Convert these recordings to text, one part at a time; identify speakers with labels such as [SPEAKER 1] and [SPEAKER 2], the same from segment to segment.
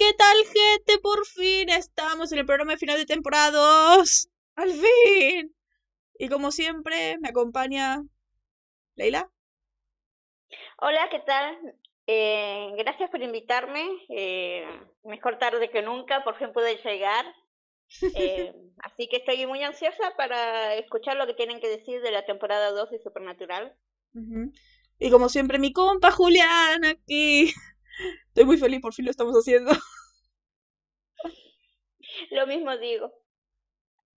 [SPEAKER 1] ¿Qué tal, gente? Por fin estamos en el programa de final de temporada 2. ¡Al fin! Y como siempre, me acompaña Leila.
[SPEAKER 2] Hola, ¿qué tal? Eh, gracias por invitarme. Eh, mejor tarde que nunca, por fin pude llegar. Eh, así que estoy muy ansiosa para escuchar lo que tienen que decir de la temporada 2 de Supernatural.
[SPEAKER 1] Y como siempre, mi compa Julián aquí. Estoy muy feliz, por fin lo estamos haciendo.
[SPEAKER 2] Lo mismo digo.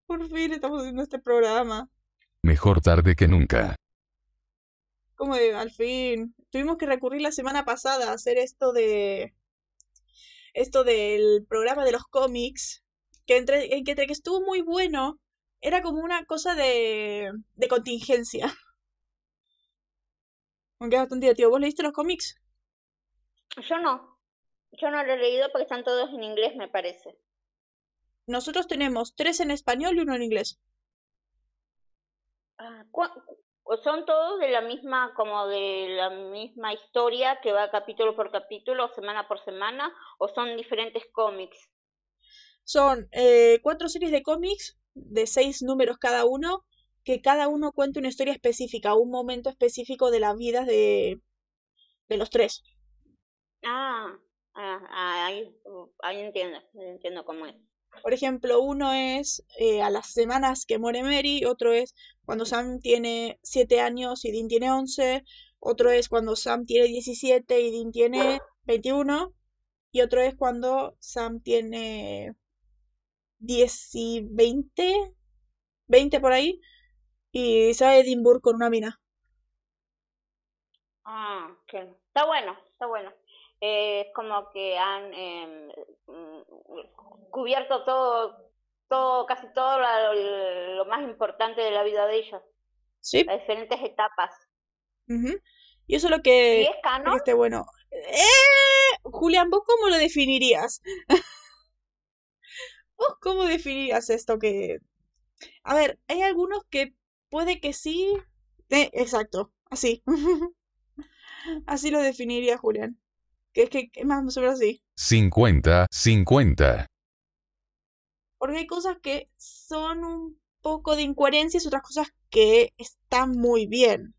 [SPEAKER 1] Por fin estamos haciendo este programa.
[SPEAKER 3] Mejor tarde que nunca.
[SPEAKER 1] Como de, al fin. Tuvimos que recurrir la semana pasada a hacer esto de. Esto del programa de los cómics. Que entre, en que, que estuvo muy bueno. Era como una cosa de. de contingencia. Aunque es bastante divertido. ¿Vos leíste los cómics?
[SPEAKER 2] Yo no. Yo no lo he leído porque están todos en inglés, me parece.
[SPEAKER 1] Nosotros tenemos tres en español y uno en inglés.
[SPEAKER 2] Ah, ¿Son todos de la misma, como de la misma historia que va capítulo por capítulo, semana por semana, o son diferentes cómics?
[SPEAKER 1] Son eh, cuatro series de cómics de seis números cada uno, que cada uno cuenta una historia específica, un momento específico de la vida de, de los tres.
[SPEAKER 2] Ah, ah, ahí, ahí entiendo, entiendo cómo es.
[SPEAKER 1] Por ejemplo, uno es eh, a las semanas que muere Mary, otro es cuando Sam tiene 7 años y Dean tiene 11, otro es cuando Sam tiene 17 y Dean tiene 21, y otro es cuando Sam tiene 10 y 20, 20 por ahí, y se va a Edinburgh con una mina.
[SPEAKER 2] Ah, ok. Está bueno, está bueno es como que han mm, cubierto todo, todo, casi todo lo, más importante de la vida de ellos.
[SPEAKER 1] Sí.
[SPEAKER 2] Las diferentes etapas.
[SPEAKER 1] Y eso es lo que,
[SPEAKER 2] ¿Y es canon?
[SPEAKER 1] esté bueno. ¡Eh! Julián, ¿vos cómo lo definirías? ¿Vos cómo definirías esto que... A ver, hay algunos que puede que sí... Eh, exacto, así. así lo definiría Julián. ¿Qué, qué, más o menos así?
[SPEAKER 3] 50, 50.
[SPEAKER 1] Porque hay cosas que son un poco de incoherencias y otras cosas que están muy bien.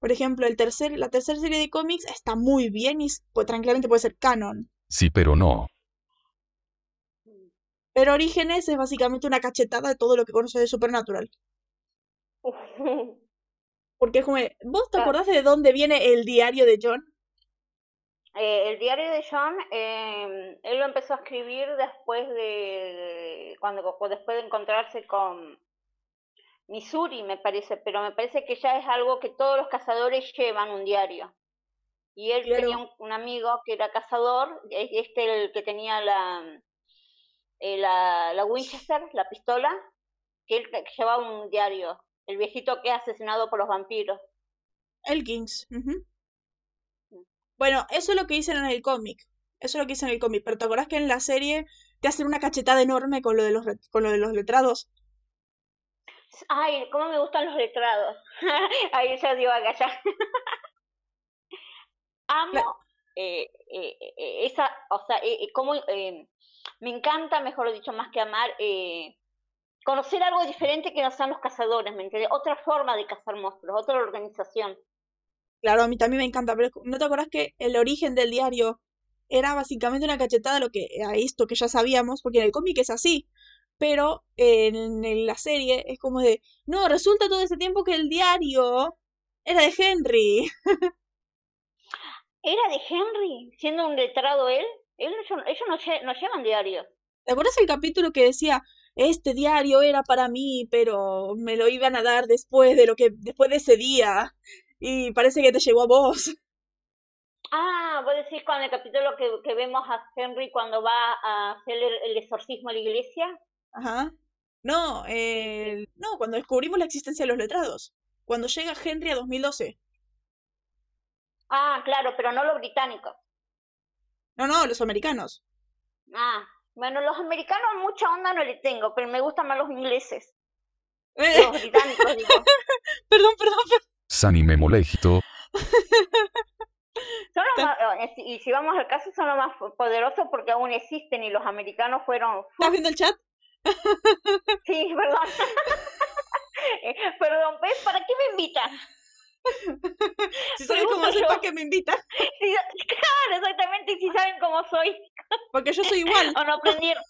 [SPEAKER 1] Por ejemplo, el tercer, la tercera serie de cómics está muy bien y pues, tranquilamente puede ser canon.
[SPEAKER 3] Sí, pero no.
[SPEAKER 1] Pero Orígenes es básicamente una cachetada de todo lo que conoces de Supernatural. Porque es como, ¿vos te acordás de dónde viene el diario de John?
[SPEAKER 2] Eh, el diario de John, eh, él lo empezó a escribir después de, cuando después de encontrarse con Missouri, me parece, pero me parece que ya es algo que todos los cazadores llevan un diario. Y él tenía un, amigo que era cazador, este el que tenía la, eh, la, la Winchester, la pistola, que él llevaba un diario, el viejito que ha asesinado por los vampiros.
[SPEAKER 1] Elkins. Bueno, eso es lo que dicen en el cómic. Eso es lo que dicen en el cómic. Pero ¿te acuerdas que en la serie te hacen una cachetada enorme con lo de los, con lo de los letrados?
[SPEAKER 2] Ay, cómo me gustan los letrados. Ahí ya dio a callar. Amo eh, eh, eh, esa, o sea, como me encanta, mejor dicho, más que amar, conocer algo diferente que no sean los cazadores, ¿me entiendes? Otra forma de cazar monstruos, otra organización.
[SPEAKER 1] Claro, a mí también me encanta, pero ¿no te acuerdas que el origen del diario era básicamente una cachetada a lo que a esto que ya sabíamos, porque en el cómic es así, pero en, la serie es como de, no, resulta todo ese tiempo que el diario era de Henry.
[SPEAKER 2] ¿Era de Henry? Siendo un letrado él, ellos, no, no llevan diario.
[SPEAKER 1] ¿Te acuerdas el capítulo que decía, este diario era para mí, pero me lo iban a dar después de lo que, después de ese día? Y parece que te llegó a vos.
[SPEAKER 2] Ah, vos decís con el capítulo que, que vemos a Henry cuando va a hacer el, exorcismo a la iglesia.
[SPEAKER 1] Ajá. No, no, cuando descubrimos la existencia de los letrados. Cuando llega Henry a 2012.
[SPEAKER 2] Ah, claro, pero no los británicos.
[SPEAKER 1] No, no, los americanos.
[SPEAKER 2] Ah, bueno, los americanos mucha onda no le tengo, pero me gustan más los ingleses. Los británicos, digo.
[SPEAKER 1] perdón, perdón, perdón.
[SPEAKER 3] Sanime molesto.
[SPEAKER 2] Son los más, eh, y si vamos al caso, son los más poderosos porque aún existen y los americanos fueron...
[SPEAKER 1] ¿Estás viendo el chat?
[SPEAKER 2] Sí, perdón. Eh, perdón, ¿ves? ¿Para qué me invitan?
[SPEAKER 1] Si saben cómo soy, ¿para qué me invitan?
[SPEAKER 2] Sí, claro, exactamente, si saben cómo soy.
[SPEAKER 1] Porque yo soy igual.
[SPEAKER 2] O no aprendieron.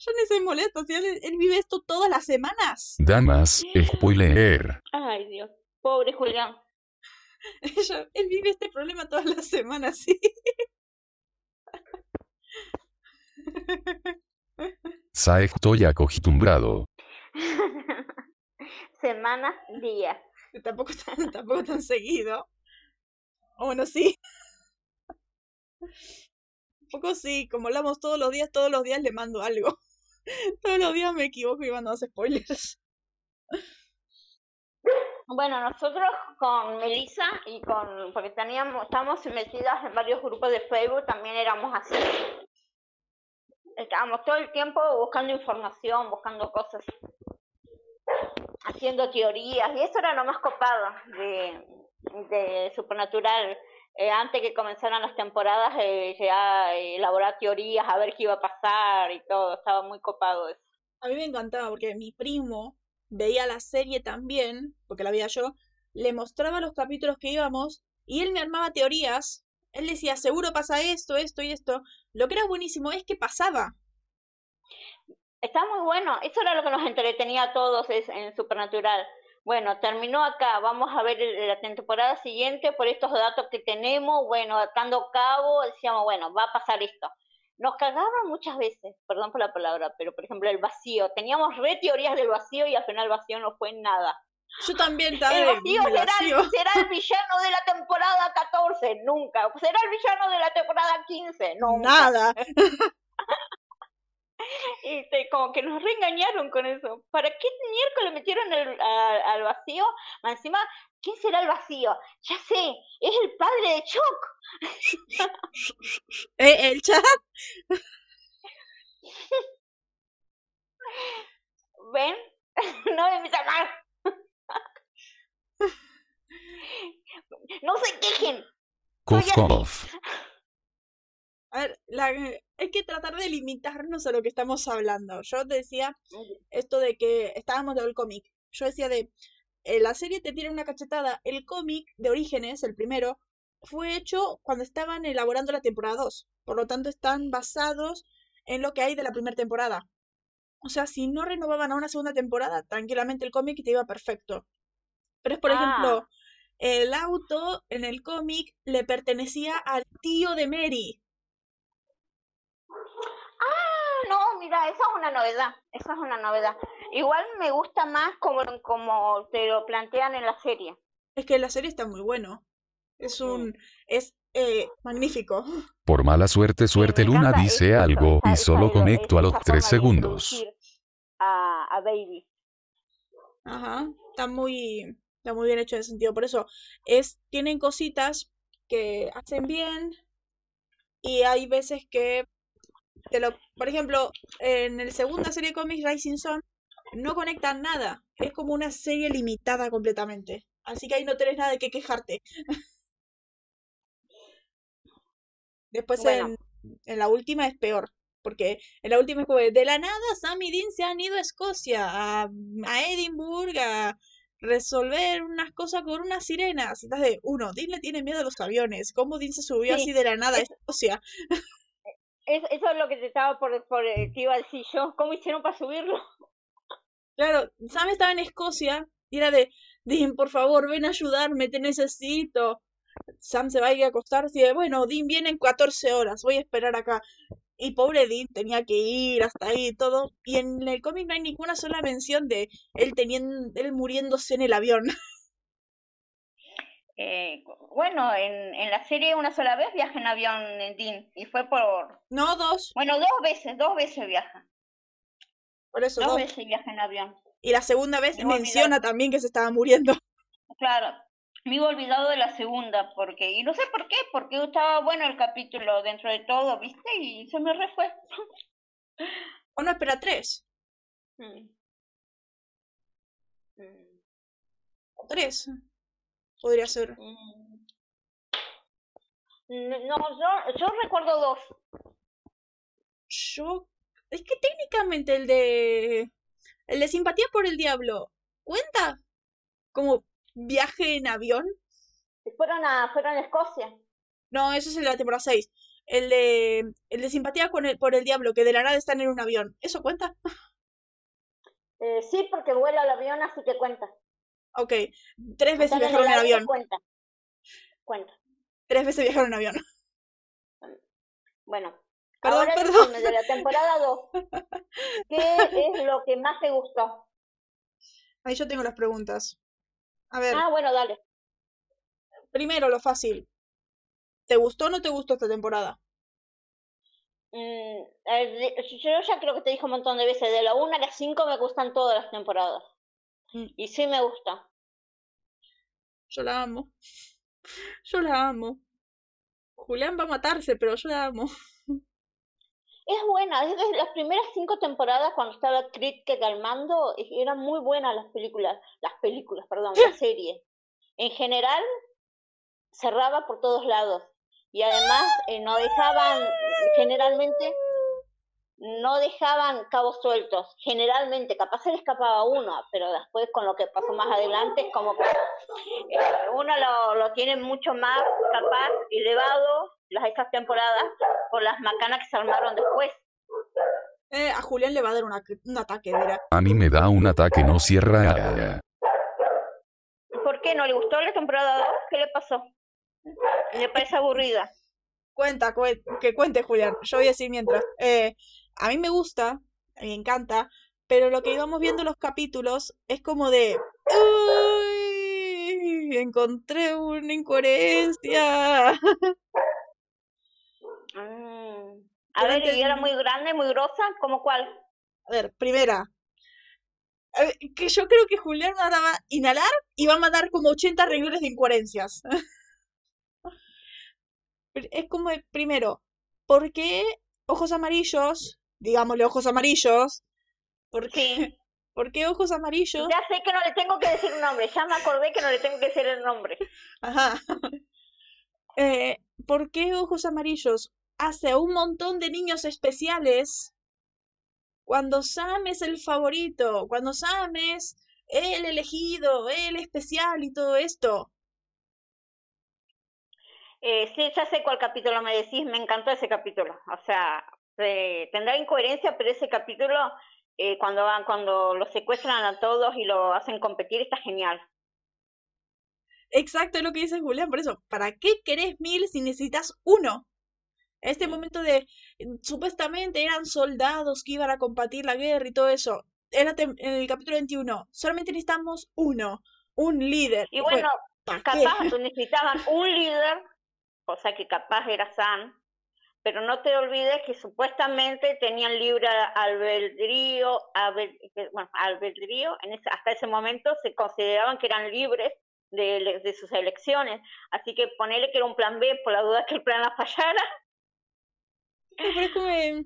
[SPEAKER 1] Yo ni soy molesto, si él, él vive esto todas las semanas.
[SPEAKER 3] Damas, spoiler.
[SPEAKER 2] Ay, Dios. Pobre Julián.
[SPEAKER 1] Ella- él vive este problema todas las semanas, sí.
[SPEAKER 3] Sa estoy acostumbrado.
[SPEAKER 2] Semanas, días.
[SPEAKER 1] Tampoco tan, tampoco tan seguido. Bueno, sí. Un poco sí, como hablamos todos los días, todos los días le mando algo. Todos los días me equivoco y mando spoilers.
[SPEAKER 2] Bueno, nosotros con Melissa y con, porque teníamos, estamos metidas en varios grupos de Facebook, también éramos así. Estábamos todo el tiempo buscando información, buscando cosas, haciendo teorías, y eso era lo más copado de, de Supernatural. Eh, antes que comenzaran las temporadas, eh, ya eh, elaborar teorías, a ver qué iba a pasar y todo, estaba muy copado eso.
[SPEAKER 1] A mí me encantaba porque mi primo veía la serie también, porque la veía yo, le mostraba los capítulos que íbamos y él me armaba teorías. Él decía, seguro pasa esto, esto y esto. Lo que era buenísimo es que pasaba.
[SPEAKER 2] Está muy bueno, eso era lo que nos entretenía a todos es- en Supernatural. Bueno, terminó acá, vamos a ver el- la temporada siguiente por estos datos que tenemos, bueno, atando cabo, decíamos, bueno, va a pasar esto. Nos cagaban muchas veces, perdón por la palabra, pero por ejemplo el vacío, teníamos re teorías del vacío y al final el vacío no fue nada.
[SPEAKER 1] Yo también estaba
[SPEAKER 2] El vacío será, el- será el villano de la temporada 14, nunca. Será el villano de la temporada 15, nunca.
[SPEAKER 1] Nada.
[SPEAKER 2] Este, como que nos reengañaron con eso. ¿Para qué miércoles metieron el- a- al vacío? Más Encima, ¿quién será el vacío? Ya sé, es el padre de Chuck.
[SPEAKER 1] Eh, el chat.
[SPEAKER 2] ¿Ven? no me invitan más. no se quejen.
[SPEAKER 3] Cough.
[SPEAKER 1] A ver, la- hay que tratar de limitarnos a lo que estamos hablando. Yo te decía esto de que estábamos del cómic. Yo decía de, eh, la serie te tiene una cachetada. El cómic de Orígenes, el primero, fue hecho cuando estaban elaborando la temporada 2. Por lo tanto, están basados en lo que hay de la primera temporada. O sea, si no renovaban a una segunda temporada, tranquilamente el cómic te iba perfecto. Pero es, por
[SPEAKER 2] Ah.
[SPEAKER 1] ejemplo, el auto en el cómic le pertenecía al tío de Mary.
[SPEAKER 2] Ah, no, mira, esa es una novedad. Esa es una novedad. Igual me gusta más como, como te lo plantean en la serie.
[SPEAKER 1] Es que la serie está muy bueno. Es un. es eh, magnífico.
[SPEAKER 3] Por mala suerte, suerte Luna dice
[SPEAKER 2] eso,
[SPEAKER 3] algo
[SPEAKER 2] esa-
[SPEAKER 3] y solo conecto a los
[SPEAKER 2] esa
[SPEAKER 3] 3
[SPEAKER 2] forma de
[SPEAKER 3] segundos.
[SPEAKER 2] A, a Baby.
[SPEAKER 1] Ajá. Está muy. Está muy bien hecho en ese sentido. Por eso, es. Tienen cositas que hacen bien. Y hay veces que. Te lo, por ejemplo, en la segunda serie de cómics, Rising Sun, no conectan nada. Es como una serie limitada completamente. Así que ahí no tenés nada de qué quejarte. Después
[SPEAKER 2] Bueno.
[SPEAKER 1] en, en la última es peor. Porque en la última es como de, la nada Sam y Dean se han ido a Escocia, a, a Edimburgo, a resolver unas cosas con unas sirenas. Estás de, uno, Dean le tiene miedo a los aviones. ¿Cómo Dean se subió
[SPEAKER 2] Sí,
[SPEAKER 1] así de la nada a
[SPEAKER 2] es-
[SPEAKER 1] Escocia?
[SPEAKER 2] Es, eso es lo que te estaba por, por eh, te iba a decir yo. ¿Cómo hicieron para subirlo?
[SPEAKER 1] Claro, Sam estaba en Escocia y era de, Dean, por favor, ven a ayudarme, te necesito. Sam se va a ir a acostarse y de, bueno, Dean viene en 14 horas, voy a esperar acá. Y pobre Dean tenía que ir hasta ahí y todo. Y en el cómic no hay ninguna sola mención de él teniendo, él muriéndose en el avión.
[SPEAKER 2] Eh, bueno, en, en la serie una sola vez viaja en avión en Dean. Y fue por...
[SPEAKER 1] No, dos,
[SPEAKER 2] Bueno, dos veces, dos veces viaja.
[SPEAKER 1] por eso
[SPEAKER 2] Dos
[SPEAKER 1] dos.
[SPEAKER 2] veces viaja en avión.
[SPEAKER 1] Y la segunda vez
[SPEAKER 2] Me
[SPEAKER 1] menciona también que se estaba muriendo.
[SPEAKER 2] Claro, me iba olvidado de la segunda, porque, y no sé por qué, porque estaba bueno el capítulo dentro de todo, ¿viste? Y se me refue.
[SPEAKER 1] O no, espera, tres.
[SPEAKER 2] Mm. Mm.
[SPEAKER 1] Tres. Podría ser.
[SPEAKER 2] Mm. No, yo, yo recuerdo dos.
[SPEAKER 1] Yo. Es que técnicamente el de. El de simpatía por el diablo. ¿Cuenta? Como viaje en avión.
[SPEAKER 2] Fueron a, fueron a Escocia.
[SPEAKER 1] No, eso es el de la temporada 6. El de. El de simpatía con el, por el diablo, que de la nada están en un avión. ¿Eso cuenta?
[SPEAKER 2] Eh, sí, porque vuela el avión, así que cuenta.
[SPEAKER 1] Ok. Tres veces viajaron en avión.
[SPEAKER 2] Cuenta. Cuenta.
[SPEAKER 1] Tres veces viajaron en avión.
[SPEAKER 2] Bueno,
[SPEAKER 1] Perdón,
[SPEAKER 2] ahora
[SPEAKER 1] perdón.
[SPEAKER 2] de la temporada 2, ¿qué es lo que más te gustó?
[SPEAKER 1] Ahí yo tengo las preguntas. A ver,
[SPEAKER 2] Ah, bueno, dale.
[SPEAKER 1] primero lo fácil. ¿Te gustó o no te gustó esta temporada?
[SPEAKER 2] Mm, yo ya creo que te dije un montón de veces, de la 1 a la 5 me gustan todas las temporadas.
[SPEAKER 1] Mm.
[SPEAKER 2] Y sí me gusta.
[SPEAKER 1] Yo la amo. Yo la amo. Julián va a matarse, pero yo la amo.
[SPEAKER 2] Es buena, es de las primeras cinco temporadas cuando estaba Cricket al mando, eran muy buenas las películas, las películas, perdón, la serie. En general, cerraba por todos lados. Y además, eh, no dejaban, generalmente, no dejaban cabos sueltos. Generalmente, capaz se le escapaba uno, pero después con lo que pasó más adelante es como que eh, uno lo, lo tiene mucho más capaz, elevado, las estas temporadas, por las macanas que se armaron después.
[SPEAKER 1] Eh, a Julián le va a dar una- un ataque, verá.
[SPEAKER 3] A mí me da un ataque no cierra.
[SPEAKER 2] ¿Por qué no le gustó la temporada 2? ¿Qué le pasó? ¿Le parece aburrida?
[SPEAKER 1] Cuenta, cue- que cuente Julián. Yo voy a decir mientras. Eh, a mí me gusta, me encanta, pero lo que íbamos viendo los capítulos es como de... "Uy, encontré una incoherencia.
[SPEAKER 2] Mm. A ver, ¿y era muy grande, muy grosa? ¿Cómo cuál?
[SPEAKER 1] A ver, primera. A que yo creo que Julián va a inhalar y va a mandar como 80 renglones de incoherencias. Es como, primero, ¿por qué ojos amarillos? Digámosle ojos amarillos. ¿Por qué,
[SPEAKER 2] Sí.
[SPEAKER 1] ¿por qué ojos amarillos?
[SPEAKER 2] Ya sé que no le tengo que decir un nombre, ya me acordé que no le tengo que decir el nombre.
[SPEAKER 1] Ajá. Eh, ¿por qué ojos amarillos hace un montón de niños especiales cuando Sam es el favorito? Cuando Sam es el elegido, el especial y todo esto.
[SPEAKER 2] Eh, sí, ya sé cuál capítulo me decís, me encantó ese capítulo. O sea, eh, tendrá incoherencia, pero ese capítulo, eh, cuando van, cuando lo secuestran a todos y lo hacen competir, está genial.
[SPEAKER 1] Exacto es lo que dice Julián, por eso, ¿para qué querés mil si necesitas uno? Este momento de, mm, supuestamente eran soldados que iban a combatir la guerra y todo eso. Era en el capítulo 21, solamente necesitamos uno, un líder.
[SPEAKER 2] Y bueno, capaz necesitaban un líder, cosa que capaz era Sam, pero no te olvides que supuestamente tenían libre albedrío, bueno, albedrío, en ese- hasta ese momento se consideraban que eran libres de, sus elecciones, así que ponerle que era un plan B por la duda que el plan la fallara,
[SPEAKER 1] Pero es como es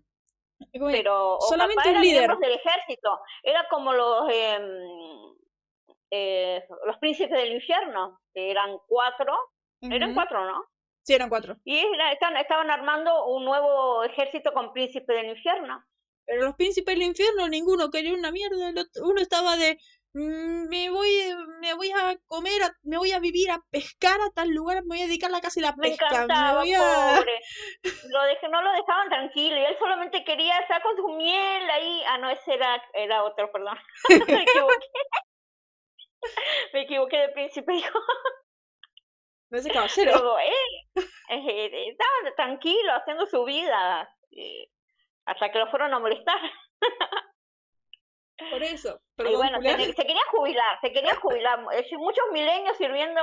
[SPEAKER 1] como
[SPEAKER 2] pero
[SPEAKER 1] solamente un
[SPEAKER 2] eran
[SPEAKER 1] líder.
[SPEAKER 2] miembros del ejército, era como los em, eh, los príncipes del infierno, que eran cuatro, eran cuatro, ¿no?
[SPEAKER 1] Sí, eran cuatro.
[SPEAKER 2] Y estaban, estaban armando un nuevo ejército con príncipes del infierno.
[SPEAKER 1] Pero los príncipes del infierno, ninguno quería una mierda. uno estaba de, "Mm, me voy, me voy a comer, a- me voy a vivir a pescar a tal lugar, me voy a dedicar a la casa y la pesca. Me
[SPEAKER 2] encantaba,
[SPEAKER 1] voy a...
[SPEAKER 2] pobre. Lo dejé, no lo dejaban tranquilo y él solamente quería estar con su miel ahí. Ah, no, ese era, era otro, perdón. Me equivoqué. Me equivoqué de príncipe, hijo.
[SPEAKER 1] No ese caballero.
[SPEAKER 2] Luego, eh, eh, estaba tranquilo haciendo su vida. eh, hasta que lo fueron a molestar.
[SPEAKER 1] Por eso.
[SPEAKER 2] Y
[SPEAKER 1] Perdón,
[SPEAKER 2] bueno, se, se quería jubilar, se quería jubilar. Eh, Muchos milenios sirviendo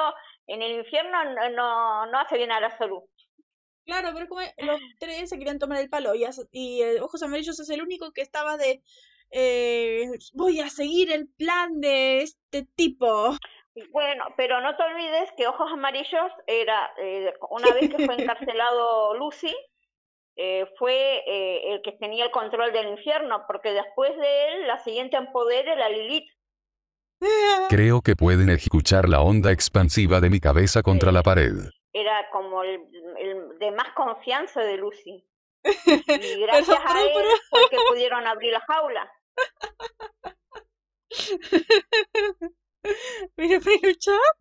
[SPEAKER 2] en el infierno no, no, hace bien a la salud.
[SPEAKER 1] Claro, pero como los tres se querían tomar el palo y, y eh, Ojos Amarillos es el único que estaba de, eh, voy a seguir el plan de este tipo.
[SPEAKER 2] Bueno, pero no te olvides que Ojos Amarillos era, eh, una vez que fue encarcelado Lucy, eh, fue eh, el que tenía el control del infierno, porque después de él, la siguiente en poder era Lilith.
[SPEAKER 3] Creo que pueden escuchar la onda expansiva de mi cabeza contra la pared.
[SPEAKER 2] Era como el, el de más confianza de Lucy. Y gracias
[SPEAKER 1] Pero,
[SPEAKER 2] a
[SPEAKER 1] pero,
[SPEAKER 2] él fue que pudieron abrir la jaula.
[SPEAKER 1] Mira, el chat.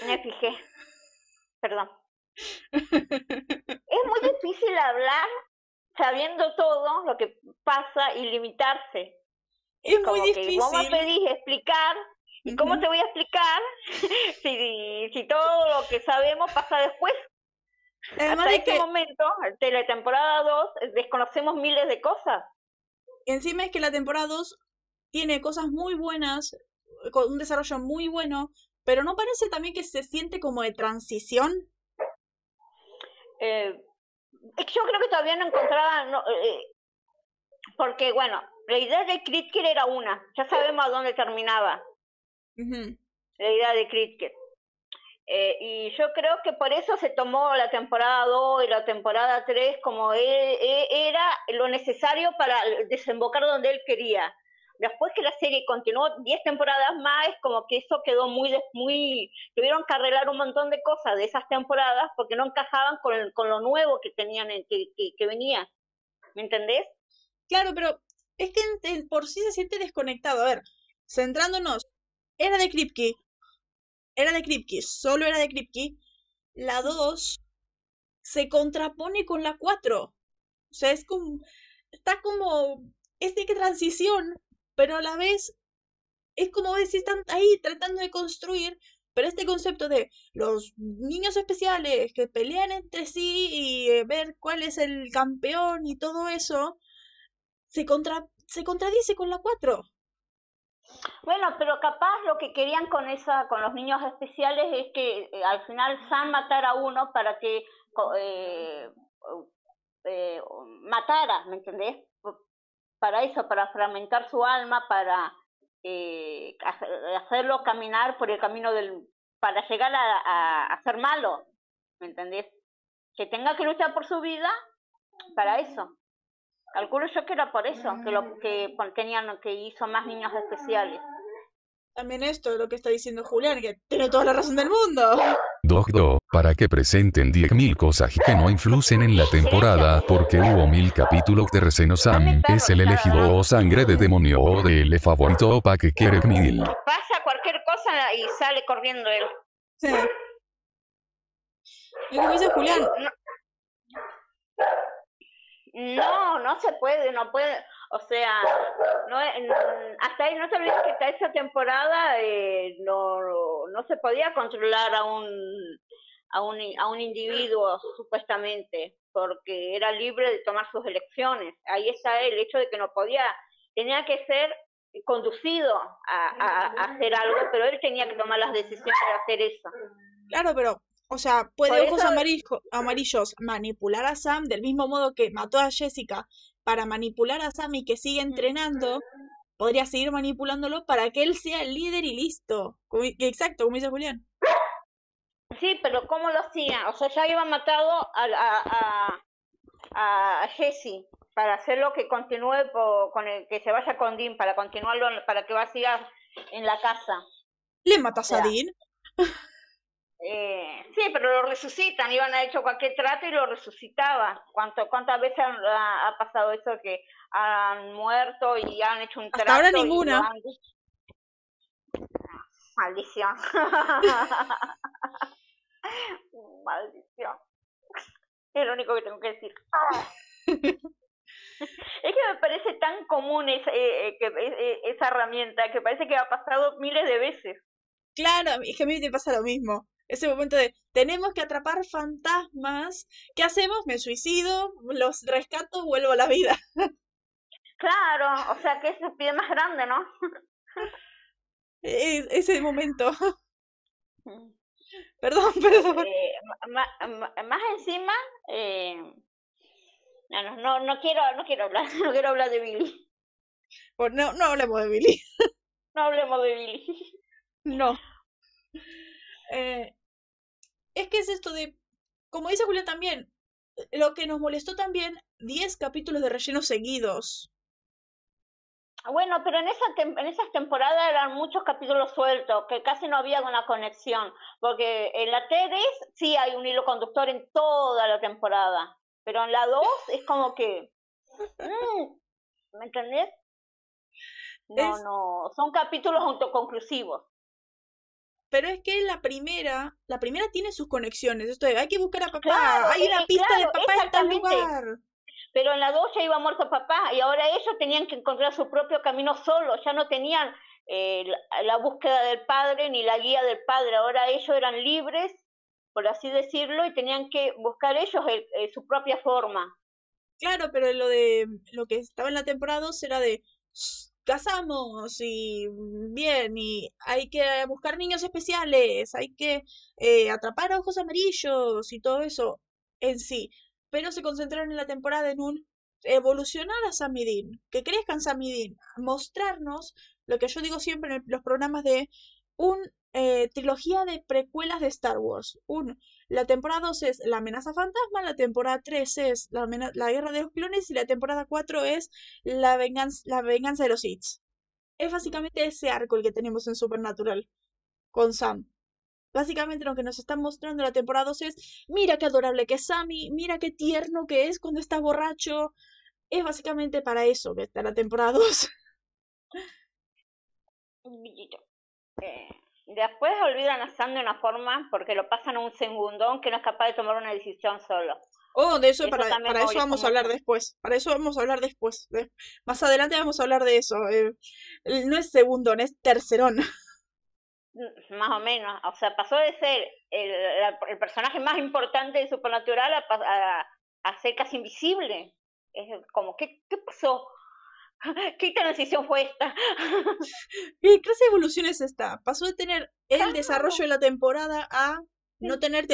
[SPEAKER 2] Me fijé. Perdón. Es muy difícil hablar sabiendo todo lo que pasa y limitarse.
[SPEAKER 1] Es
[SPEAKER 2] Como
[SPEAKER 1] muy
[SPEAKER 2] que vos me
[SPEAKER 1] difícil.
[SPEAKER 2] pedís explicar, ¿y cómo te voy a explicar si, si todo lo que sabemos pasa después?
[SPEAKER 1] Además
[SPEAKER 2] Hasta
[SPEAKER 1] de
[SPEAKER 2] este
[SPEAKER 1] que
[SPEAKER 2] momento, de la temporada 2, desconocemos miles de cosas.
[SPEAKER 1] encima es que la temporada 2 tiene cosas muy buenas, con un desarrollo muy bueno, pero ¿no parece también que se siente como de transición?
[SPEAKER 2] Eh, es que yo creo que todavía no encontraba, no, eh, porque bueno, la idea de Kritker era una, ya sabemos a dónde terminaba la idea de Kritker. Eh, y yo creo que por eso se tomó la temporada 2 y la temporada 3 como e- e- era lo necesario para desembocar donde él quería. Después que la serie continuó 10 temporadas más, es como que eso quedó muy, muy, tuvieron que arreglar un montón de cosas de esas temporadas porque no encajaban con, con lo nuevo que tenían, en- que, que, que venía. ¿Me entendés?
[SPEAKER 1] Claro, pero es que en- en- por sí se siente desconectado. A ver, centrándonos, era de Kripke, era de Kripke, solo era de Kripke. La 2 se contrapone con la 4. O sea, es como, está como, es de transición, pero a la vez es como decir, están ahí tratando de construir, pero este concepto de los niños especiales que pelean entre sí y eh, ver cuál es el campeón y todo eso, se, contra, se contradice con la 4.
[SPEAKER 2] Bueno, pero capaz lo que querían con esa, con los niños especiales es que eh, al final Sam matara a uno para que eh, eh, matara, ¿me entendés? Para eso, para fragmentar su alma, para eh, hacer- hacerlo caminar por el camino del, para llegar a, a, a ser malo, ¿me entendés? Que tenga que luchar por su vida para eso. Calculo yo que era por eso, que lo que pon- tenían, que hizo más niños especiales.
[SPEAKER 1] También esto es lo que está diciendo Julián, que tiene toda la razón del mundo.
[SPEAKER 3] Dogdo, para que presenten 10.000 cosas que no influyen en la temporada, porque hubo mil capítulos de Reseno Sam, es el elegido o sangre de demonio o de el favorito o pa que quiere mil.
[SPEAKER 2] Pasa cualquier cosa y sale corriendo él.
[SPEAKER 1] Sí. Y como dice Julián,
[SPEAKER 2] No, no se puede, no puede. O sea, no, hasta ahí no olvides que hasta esa temporada eh, no, no se podía controlar a un, a un a un individuo supuestamente, porque era libre de tomar sus elecciones. Ahí está el hecho de que no podía, tenía que ser conducido a, a- a hacer algo, pero él tenía que tomar las decisiones de hacer eso.
[SPEAKER 1] claro, pero, o sea, puede
[SPEAKER 2] Por
[SPEAKER 1] ojos
[SPEAKER 2] eso-
[SPEAKER 1] amarillo- amarillos manipular a Sam del mismo modo que mató a Jessica para manipular a Sam y que sigue entrenando, podría seguir manipulándolo para que él sea el líder y listo. Como- exacto, como dice Julián.
[SPEAKER 2] Sí, pero ¿cómo lo hacían? O sea, ya habían matado a, a, a, a Jesse para hacerlo que continúe con el que se vaya con Dean, para continuarlo, para que va a siga en la casa.
[SPEAKER 1] Le matas a. Dean.
[SPEAKER 2] Eh, sí, pero lo resucitan, iban a hecho cualquier trato y lo resucitaba. ¿Cuánto, ¿Cuántas veces ha, ha pasado eso que han muerto y han hecho un
[SPEAKER 1] Hasta
[SPEAKER 2] trato?
[SPEAKER 1] ahora ninguna.
[SPEAKER 2] han? Maldición. Maldición. Es lo único que tengo que decir. Es que me parece tan común esa, eh, eh, que, eh, eh, esa herramienta que parece que ha pasado miles de veces.
[SPEAKER 1] Claro, es que a mí me pasa lo mismo. Ese momento de, tenemos que atrapar fantasmas. ¿Qué hacemos? Me suicido, los rescato, vuelvo a la vida.
[SPEAKER 2] Claro, o sea que es el pie más grande, ¿no?
[SPEAKER 1] Es- ese momento. Perdón, perdón.
[SPEAKER 2] Eh, más encima, eh, no, no, no, no quiero, no quiero hablar, no quiero hablar de Billy.
[SPEAKER 1] Pues no, no hablemos de Billy.
[SPEAKER 2] No hablemos de Billy.
[SPEAKER 1] No. Eh, es que es esto de, como dice Julia también, lo que nos molestó también, 10 capítulos de relleno seguidos.
[SPEAKER 2] Bueno, pero en, esa en esas temporadas eran muchos capítulos sueltos, que casi no había una conexión, porque en la TD sí hay un hilo conductor en toda la temporada, pero en la 2 es como que... Mm, ¿Me entendés? No, no, son capítulos autoconclusivos.
[SPEAKER 1] Pero es que la primera, la primera tiene sus conexiones. Esto hay que buscar a papá, hay una pista de papá en tal lugar
[SPEAKER 2] pero en la dos ya iba muerto papá y ahora ellos tenían que encontrar su propio camino solos, ya no tenían eh, la, búsqueda del padre ni la guía del padre, ahora ellos eran libres, por así decirlo, y tenían que buscar ellos eh, su propia forma.
[SPEAKER 1] Claro, pero lo de lo que estaba en la temporada 2 era de casamos y bien, y hay que buscar niños especiales, hay que eh, atrapar ojos amarillos y todo eso en sí pero se concentraron en la temporada en un evolucionar a Samidin, que crezcan Samidin, mostrarnos lo que yo digo siempre en los programas de un eh, trilogía de precuelas de Star Wars. Un, la temporada 2 es La amenaza fantasma, la temporada 3 es la, guerra de los clones y la temporada 4 es la venganza, la venganza de los Sith. Es básicamente ese arco el que tenemos en Supernatural con Sam. Básicamente lo que nos está mostrando la temporada 2 es, mira qué adorable que es Sammy, mira qué tierno que es cuando está borracho. Es básicamente para eso que está la temporada 2.
[SPEAKER 2] Después olvidan a Sam de una forma porque lo pasan a un segundón que no es capaz de tomar una decisión solo.
[SPEAKER 1] Oh, de eso, para, para eso vamos a hablar después. Para eso vamos a hablar después. Más adelante vamos a hablar de eso. Eh, no es segundón, es tercerón.
[SPEAKER 2] más o menos, o sea, pasó de ser el, el personaje más importante de Supernatural a, a, ser casi invisible. Es como, ¿qué, qué pasó? ¿Qué transición fue esta?
[SPEAKER 1] ¿Qué clase de evolución es esta? Pasó de tener el desarrollo de la temporada a no tener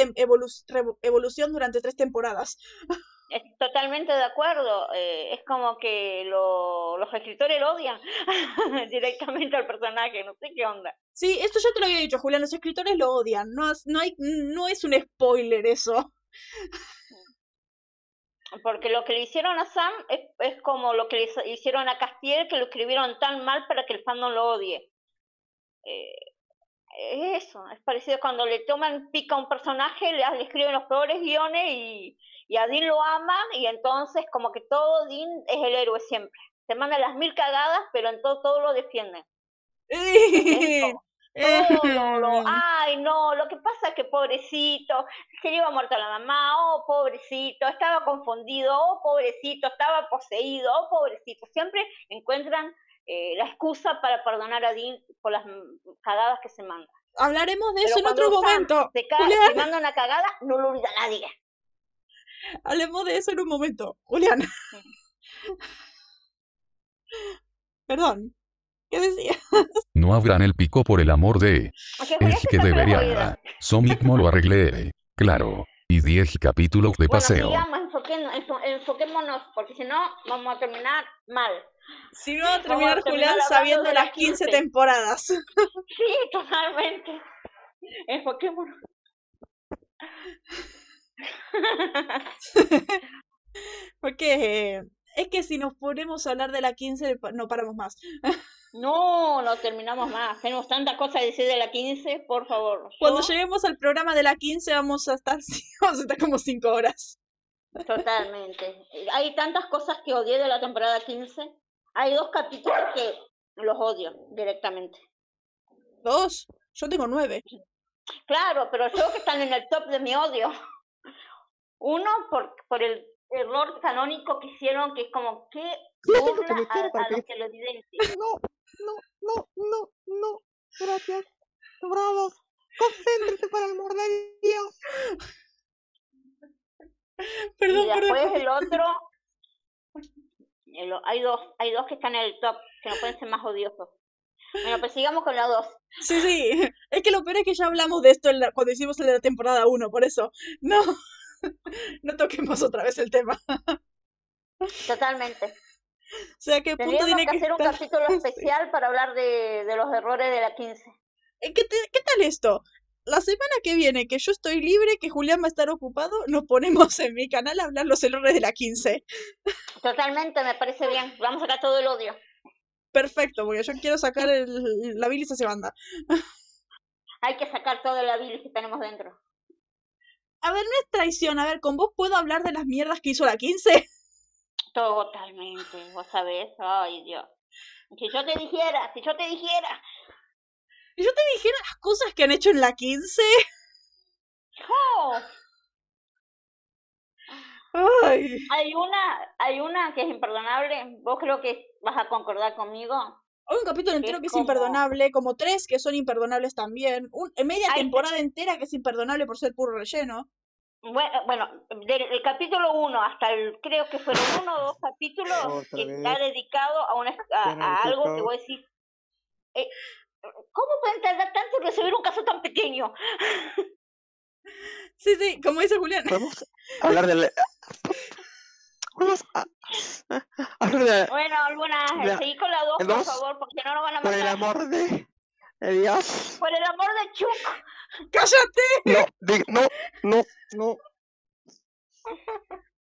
[SPEAKER 1] evolución durante tres temporadas.
[SPEAKER 2] Totalmente de acuerdo. Eh, es como que lo, los escritores lo odian directamente al personaje. No sé qué onda.
[SPEAKER 1] Sí, esto ya te lo había dicho, Julián. Los escritores lo odian. No, no, hay, no es un spoiler eso.
[SPEAKER 2] Porque lo que le hicieron a Sam es, es como lo que le hicieron a Castiel, que lo escribieron tan mal para que el fandom lo odie. Eh, es eso, es parecido cuando le toman pica a un personaje, le, le escriben los peores guiones y, y a Dean lo ama y entonces como que todo Dean es el héroe siempre. Se manda las mil cagadas, pero en todo, todo lo defiende. todo ay no, lo que pasa es que pobrecito, se lleva muerta la mamá, oh pobrecito, estaba confundido, oh pobrecito, estaba poseído, oh pobrecito. Siempre encuentran eh, la excusa para perdonar a Dean por las cagadas que se manda.
[SPEAKER 1] Hablaremos de eso en otro momento.
[SPEAKER 2] Se, se manda una cagada, no lo olvida nadie.
[SPEAKER 1] Hablemos de eso en un momento. Julián. Perdón. ¿Qué decías?
[SPEAKER 3] No abran el pico por el amor de... Es que debería. mismo lo arreglé. Claro. Y 10 capítulos de paseo.
[SPEAKER 2] enfoquémonos, porque si no, vamos a terminar mal.
[SPEAKER 1] Si no, vamos a terminar, Julián, sabiendo las 15 temporadas.
[SPEAKER 2] Sí, totalmente. Enfoquémonos.
[SPEAKER 1] Porque es que si nos ponemos a hablar de la 15 no paramos más.
[SPEAKER 2] no, no terminamos más. Tenemos tantas cosas que decir de la 15, por favor.
[SPEAKER 1] Cuando lleguemos al programa de la 15 vamos a estar, vamos a estar como 5 horas.
[SPEAKER 2] Totalmente. Hay tantas cosas que odié de la temporada 15. Hay dos capítulos que los odio directamente.
[SPEAKER 1] ¿Dos? Yo tengo nueve.
[SPEAKER 2] Claro, pero yo que están en el top de mi odio. Uno, por, por el error canónico que hicieron, que es como que burla a, a los que lo evidencian.
[SPEAKER 1] No, no, no, no, no. Gracias. Bravos. Concéntrate para el amor de Dios.
[SPEAKER 2] Perdón, y después el otro, hay dos, hay dos que están en el top, que no pueden ser más odiosos. Bueno, pues sigamos con la dos.
[SPEAKER 1] Sí, sí. Es que lo peor es que ya hablamos de esto cuando hicimos el de la temporada 1, por eso. No. no toquemos otra vez el tema.
[SPEAKER 2] Totalmente.
[SPEAKER 1] O sea, ¿qué punto tiene que,
[SPEAKER 2] hacer un capítulo especial para hablar de, de, los errores de la 15.
[SPEAKER 1] Eh, ¿Qué, ¿Qué tal esto? La semana que viene, que yo estoy libre, que Julián va a estar ocupado, nos ponemos en mi canal a hablar los errores de la 15.
[SPEAKER 2] Totalmente, me parece bien. Vamos a sacar todo el odio.
[SPEAKER 1] Perfecto, porque yo quiero sacar el- la bilis hacia banda.
[SPEAKER 2] Hay que sacar toda la bilis que tenemos dentro.
[SPEAKER 1] A ver, no es traición. A ver, ¿con vos puedo hablar de las mierdas que hizo la 15?
[SPEAKER 2] Totalmente, vos sabés. Ay, Dios. Si yo te dijera, si yo te dijera.
[SPEAKER 1] Y yo te dijera las cosas que han hecho en la 15.
[SPEAKER 2] ¡Oh!
[SPEAKER 1] Ay.
[SPEAKER 2] Hay una, hay una que es imperdonable. Vos creo que vas a concordar conmigo.
[SPEAKER 1] Hay un capítulo entero
[SPEAKER 2] Es
[SPEAKER 1] que es
[SPEAKER 2] como-
[SPEAKER 1] imperdonable, como tres que son imperdonables también. Un, media
[SPEAKER 2] Ay,
[SPEAKER 1] temporada entera que es imperdonable por ser puro relleno.
[SPEAKER 2] Bueno, bueno del el capítulo 1 hasta el, creo que fueron uno o dos capítulos
[SPEAKER 4] Otra
[SPEAKER 2] que
[SPEAKER 4] vez.
[SPEAKER 2] está dedicado a, una, a, a algo que
[SPEAKER 4] tocado.
[SPEAKER 2] vos decís, eh, ¿cómo pueden tardar tanto en resolver un caso tan pequeño?
[SPEAKER 1] Sí, sí, como dice Julián.
[SPEAKER 4] Podemos hablar del. Podemos a- hablar de.
[SPEAKER 2] Bueno,
[SPEAKER 4] Ya,
[SPEAKER 2] seguí con la 2,
[SPEAKER 4] el
[SPEAKER 2] por
[SPEAKER 4] dos,
[SPEAKER 2] favor, porque no nos van a
[SPEAKER 4] Por el
[SPEAKER 2] matar.
[SPEAKER 4] amor de. de Dios.
[SPEAKER 2] Por el amor de Chuck.
[SPEAKER 1] ¡Cállate!
[SPEAKER 4] No, di- no, no, no.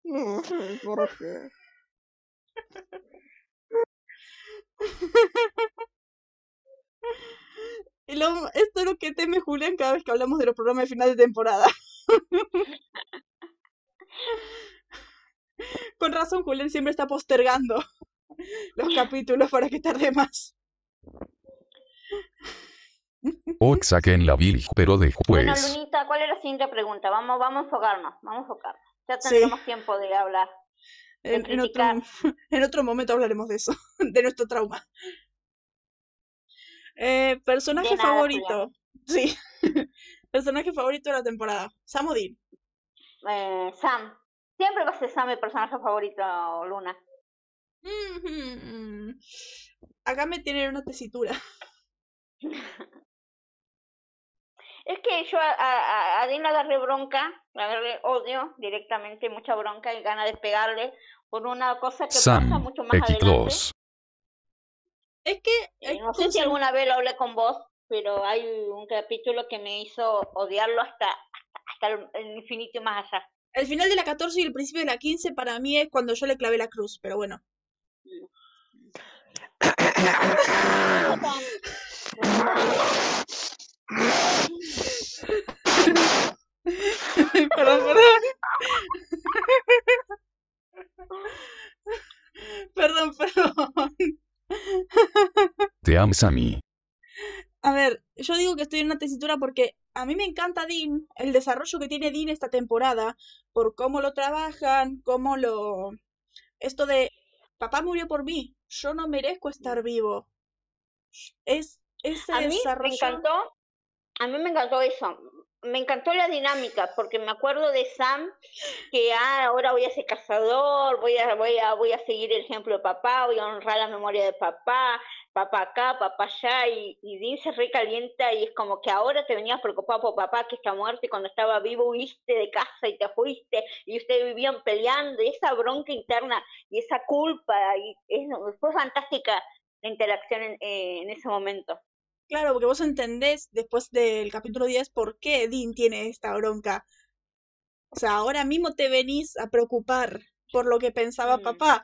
[SPEAKER 4] No, ¿por qué?
[SPEAKER 1] Y lo- esto es lo que teme Julián cada vez que hablamos de los programas de final de temporada. Con razón, Julián siempre está postergando los capítulos para que tarde más.
[SPEAKER 3] O saquen la bilis, pero
[SPEAKER 2] Bueno,
[SPEAKER 3] después.
[SPEAKER 2] Lunita, ¿cuál es la siguiente pregunta? Vamos, vamos a enfocarnos, vamos a enfocarnos. Ya
[SPEAKER 1] Sí.
[SPEAKER 2] tendremos tiempo de hablar. De
[SPEAKER 1] En, en otro, en momento hablaremos de eso, de nuestro trauma. Eh, personaje
[SPEAKER 2] nada,
[SPEAKER 1] favorito. Sí. personaje favorito de la temporada. Sam o Dean.
[SPEAKER 2] Eh, Sam. Siempre va a ser Sam el personaje favorito, Luna.
[SPEAKER 1] Mm, Acá me tienen una tesitura.
[SPEAKER 2] Es que yo a, a, a Dean agarré bronca, le agarré odio directamente, mucha bronca y ganas de pegarle por una cosa que pasa mucho más adelante.
[SPEAKER 3] X2.
[SPEAKER 1] Es que
[SPEAKER 2] Eh, no sé si alguna vez lo hablé con vos, pero hay un capítulo que me hizo odiarlo hasta, hasta el, el infinito y más allá.
[SPEAKER 1] El final de la 14 y el principio de la 15 para mí es cuando yo le clavé la cruz, pero bueno. perdón, perdón. perdón, perdón.
[SPEAKER 3] Te amo, Sammy.
[SPEAKER 1] A ver, yo digo que estoy en una tesitura porque a mí me encanta Dean, el desarrollo que tiene Dean esta temporada, por cómo lo trabajan, cómo lo... Esto de, papá murió por mí, yo no merezco estar vivo. Es ese
[SPEAKER 2] A mí
[SPEAKER 1] desarrollo...
[SPEAKER 2] me encantó, a mí me encantó eso. Me encantó la dinámica, porque me acuerdo de Sam que ah, ahora voy a ser cazador, voy a, voy a, voy a seguir el ejemplo de papá, voy a honrar la memoria de papá, papá acá, papá allá, y, y Dean se recalienta y es como que ahora te venías preocupado por papá que está muerto y cuando estaba vivo huiste de casa y te fuiste y ustedes vivían peleando y esa bronca interna y esa culpa, y es, fue fantástica la interacción en, eh, en ese momento.
[SPEAKER 1] Claro, porque vos entendés después del capítulo 10 por qué Dean tiene esta bronca. O sea, ahora mismo te venís a preocupar por lo que pensaba
[SPEAKER 2] Mm.
[SPEAKER 1] papá.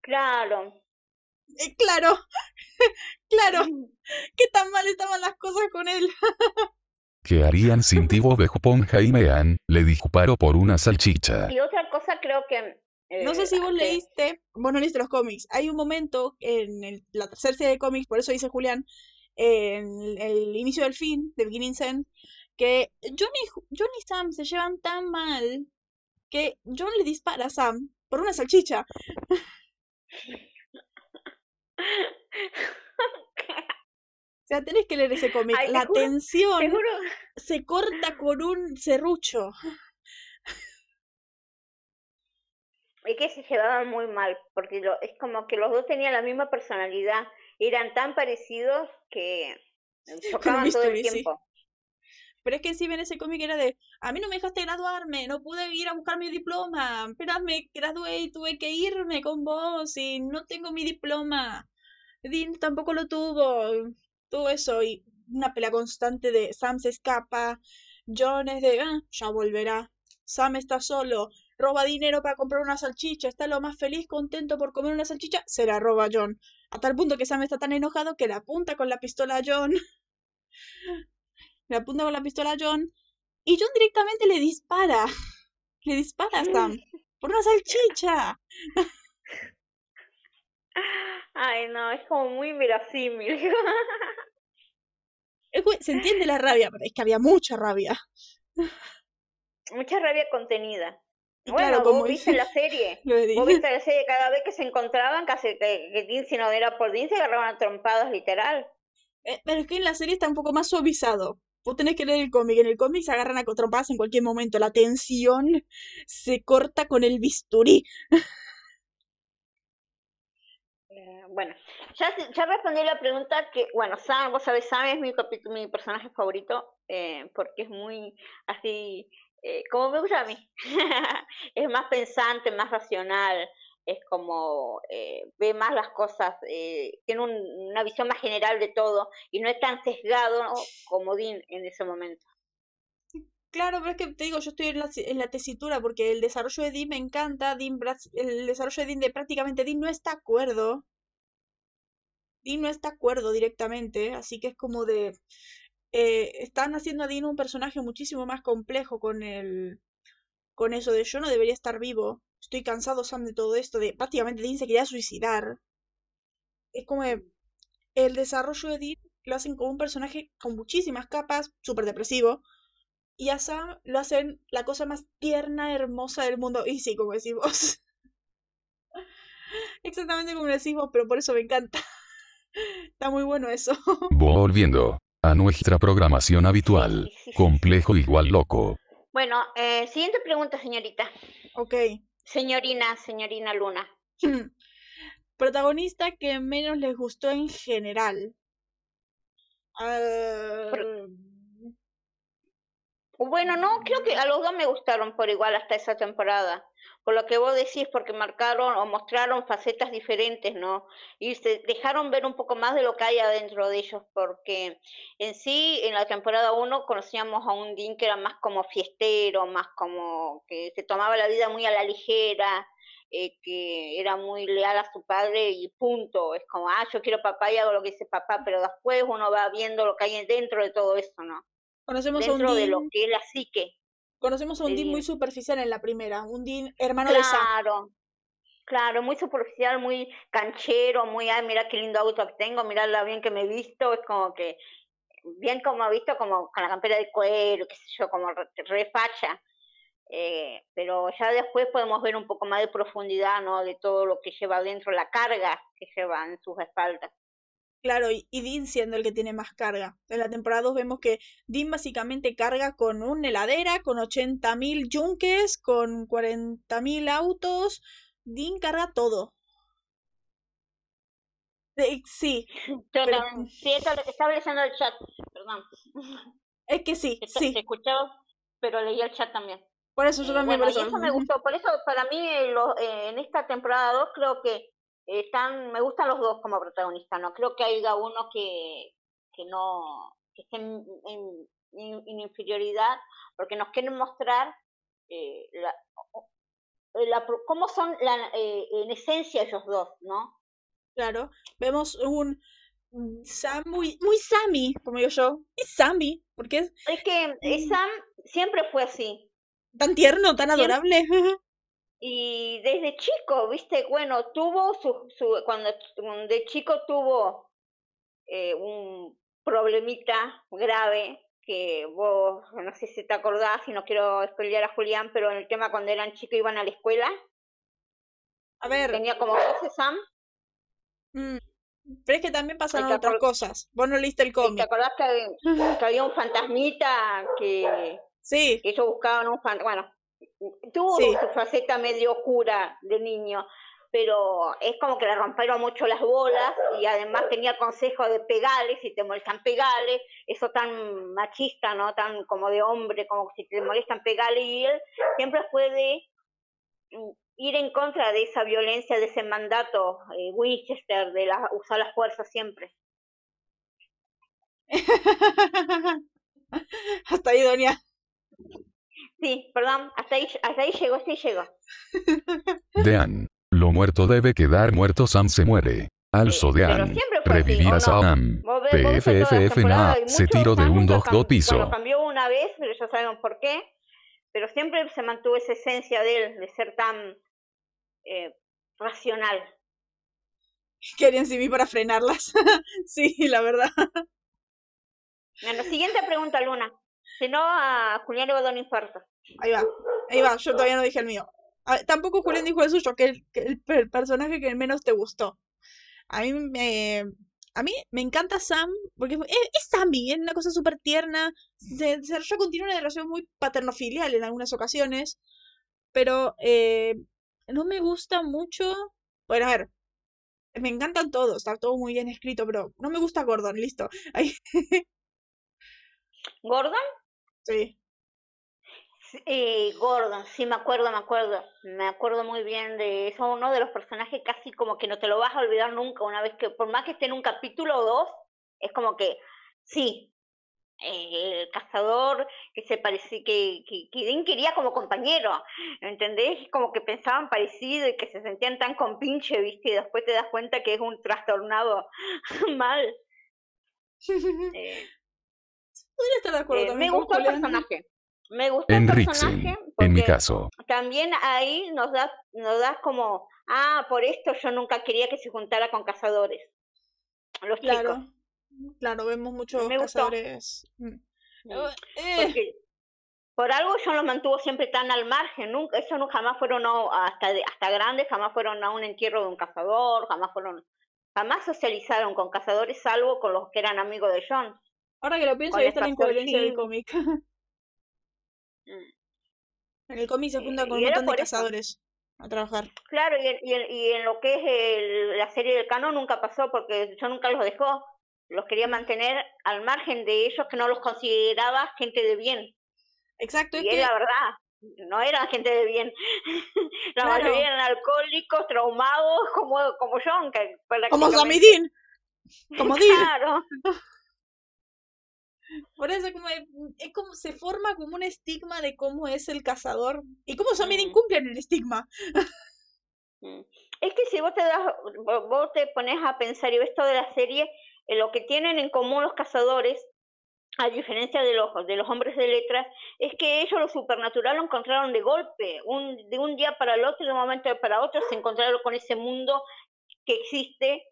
[SPEAKER 2] Claro.
[SPEAKER 1] Eh, claro, claro, qué tan mal estaban las cosas con él.
[SPEAKER 3] ¿Qué harían sin ti Bob Esponja y Mean? Le disparo por una salchicha.
[SPEAKER 2] Y otra cosa creo que...
[SPEAKER 1] No sé
[SPEAKER 2] eh,
[SPEAKER 1] si vos
[SPEAKER 2] que-
[SPEAKER 1] leíste, vos no leíste los cómics. Hay un momento en el- la tercera serie de cómics, por eso dice Julián, en el, inicio del fin, de Beginning's End, que John y, Ju- John y Sam se llevan tan mal que John le dispara a Sam por una salchicha. O sea, tenés que leer ese cómic.
[SPEAKER 2] Ay,
[SPEAKER 1] La
[SPEAKER 2] juro-
[SPEAKER 1] tensión
[SPEAKER 2] Te
[SPEAKER 1] se corta con un serrucho.
[SPEAKER 2] Es que se llevaban muy mal, porque lo, es como que los dos tenían la misma personalidad, eran tan parecidos que chocaban todo el tiempo.
[SPEAKER 1] Pero es que si ven ese cómic era de, a mí no me dejaste graduarme, no pude ir a buscar mi diploma, apenas me gradué y tuve que irme con vos y no tengo mi diploma. Dean tampoco lo tuvo, todo eso y una pelea constante de Sam se escapa, John es de, ah, ya volverá, Sam está solo, roba dinero para comprar una salchicha, está lo más feliz, contento por comer una salchicha, se la roba a John. A tal punto que Sam está tan enojado que le apunta con la pistola a John. le apunta con la pistola a John. Y John directamente le dispara. Le dispara a Sam. Por una salchicha.
[SPEAKER 2] Ay, no, es como muy verosímil.
[SPEAKER 1] Se entiende la rabia, pero es que había mucha rabia.
[SPEAKER 2] Mucha rabia contenida. Bueno,
[SPEAKER 1] claro, como
[SPEAKER 2] vos viste la serie. Vos viste la serie cada vez que se encontraban, casi que, que si no era por Dean, se agarraban a trompadas literal.
[SPEAKER 1] Eh, Pero es que en la serie está un poco más suavizado. Vos tenés que leer el cómic. En el cómic se agarran a trompadas en cualquier momento. La tensión se corta con el bisturí.
[SPEAKER 2] Eh, bueno, ya, ya respondí la pregunta que, bueno, Sam, vos sabés, Sam es mi, mi personaje favorito eh, porque es muy así, eh, como me gusta a mí. es más pensante, más racional, es como eh, ve más las cosas, eh, tiene un- una visión más general de todo y no es tan sesgado como Dean en ese momento.
[SPEAKER 1] Claro, pero es que te digo, yo estoy en la, tesitura porque el desarrollo de Dean me encanta. Dean, el desarrollo de Dean de prácticamente Dean no está acuerdo. Dean no está acuerdo directamente, así que es como de... eh, están haciendo a Dean un personaje muchísimo más complejo con el... con eso de yo no debería estar vivo. Estoy cansado, Sam, de todo esto, de prácticamente Dean se quería suicidar. Es como de- el desarrollo de Dean lo hacen como un personaje con muchísimas capas, súper depresivo. Y a Sam lo hacen la cosa más tierna, hermosa del mundo. Y sí, como decís vos. Exactamente como decís vos, pero por eso me encanta. Está muy bueno eso.
[SPEAKER 3] Volviendo a nuestra programación habitual. Complejo igual loco.
[SPEAKER 2] Bueno, eh, siguiente pregunta, señorita.
[SPEAKER 1] Ok.
[SPEAKER 2] Señorina, señorina Luna.
[SPEAKER 1] Protagonista que menos les gustó en general. Ah,
[SPEAKER 2] Bueno, no, creo que a los dos me gustaron por igual hasta esa temporada. Por lo que vos decís, porque marcaron o mostraron facetas diferentes, ¿no? Y se dejaron ver un poco más de lo que hay adentro de ellos, porque en sí, en la temporada 1 conocíamos a un Dean que era más como fiestero, más como que se tomaba la vida muy a la ligera, eh, que era muy leal a su padre y punto. Es como, ah, yo quiero papá y hago lo que dice papá, pero después uno va viendo lo que hay dentro de todo eso, ¿no?
[SPEAKER 1] conocemos a un
[SPEAKER 2] dentro de lo que es la psique.
[SPEAKER 1] Conocemos a un
[SPEAKER 2] de
[SPEAKER 1] Dean muy superficial en la primera. Un Dean hermano de Sam.
[SPEAKER 2] Claro, claro, muy superficial, muy canchero, muy, ay, mira qué lindo auto que tengo, mira lo bien que me he visto, es como que, bien como he visto, como con la campera de cuero, qué sé yo, como re, re facha. Eh, pero ya después podemos ver un poco más de profundidad, ¿no? De todo lo que lleva adentro, la carga que lleva en sus espaldas.
[SPEAKER 1] Claro, y, y Dean siendo el que tiene más carga. En la temporada 2 vemos que Dean básicamente carga con una heladera, con 80.000 yunques, con 40.000 autos. Dean carga todo. Eh, sí,
[SPEAKER 2] Yo
[SPEAKER 1] Pero-
[SPEAKER 2] también- sí, esto- estaba leyendo el chat, perdón.
[SPEAKER 1] es que sí, sí.
[SPEAKER 2] Te escuchaba, pero leí el chat también.
[SPEAKER 1] Por eso yo
[SPEAKER 2] Eh,
[SPEAKER 1] también,
[SPEAKER 2] bueno,
[SPEAKER 1] por eso.
[SPEAKER 2] eso me gustó. Por eso, para mí, eh, lo- eh, en esta temporada 2, creo que están, me gustan los dos como protagonistas. No creo que haya uno que, que no, que esté en, en- en- en inferioridad, porque nos quieren mostrar eh, la, cómo son la, eh, en esencia ellos dos, ¿no?
[SPEAKER 1] Claro, vemos un Sam muy, muy Sammy, como digo yo. Es Sammy, porque es
[SPEAKER 2] Es que eh. Sam siempre fue así.
[SPEAKER 1] tan tierno, tan
[SPEAKER 2] Siempre-
[SPEAKER 1] adorable.
[SPEAKER 2] Y desde chico, viste, bueno, tuvo su, su cuando de chico tuvo eh, un problemita grave que vos, no sé si te acordás, y no quiero spoilear a Julián, pero en el tema cuando eran chicos iban a la escuela,
[SPEAKER 1] A ver,
[SPEAKER 2] tenía como 12 Sam,
[SPEAKER 1] mm, pero es que también pasaron otras cosas. Vos no leíste el
[SPEAKER 2] y ¿te
[SPEAKER 1] cómic.
[SPEAKER 2] acordás que, que había un fantasmita que,
[SPEAKER 1] Sí,
[SPEAKER 2] que ellos buscaban un fantasma, bueno, tuvo
[SPEAKER 1] Sí.
[SPEAKER 2] su faceta medio oscura de niño, pero es como que le rompieron mucho las bolas y además tenía consejo de pegarle, si te molestan pegarle, eso tan machista, ¿no? Tan como de hombre, como si te molestan pegarle y él siempre fue de mm, ir en contra de esa violencia, de ese mandato eh, Winchester, de la, usar la fuerza siempre.
[SPEAKER 1] hasta ahí, Doña.
[SPEAKER 2] Sí, perdón, hasta ahí, hasta ahí llegó, hasta ahí llegó.
[SPEAKER 3] Dean. Lo muerto debe quedar muerto, Sam se muere. Also
[SPEAKER 2] Pero
[SPEAKER 3] Dean. Revivir
[SPEAKER 2] ¿o
[SPEAKER 3] a? Sam. PFFF na. Se tiro de un
[SPEAKER 2] nunca
[SPEAKER 3] dog
[SPEAKER 2] cam-
[SPEAKER 3] do piso.
[SPEAKER 2] Bueno, cambió una vez, pero ya sabemos por qué. Pero siempre se mantuvo esa esencia de él, de ser tan eh, racional.
[SPEAKER 1] Querían CV para frenarlas. sí, la verdad.
[SPEAKER 2] Bueno, siguiente pregunta, Luna. Si no, a Julián le va a dar un infarto.
[SPEAKER 1] Ahí va. Ahí va. Yo todavía no dije el mío. Tampoco Julián dijo el suyo, que el, que el per- personaje que menos te gustó. A mí me. A mí me encanta Sam, porque es, es Sammy, es una cosa súper tierna. Se desarrolla continúa una relación muy paterno-filial en algunas ocasiones. Pero eh, no me gusta mucho. Bueno, a ver. Me encantan todos, está todo muy bien escrito, pero no me gusta Gordon, listo. Ahí,
[SPEAKER 2] ¿Gordon?
[SPEAKER 1] Sí.
[SPEAKER 2] Eh, Gordon, sí me acuerdo, me acuerdo. Me acuerdo muy bien de eso. Uno de los personajes casi como que no te lo vas a olvidar nunca. Una vez que, por más que esté en un capítulo o dos, es como que, sí, eh, el cazador que se parecía, que, que, que quería como compañero, ¿entendés? Como que pensaban parecido y que se sentían tan compinche, ¿viste? Y después te das cuenta que es un trastornado mal. Eh,
[SPEAKER 1] Podría estar de acuerdo
[SPEAKER 2] eh,
[SPEAKER 1] también
[SPEAKER 2] me gustó el personaje. Me gustó el personaje
[SPEAKER 3] En mi
[SPEAKER 2] porque
[SPEAKER 3] caso.
[SPEAKER 2] también ahí nos da, nos da como, ah, por esto yo nunca quería que se juntara con cazadores. Los
[SPEAKER 1] Claro,
[SPEAKER 2] chicos.
[SPEAKER 1] claro, vemos muchos
[SPEAKER 2] Me
[SPEAKER 1] cazadores. mm. Eh,
[SPEAKER 2] Porque por algo yo los mantuvo siempre tan al margen, nunca, eso no jamás fueron a- hasta de- hasta grandes, jamás fueron a un entierro de un cazador, jamás fueron, jamás socializaron con cazadores salvo con los que eran amigos de John.
[SPEAKER 1] Ahora que lo pienso, ahí está la incoherencia del cómic.
[SPEAKER 2] Mm.
[SPEAKER 1] En el cómic se junta con un montón de cazadores a trabajar.
[SPEAKER 2] Claro, y en, y en, y en lo que es el- la serie del canon nunca pasó porque yo nunca los dejó. Los quería mantener al margen de ellos que no los consideraba gente de bien.
[SPEAKER 1] Exacto,
[SPEAKER 2] Y es
[SPEAKER 1] que
[SPEAKER 2] la verdad, no eran gente de bien. la
[SPEAKER 1] Claro.
[SPEAKER 2] mayoría eran alcohólicos, traumados, como, como John, que
[SPEAKER 1] como Dean, como Dean.
[SPEAKER 2] Claro,
[SPEAKER 1] Por eso como es, es como se forma como un estigma de cómo es el cazador y cómo
[SPEAKER 2] Mm.
[SPEAKER 1] cumple el estigma.
[SPEAKER 2] Mm. Es que si vos te das, vo- vos te pones a pensar y ves toda la serie, eh, lo que tienen en común los cazadores, a diferencia de los, de los hombres de letras, es que ellos lo supernatural lo encontraron de golpe, un, de un día para el otro, de un momento para otro, se encontraron con ese mundo que existe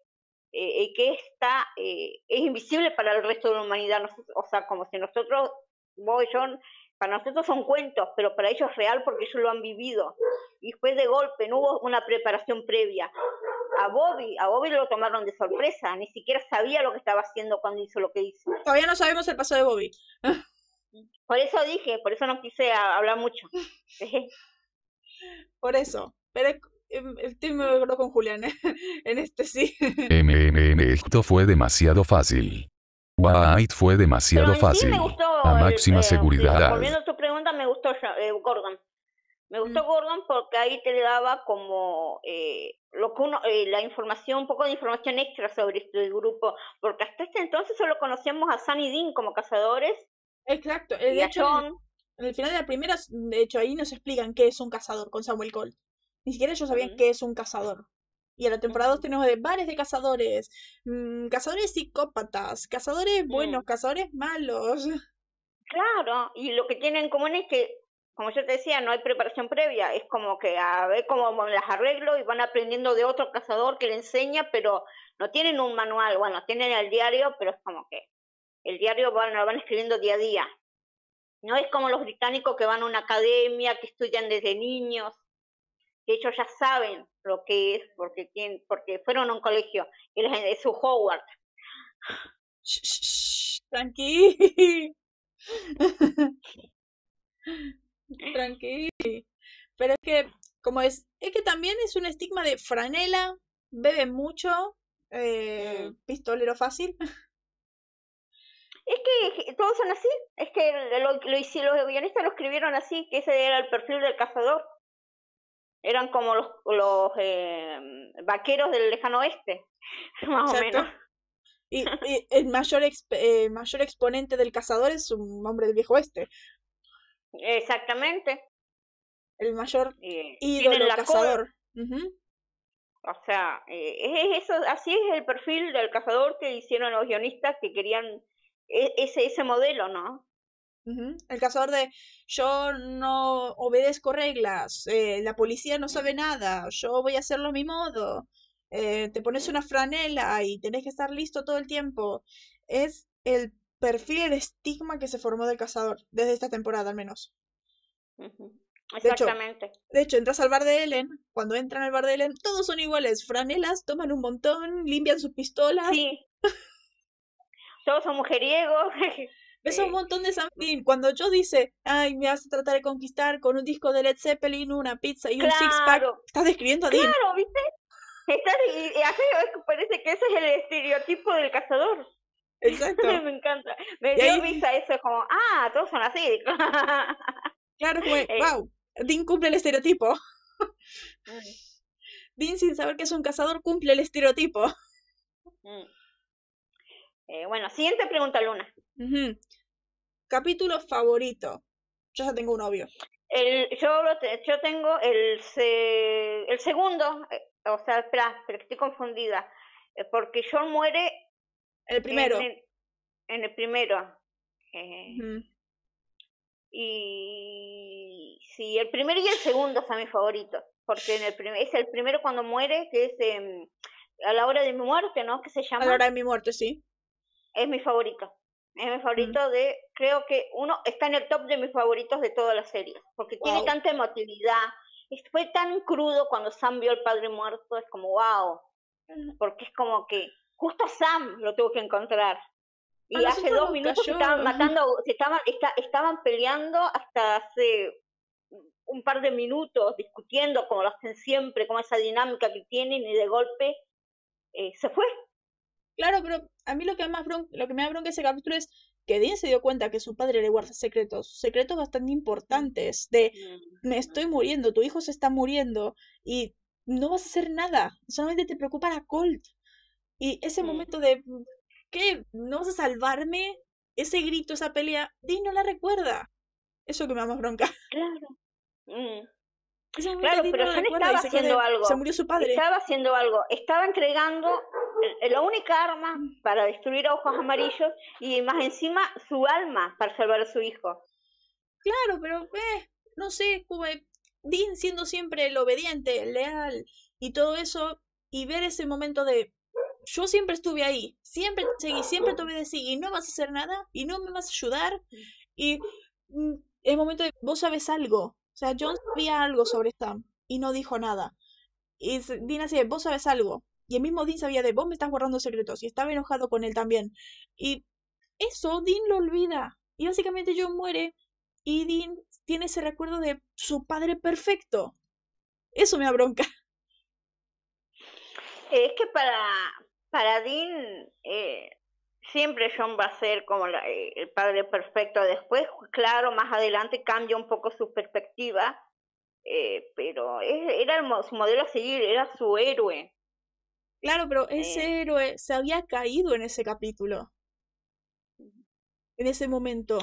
[SPEAKER 2] eh, y que está, eh, es invisible para el resto de la humanidad. Nosotros- o sea, como si nosotros, vos y yo, para nosotros son cuentos, pero para ellos es real porque ellos lo han vivido. Y fue de golpe, no hubo una preparación previa. A Bobby, a Bobby lo tomaron de sorpresa, ni siquiera sabía lo que estaba haciendo cuando hizo lo que hizo.
[SPEAKER 1] Todavía no sabemos el paso de Bobby.
[SPEAKER 2] Por eso dije, por eso no quise hablar mucho.
[SPEAKER 1] Por eso. Pero em, estoy muy de acuerdo con Julián ¿eh? en este sí.
[SPEAKER 3] MMM esto fue demasiado fácil. White fue demasiado
[SPEAKER 2] Pero en sí
[SPEAKER 3] fácil.
[SPEAKER 2] me gustó
[SPEAKER 3] A
[SPEAKER 2] el-
[SPEAKER 3] máxima
[SPEAKER 2] eh,
[SPEAKER 3] seguridad.
[SPEAKER 2] Volviendo a tu pregunta, me gustó eh, Gordon. Me gustó
[SPEAKER 1] Mm.
[SPEAKER 2] Gordon porque ahí te daba como eh, lo que uno, eh, la información, un poco de información extra sobre este grupo, porque hasta este entonces solo conocíamos a Sunny Dean como cazadores
[SPEAKER 1] Exacto. eh,
[SPEAKER 2] y
[SPEAKER 1] De
[SPEAKER 2] a
[SPEAKER 1] hecho, en-
[SPEAKER 2] John.
[SPEAKER 1] en el final de la primera, de hecho, ahí nos explican qué es un cazador con Samuel Cole. Ni siquiera ellos sabían
[SPEAKER 2] Ujú.
[SPEAKER 1] qué es un cazador. Y en la temporada 2
[SPEAKER 2] Ujú.
[SPEAKER 1] tenemos de bares de cazadores, mm, cazadores psicópatas, cazadores buenos,
[SPEAKER 2] Mm.
[SPEAKER 1] cazadores malos.
[SPEAKER 2] Claro, y lo que tienen en común es que, como yo te decía, no hay preparación previa, es como que a ver cómo las arreglo y van aprendiendo de otro cazador que le enseña, pero no tienen un manual, bueno, tienen el diario, pero es como que el diario van, lo van escribiendo día a día. No es como los británicos que van a una academia, que estudian desde niños, que ellos ya saben lo que es, porque tienen, porque fueron a un colegio, y les- es su Howard.
[SPEAKER 1] Tranqui. Tranqui. Pero es que, como es, es que también es un estigma de franela, bebe mucho, eh,
[SPEAKER 2] Mm.
[SPEAKER 1] pistolero fácil.
[SPEAKER 2] Es que todos son así, es que lo, lo los guionistas lo escribieron así, que ese era el perfil del cazador. Eran como los, los eh, vaqueros del lejano oeste, más o menos.
[SPEAKER 1] Y, y el mayor, exp- eh, mayor exponente del cazador es un hombre del viejo oeste.
[SPEAKER 2] Exactamente.
[SPEAKER 1] El mayor
[SPEAKER 2] Eh,
[SPEAKER 1] ídolo cazador.
[SPEAKER 2] O sea, eh, es eso, así es el perfil del cazador que hicieron los guionistas que querían e- ese, ese modelo, ¿no?
[SPEAKER 1] El cazador de yo no obedezco reglas, eh, la policía no sabe nada, yo voy a hacerlo a mi modo. eh, te pones una franela y tenés que estar listo todo el tiempo. Es el perfil, el estigma que se formó del cazador, desde esta temporada al menos.
[SPEAKER 2] Ujú.
[SPEAKER 1] hecho,
[SPEAKER 2] Exactamente.
[SPEAKER 1] De hecho, entras al bar de Ellen, cuando entran al bar de Ellen, todos son iguales, franelas, toman un montón, limpian sus pistolas,
[SPEAKER 2] Sí. Todos son mujeriegos.
[SPEAKER 1] ves a un montón de Dean. Cuando Joe dice, ay, me vas a tratar de conquistar con un disco de Led Zeppelin, una pizza y un six-pack, estás describiendo a Dean.
[SPEAKER 2] claro, ¿viste? Está, y, y que parece que ese es el estereotipo del cazador.
[SPEAKER 1] Exacto.
[SPEAKER 2] Me encanta. Me dio
[SPEAKER 1] ahí-
[SPEAKER 2] risa eso, es como, ah, todos son así.
[SPEAKER 1] Claro, como,
[SPEAKER 2] Eh.
[SPEAKER 1] wow, Dean cumple el estereotipo. Dean, sin saber que es un cazador, cumple el estereotipo.
[SPEAKER 2] Mm. Eh, bueno, siguiente pregunta, Luna.
[SPEAKER 1] Capítulo favorito. Yo ya tengo un novio.
[SPEAKER 2] El, yo, lo te- yo tengo el, se- el segundo, eh, o sea, espera, pero estoy confundida, eh, porque John muere
[SPEAKER 1] El primero.
[SPEAKER 2] En, el, en el primero. Eh, y sí, el primero y el segundo son mis favoritos, porque en el primer, es el primero cuando muere, que es em, a la hora de mi muerte, ¿no? Que se
[SPEAKER 1] A
[SPEAKER 2] llama,
[SPEAKER 1] la hora de mi muerte, sí.
[SPEAKER 2] Es mi favorito. Es
[SPEAKER 1] Mm.
[SPEAKER 2] mi favorito de, creo que uno está en el top de mis favoritos de toda la serie, porque tiene tanta emotividad, fue tan crudo cuando Sam vio al padre muerto, es como wow, porque es como que justo a Sam lo tuvo que encontrar. Y hace dos minutos se estaban matando, se estaban, esta- estaban peleando hasta hace un par de minutos, discutiendo como lo hacen siempre, como esa dinámica que tienen, y de golpe eh, se fue.
[SPEAKER 1] Claro, pero a mí lo que más lo que me da bronca ese capítulo es que Dean se dio cuenta que su padre le guarda secretos, secretos bastante importantes, de me estoy muriendo, tu hijo se está muriendo y no vas a hacer nada, solamente te preocupa la Colt. Y ese
[SPEAKER 2] Mm.
[SPEAKER 1] momento de ¿qué? ¿No vas a salvarme? Ese grito, esa pelea, Dean no la recuerda. Eso que me da más bronca.
[SPEAKER 2] Claro. Mm. Claro, pero
[SPEAKER 1] no
[SPEAKER 2] estaba haciendo
[SPEAKER 1] de,
[SPEAKER 2] algo.
[SPEAKER 1] Se murió su padre.
[SPEAKER 2] Estaba haciendo algo, estaba entregando el- la única arma para destruir a ojos amarillos y más encima su alma para salvar a su hijo.
[SPEAKER 1] Claro, pero eh, no sé, como eh, Dean siendo siempre el obediente, el leal y todo eso, y ver ese momento de yo siempre estuve ahí, siempre te seguí, siempre te obedecí y no vas a hacer nada y no me vas a ayudar y mm, el momento de vos sabes algo, o sea, John sabía algo sobre Sam y no dijo nada. Y Dean así vos sabes algo. Y el mismo Dean sabía de, vos me estás guardando secretos y estaba enojado con él también. Y eso Dean lo olvida. Y básicamente John muere y Dean tiene ese recuerdo de su padre perfecto. Eso me da bronca.
[SPEAKER 2] Es que para, para Dean eh, siempre John va a ser como la- eh, el padre perfecto. Después, claro, más adelante cambia un poco su perspectiva, eh, pero es- era el su modelo a seguir, era su héroe.
[SPEAKER 1] Claro, pero ese
[SPEAKER 2] Eh.
[SPEAKER 1] héroe se había caído en ese capítulo. En ese momento.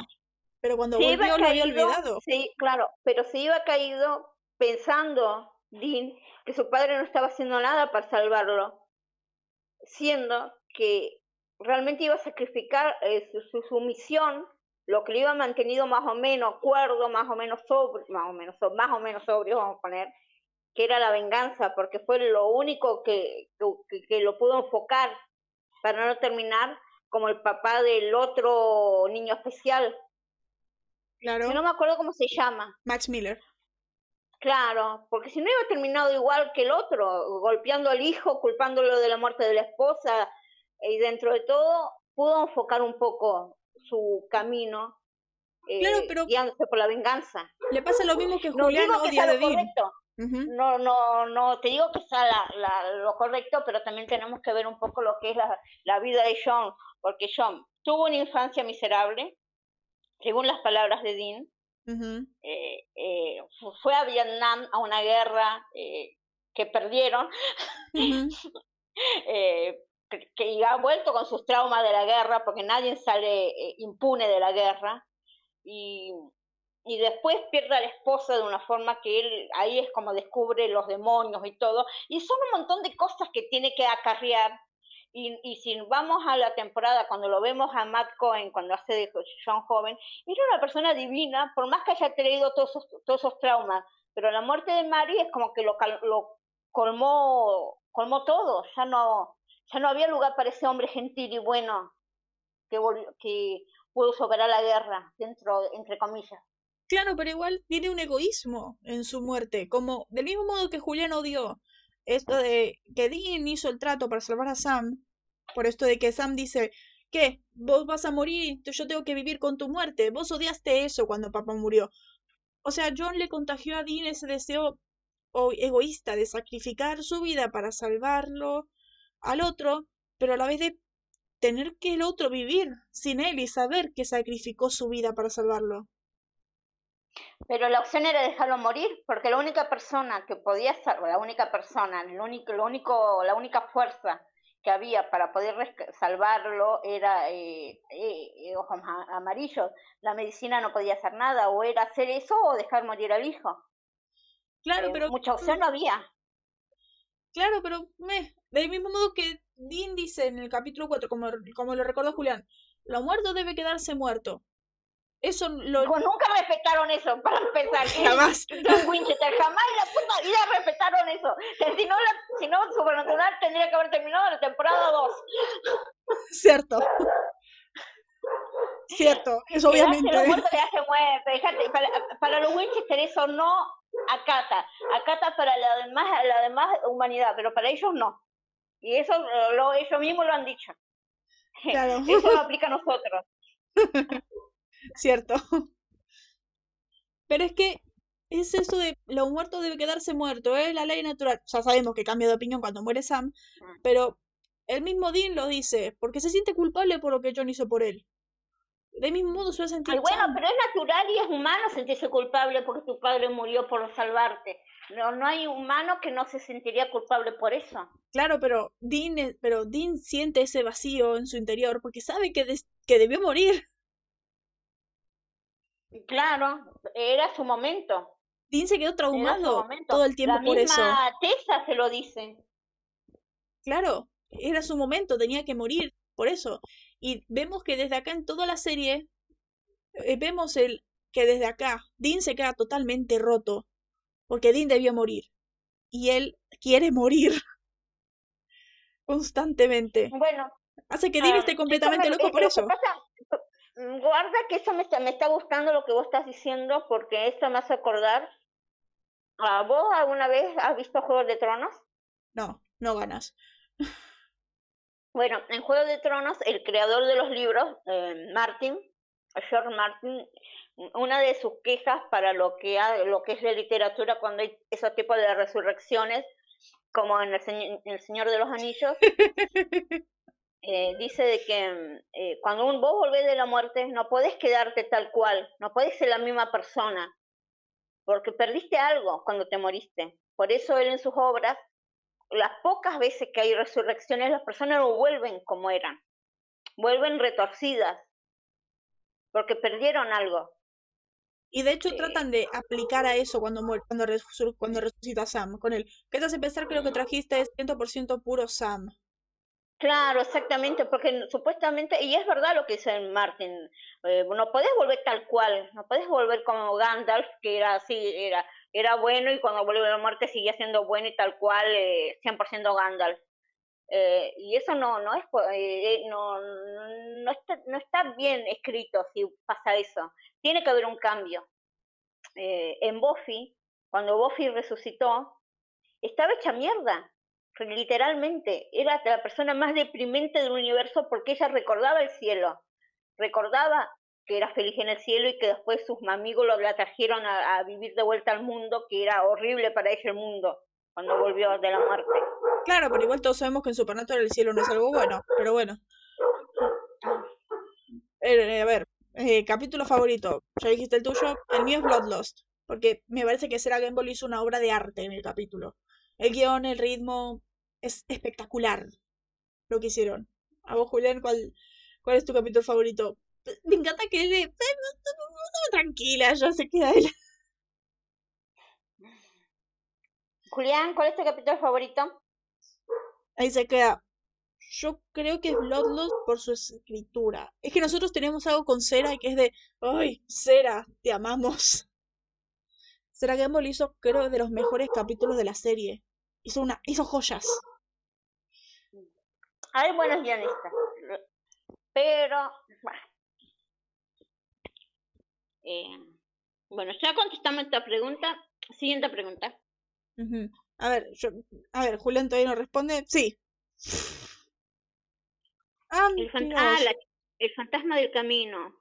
[SPEAKER 1] Pero cuando
[SPEAKER 2] Se
[SPEAKER 1] volvió lo había olvidado.
[SPEAKER 2] Sí, claro, pero se iba caído pensando, Dean, que su padre no estaba haciendo nada para salvarlo, siendo que realmente iba a sacrificar eh, su, su, su misión, lo que le iba mantenido más o menos cuerdo, más o menos sobrio, más o menos, más o menos sobrio, vamos a poner, que era la venganza, porque fue lo único que, que, que lo pudo enfocar para no terminar como el papá del otro niño especial,
[SPEAKER 1] Claro.
[SPEAKER 2] que no me acuerdo cómo se llama.
[SPEAKER 1] Max Miller.
[SPEAKER 2] Claro, porque si no iba terminado igual que el otro, golpeando al hijo, culpándolo de la muerte de la esposa, y dentro de todo pudo enfocar un poco su camino, eh,
[SPEAKER 1] Claro, pero-
[SPEAKER 2] guiándose por la venganza.
[SPEAKER 1] Le pasa lo mismo que
[SPEAKER 2] No
[SPEAKER 1] Julián
[SPEAKER 2] digo que sea lo correcto, no, no, no, te digo que sea la, la- lo correcto, pero también tenemos que ver un poco lo que es la, la vida de John, porque John tuvo una infancia miserable, según las palabras de Dean, eh, eh, fu- fue a Vietnam a una guerra que perdieron, que, ha vuelto con sus traumas de la guerra, porque nadie sale eh, impune de la guerra, y y después pierde a la esposa de una forma que él ahí es como descubre los demonios y todo, y son un montón de cosas que tiene que acarrear. Y, y si vamos a la temporada, cuando lo vemos a Matt Cohen, cuando hace de John Joven, era una persona divina, por más que haya tenido todos esos, todos esos traumas, pero la muerte de Mary es como que lo, lo colmó, colmó todo, ya no, ya no había lugar para ese hombre gentil y bueno que, que pudo superar la guerra, dentro, entre comillas.
[SPEAKER 1] Claro, pero igual tiene un egoísmo en su muerte, como del mismo modo que Julián odió esto de que Dean hizo el trato para salvar a Sam, por esto de que Sam dice, ¿qué? Vos vas a morir, yo tengo que vivir con tu muerte, vos odiaste eso cuando papá murió. O sea, John le contagió a Dean ese deseo egoísta de sacrificar su vida para salvarlo al otro, pero a la vez de tener que el otro vivir sin él y saber que sacrificó su vida para salvarlo.
[SPEAKER 2] Pero la opción era dejarlo morir, porque la única persona que podía salvar, la única persona, lo único, lo único, la única fuerza que había para poder salvarlo era eh, eh, ojos amarillos. La medicina no podía hacer nada, o era hacer eso o dejar morir al hijo.
[SPEAKER 1] Claro, eh, pero.
[SPEAKER 2] Mucha opción no había.
[SPEAKER 1] Claro, pero me, del mismo modo que Dean dice en el capítulo 4, como, como lo recordó Julián, lo muerto debe quedarse muerto. Eso lo...
[SPEAKER 2] Pues nunca respetaron eso, para empezar.
[SPEAKER 1] Jamás.
[SPEAKER 2] John Winchester, jamás en la puta vida respetaron eso. Si no, la, si no, Supernatural tendría que haber terminado la temporada 2.
[SPEAKER 1] Cierto. Cierto, eso obviamente.
[SPEAKER 2] Lo muerto le hace muerte. para, para los Winchester eso no acata. Acata para la demás, la demás humanidad, pero para ellos no. Y eso lo, ellos mismos lo han dicho. Claro. Eso lo aplica a nosotros.
[SPEAKER 1] Cierto. Pero es que es eso de lo muerto debe quedarse muerto, es la ley natural. Ya sabemos que cambia de opinión cuando muere Sam, mm. pero el mismo Dean lo dice, porque se siente culpable por lo que John hizo por él. De mismo modo se va a sentir.
[SPEAKER 2] bueno, pero es natural y es humano sentirse culpable porque tu padre murió por salvarte. No, no hay humano que no se sentiría culpable por eso.
[SPEAKER 1] Claro, pero Dean, pero Dean siente ese vacío en su interior porque sabe que, que debió morir.
[SPEAKER 2] Claro, era su momento.
[SPEAKER 1] Dean se quedó traumado todo el tiempo por eso.
[SPEAKER 2] La Tessa se lo dice.
[SPEAKER 1] Claro, era su momento, tenía que morir por eso. Y vemos que desde acá en toda la serie, eh, vemos el que desde acá Dean se queda totalmente roto, porque Dean debió morir. Y él quiere morir constantemente.
[SPEAKER 2] Bueno.
[SPEAKER 1] Hace que Dean esté completamente loco por eso.
[SPEAKER 2] Guarda que eso me está, me está gustando lo que vos estás diciendo porque esto me hace acordar. ¿A ¿Vos alguna vez has visto Juegos de Tronos?
[SPEAKER 1] No, no ganas.
[SPEAKER 2] Bueno, en Juego de Tronos, el creador de los libros, eh, Martin, George Martin, una de sus quejas para lo que, lo que es la literatura cuando hay esos tipos de resurrecciones, como en el, el Señor de los Anillos, Eh, dice de que eh, cuando un, vos volvés de la muerte no podés quedarte tal cual, no podés ser la misma persona, porque perdiste algo cuando te moriste. Por eso él en sus obras, las pocas veces que hay resurrecciones, las personas no vuelven como eran, vuelven retorcidas, porque perdieron algo.
[SPEAKER 1] Y de hecho tratan de aplicar a eso cuando cuando, cuando resucita Sam con él. ¿Qué te hace pensar que lo que trajiste es 100% puro Sam?
[SPEAKER 2] Claro, exactamente, porque supuestamente, y es verdad lo que dice Martin, eh, no podés volver tal cual, no podés volver como Gandalf, que era así, era, era bueno y cuando volvió a la muerte seguía siendo bueno y tal cual, eh, 100% Gandalf. Eh, y eso no, no, es, eh, no, no, está, no está bien escrito si pasa eso. Tiene que haber un cambio. en Buffy, cuando Buffy resucitó, estaba hecha mierda literalmente, era la persona más deprimente del universo porque ella recordaba el cielo, recordaba que era feliz en el cielo y que después sus amigos la trajeron a, vivir de vuelta al mundo, que era horrible para ella el mundo cuando volvió de la muerte.
[SPEAKER 1] Claro, pero igual todos sabemos que en Supernatural el cielo no es algo bueno, pero bueno. Eh, a ver, eh, capítulo favorito. Ya dijiste el tuyo. El mío es Bloodlust. Porque me parece que Sarah Gamble hizo una obra de arte en el capítulo. El guion, el ritmo, es espectacular lo que hicieron. A vos, Julián, ¿cuál, cuál es tu capítulo favorito? Me encanta que él de, tranquila, ya se queda él.
[SPEAKER 2] Julián, ¿cuál es tu capítulo favorito?
[SPEAKER 1] Ahí se queda. Yo creo que es Bloodlust por su escritura. Es que nosotros tenemos algo con Cera y que es de, ay, Cera, te amamos. Cera Gamble hizo, creo, de los mejores capítulos de la serie. Hizo una, hizo joyas.
[SPEAKER 2] Hay buenos guionistas. Pero, bueno. Eh, bueno, ya contestamos esta pregunta. Siguiente pregunta.
[SPEAKER 1] A ver, yo, a ver, Julián todavía no responde. Sí. Ah,
[SPEAKER 2] El, ah, la- el fantasma del camino.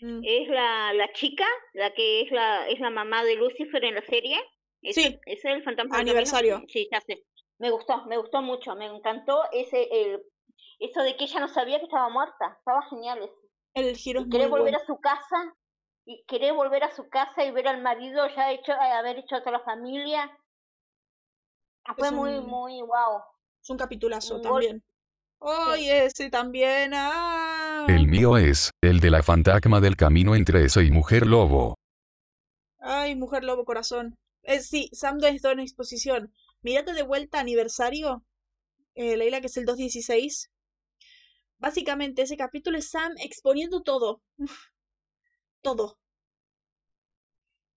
[SPEAKER 1] Mm,
[SPEAKER 2] Es la, la chica, la que es la, es la mamá de Lucifer en la serie. ¿Ese,
[SPEAKER 1] Sí.
[SPEAKER 2] ¿Ese es el fantasma del
[SPEAKER 1] Aniversario.
[SPEAKER 2] camino? Sí, ya sé. Me gustó, me gustó mucho. Me encantó ese, el, eso de que ella no sabía que estaba muerta. Estaba genial eso.
[SPEAKER 1] El giro es muy
[SPEAKER 2] querer volver
[SPEAKER 1] bueno.
[SPEAKER 2] a su casa y querer volver a su casa y ver al marido ya hecho haber hecho a toda la familia fue
[SPEAKER 1] Es
[SPEAKER 2] muy
[SPEAKER 1] un-
[SPEAKER 2] muy wow
[SPEAKER 1] Es un capitulazo
[SPEAKER 2] un
[SPEAKER 1] también. Oye, ese también. Ah.
[SPEAKER 3] El mío es, el de la fantasma del camino entre ese y mujer lobo.
[SPEAKER 1] Ay, mujer lobo corazón. Eh, sí, Sam no está en exposición. Mírate de vuelta aniversario. Eh, Leila, que es el 216. Básicamente, ese capítulo es Sam exponiendo todo. todo.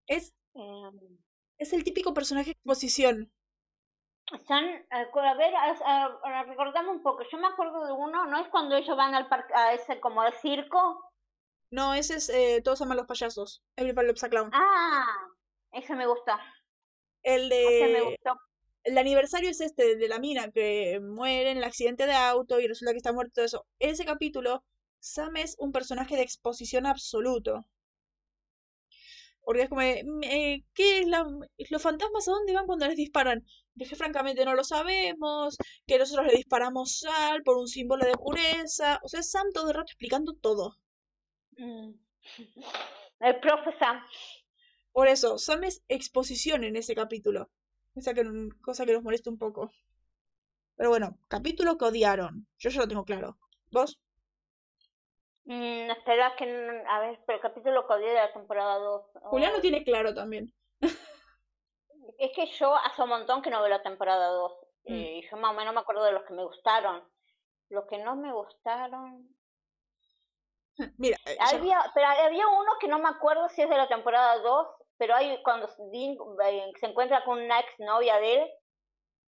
[SPEAKER 1] Es,
[SPEAKER 2] Em,
[SPEAKER 1] es el típico personaje de exposición.
[SPEAKER 2] Están eh, a ver recordame un poco yo me acuerdo de uno no es cuando ellos van al parque a ese como al circo
[SPEAKER 1] No, ese es eh, Todos aman los payasos. Everybody loves a clown.
[SPEAKER 2] ah ese me gustó
[SPEAKER 1] El
[SPEAKER 2] ese me
[SPEAKER 1] de.
[SPEAKER 2] gustó
[SPEAKER 1] El aniversario es este de la mina que muere en el accidente de auto y resulta que está muerto todo eso. Ese capítulo, Sam es un personaje de exposición absoluto. Porque es como, de, "Mm, eh, ¿qué es la... ¿Los fantasmas a dónde van cuando les disparan? Que francamente no lo sabemos, que nosotros le disparamos sal por un símbolo de pureza. O sea, Sam todo el rato explicando todo.
[SPEAKER 2] Mm. el profe Sam
[SPEAKER 1] Por eso, Sam es exposición en ese capítulo. Esa que, cosa que nos molesta un poco. Pero bueno, capítulo que odiaron. Yo ya lo tengo claro. ¿Vos?
[SPEAKER 2] Mm, espera que a ver pero el capítulo que odié de la temporada 2
[SPEAKER 1] Julián lo
[SPEAKER 2] Oh,
[SPEAKER 1] tiene claro también.
[SPEAKER 2] es que yo hace un montón que no veo la temporada 2
[SPEAKER 1] Mm.
[SPEAKER 2] eh, y yo más o menos me acuerdo de los que me gustaron los que no me gustaron
[SPEAKER 1] Mira, eh,
[SPEAKER 2] Había, pero había uno que no me acuerdo si es de la temporada 2, pero hay cuando Dean eh, se encuentra con una exnovia de él,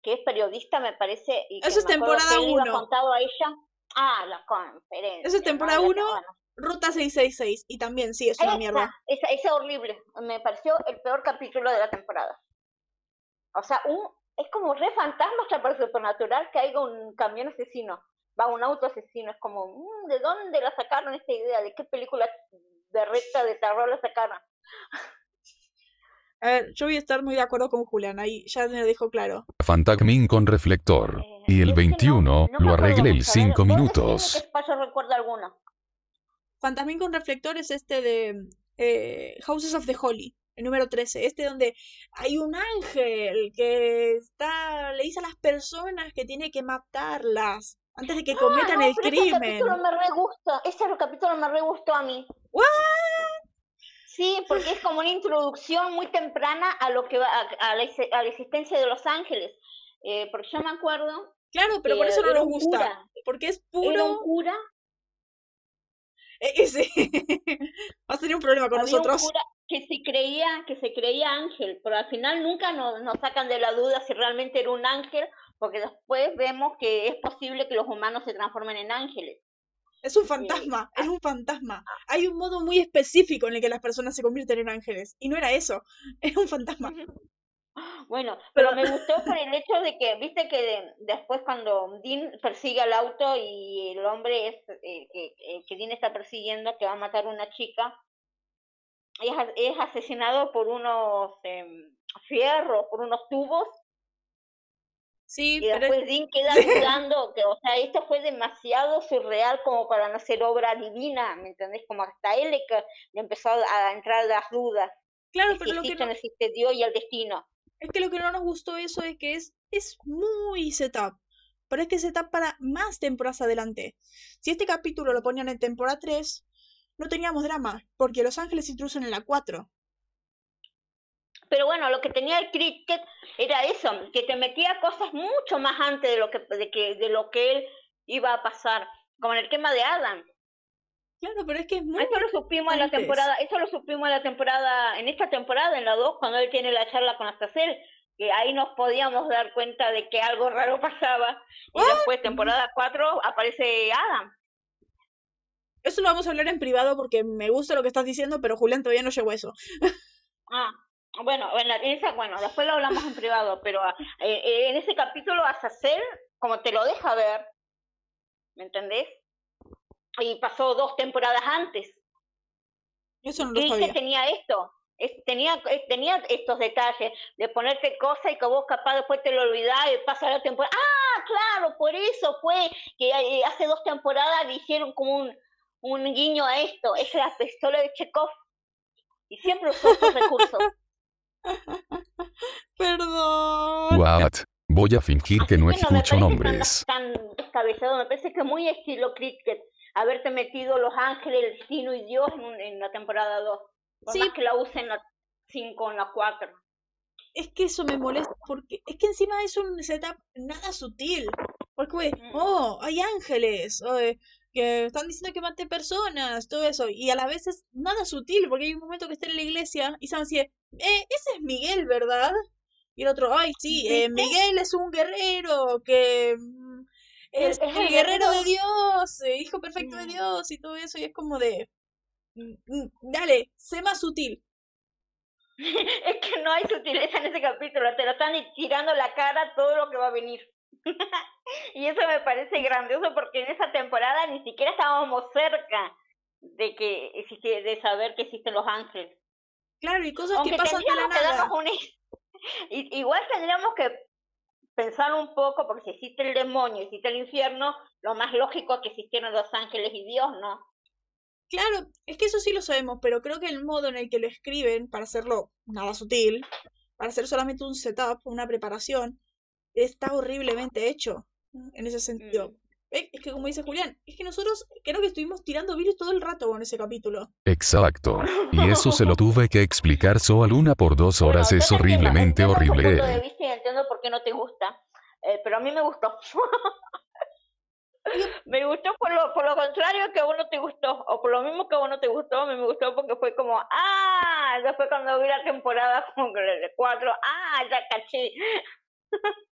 [SPEAKER 2] que es periodista, me parece, y que
[SPEAKER 1] Eso es temporada
[SPEAKER 2] él iba
[SPEAKER 1] uno.
[SPEAKER 2] contado a ella. Ah, la conferencia.
[SPEAKER 1] Eso es temporada
[SPEAKER 2] ¿no?
[SPEAKER 1] uno.
[SPEAKER 2] Bueno,
[SPEAKER 1] Ruta 666. Y también sí, es una
[SPEAKER 2] esa,
[SPEAKER 1] mierda.
[SPEAKER 2] esa, esa horrible. Me pareció el peor capítulo de la temporada. O sea, un, es como re fantasma hasta para supernatural que haya un camión asesino. Va un auto asesino. Es como, mm, ¿de dónde la sacaron esta idea? ¿De qué película de recta de terror la sacaron?
[SPEAKER 1] A ver, yo voy a estar muy de acuerdo con Julián. Ahí ya me lo dijo claro.
[SPEAKER 3] Fantasmín con reflector.
[SPEAKER 2] Eh,
[SPEAKER 3] Y el
[SPEAKER 2] es que no-
[SPEAKER 3] 21
[SPEAKER 2] no me
[SPEAKER 3] lo arreglé
[SPEAKER 2] ver,
[SPEAKER 3] 5
[SPEAKER 2] vos decime
[SPEAKER 3] minutos.
[SPEAKER 2] alguno.
[SPEAKER 1] Fantasmín con reflector es este de eh, Houses of the Holy. El número 13. Este donde hay un ángel que está. le dice a las personas que tiene que matarlas. Antes de que cometan
[SPEAKER 2] Ah, no,
[SPEAKER 1] el
[SPEAKER 2] Ese
[SPEAKER 1] crimen.
[SPEAKER 2] capítulo me re gusta. Ese capítulo me re gustó a mí.
[SPEAKER 1] ¿What?
[SPEAKER 2] Sí, porque es como una introducción muy temprana a lo que va a, a la, a la existencia de los ángeles. Eh, porque yo me acuerdo
[SPEAKER 1] Claro, pero por eso no nos gusta.
[SPEAKER 2] cura.
[SPEAKER 1] Porque es
[SPEAKER 2] Era un
[SPEAKER 1] puro.
[SPEAKER 2] cura,
[SPEAKER 1] Eh, ese. Va a tener un problema con
[SPEAKER 2] había
[SPEAKER 1] nosotros.
[SPEAKER 2] un cura que se creía, que se creía ángel, pero al final nunca nos, nos sacan de la duda si realmente era un ángel, porque después vemos que es posible que los humanos se transformen en ángeles.
[SPEAKER 1] Es un fantasma, es un fantasma. Hay un modo muy específico en el que las personas se convierten en ángeles. Y no era eso, era un fantasma.
[SPEAKER 2] Bueno,
[SPEAKER 1] Pero-
[SPEAKER 2] pero me gustó por el hecho de que, viste que de- después cuando Dean persigue al auto y el hombre es el que, el que Dean está persiguiendo, que va a matar a una chica, es, es asesinado por unos em, fierros, por unos tubos,
[SPEAKER 1] Sí,
[SPEAKER 2] y
[SPEAKER 1] pero
[SPEAKER 2] después Dean queda dudando, que, o sea, esto fue demasiado surreal como para no ser obra divina, ¿me entendés? Como hasta él le, le empezó a entrar las dudas,
[SPEAKER 1] claro,
[SPEAKER 2] de si
[SPEAKER 1] pero lo que
[SPEAKER 2] existe o
[SPEAKER 1] no,
[SPEAKER 2] no existe Dios y el destino.
[SPEAKER 1] es que lo que no nos gustó eso es que es, es muy setup. Pero es que setup para más temporadas adelante. Si este capítulo lo ponían en temporada 3, no teníamos drama, porque Los Ángeles intruyen en la 4.
[SPEAKER 2] Pero bueno, lo que tenía el cricket era eso, que te metía cosas mucho más antes de lo que, de que, de lo que él iba a pasar, como en el tema de Adam.
[SPEAKER 1] Claro, pero es que es muy
[SPEAKER 2] Eso lo supimos en la temporada, eso lo supimos en la temporada, en esta temporada, en la 2, cuando él tiene la charla con Azazel, que ahí nos podíamos dar cuenta de que algo raro pasaba. Y
[SPEAKER 1] Ah.
[SPEAKER 2] después, temporada 4, aparece Adam.
[SPEAKER 1] Eso lo vamos a hablar en privado porque me gusta lo que estás diciendo, pero Julián todavía no llegó a eso.
[SPEAKER 2] Ah, bueno, en la- en esa, bueno, después lo hablamos en privado, pero ah, eh, eh, en ese capítulo Azazel, como te lo deja ver, ¿me entendés? Y pasó dos temporadas antes.
[SPEAKER 1] Eso no lo sabía.
[SPEAKER 2] tenía esto, es- tenía, es- tenía estos detalles de ponerte cosas y que vos capaz después te lo olvidás y pasa la temporada. Ah, claro, por eso fue que eh, hace dos temporadas le hicieron como un, un guiño a esto. Es la pistola de Chekhov. Y siempre usó estos recursos.
[SPEAKER 1] Perdón.
[SPEAKER 3] What? Voy a fingir que no
[SPEAKER 2] Bueno, me
[SPEAKER 3] escucho
[SPEAKER 2] parece
[SPEAKER 3] nombres.
[SPEAKER 2] Tan, tan descabellado, me parece que muy estilo Cricket haberte metido Los Ángeles, el Destino y Dios en, un- en la temporada 2. Por
[SPEAKER 1] Sí.
[SPEAKER 2] más que la usen en la 5 en la 4.
[SPEAKER 1] Es que eso me molesta porque es que encima es un setup nada sutil. Porque, güey,
[SPEAKER 2] Mm.
[SPEAKER 1] oh, hay ángeles, o, eh, que están diciendo que mate personas, todo eso. Y a la vez es nada sutil, porque hay un momento que está en la iglesia y saben si, eh, ese es Miguel, ¿verdad? Y el otro, ay, sí, eh, Miguel es un guerrero que mm, es
[SPEAKER 2] el
[SPEAKER 1] el guerrero de. Dios, hijo perfecto de
[SPEAKER 2] Mm.
[SPEAKER 1] Dios y todo eso. Y es como de, mm, dale, sé más sutil.
[SPEAKER 2] Es que no hay sutileza en ese capítulo, te lo están tirando la cara todo lo que va a venir. y eso me parece grandioso porque en esa temporada ni siquiera estábamos cerca de que de saber que existen los ángeles.
[SPEAKER 1] Claro, y cosas
[SPEAKER 2] Aunque
[SPEAKER 1] que pasan de la nada.
[SPEAKER 2] un... Igual tendríamos que pensar un poco, porque si existe el demonio, existe el infierno, lo más lógico es que existieran los ángeles y Dios, ¿no?
[SPEAKER 1] Claro, es que eso sí lo sabemos, pero creo que el modo en el que lo escriben, para hacerlo nada sutil, para hacer solamente un setup, una preparación, está horriblemente hecho en ese sentido.
[SPEAKER 2] Mm.
[SPEAKER 1] Es que como dice Julián, es que nosotros creo que estuvimos tirando virus todo el rato con ese capítulo.
[SPEAKER 3] Exacto. Y eso se lo tuve que explicar solo a Luna por dos
[SPEAKER 2] Bueno,
[SPEAKER 3] horas.
[SPEAKER 2] yo
[SPEAKER 3] Es
[SPEAKER 2] te entiendo,
[SPEAKER 3] horriblemente
[SPEAKER 2] entiendo punto de
[SPEAKER 3] horrible.
[SPEAKER 2] vista y entiendo por qué no te gusta, eh, pero a mí me gustó. me gustó por lo, por lo contrario que a vos no te gustó, o por lo mismo que a vos no te gustó, a mí me gustó porque fue como, ah, después cuando vi la temporada como que de cuatro, ah, ya caché.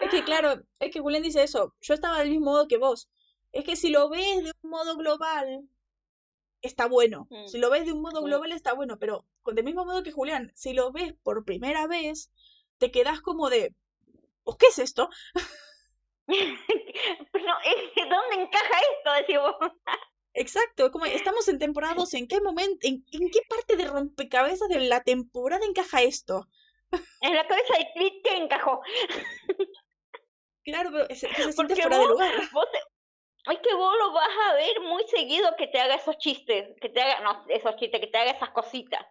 [SPEAKER 1] Es que claro, es que Julián dice eso, yo estaba del mismo modo que vos. Es que si lo ves de un modo global, está bueno.
[SPEAKER 2] Mm.
[SPEAKER 1] Si lo ves de un modo global, está bueno, pero con- del mismo modo que Julián, si lo ves por primera vez, te quedas como de, ¿pues qué es esto?
[SPEAKER 2] Eh, ¿dónde encaja esto? Decimos.
[SPEAKER 1] Exacto, como estamos en temporada 12, ¿en qué momento, en, en qué parte de rompecabezas de la temporada encaja esto?
[SPEAKER 2] En la cabeza de Clint que encajó.
[SPEAKER 1] Claro, pero es- es que se siente fuera de
[SPEAKER 2] vos-
[SPEAKER 1] lugar.
[SPEAKER 2] Vos te- es que vos lo vas a ver muy seguido que te haga esos chistes, que te haga, no, esos chistes, que te haga esas cositas.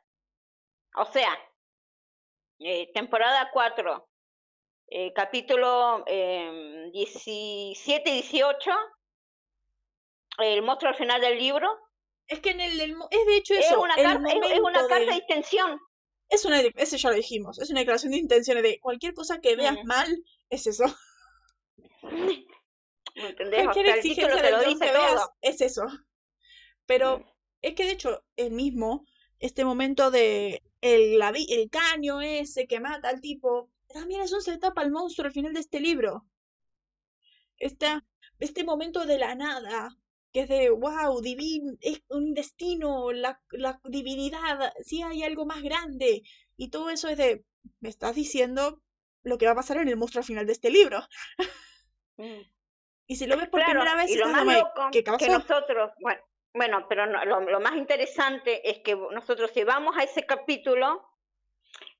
[SPEAKER 2] O sea, eh, temporada 4, eh, capítulo eh, 17 y 18, el monstruo al final del libro,
[SPEAKER 1] Es que en el, mo- es de hecho
[SPEAKER 2] es
[SPEAKER 1] eso,
[SPEAKER 2] una,
[SPEAKER 1] el
[SPEAKER 2] carta, es, es una carta
[SPEAKER 1] de-
[SPEAKER 2] de extensión.
[SPEAKER 1] es una, de- ese ya lo dijimos, es una declaración de intenciones de cualquier cosa que veas
[SPEAKER 2] Mm.
[SPEAKER 1] mal, es eso.
[SPEAKER 2] ¿Me entendés? O
[SPEAKER 1] Cualquier
[SPEAKER 2] sea, el título
[SPEAKER 1] exigencia
[SPEAKER 2] te lo
[SPEAKER 1] del don
[SPEAKER 2] dice
[SPEAKER 1] que veas,
[SPEAKER 2] todo.
[SPEAKER 1] es eso. Pero
[SPEAKER 2] Mm.
[SPEAKER 1] es que de hecho, el mismo, este momento de el, la el caño ese que mata al tipo, también es un setup al monstruo al final de este libro. Esta, este momento de la nada, que es de, wow, divin, es un destino, la, la divinidad, sí hay algo más grande. Y todo eso es de, me estás diciendo lo que va a pasar en el monstruo al final de este libro.
[SPEAKER 2] Mm.
[SPEAKER 1] Y si lo ves por
[SPEAKER 2] Claro,
[SPEAKER 1] primera vez,
[SPEAKER 2] y lo más loco
[SPEAKER 1] ¿qué
[SPEAKER 2] que nosotros, bueno, bueno pero no, lo, lo más interesante es que nosotros si vamos a ese capítulo,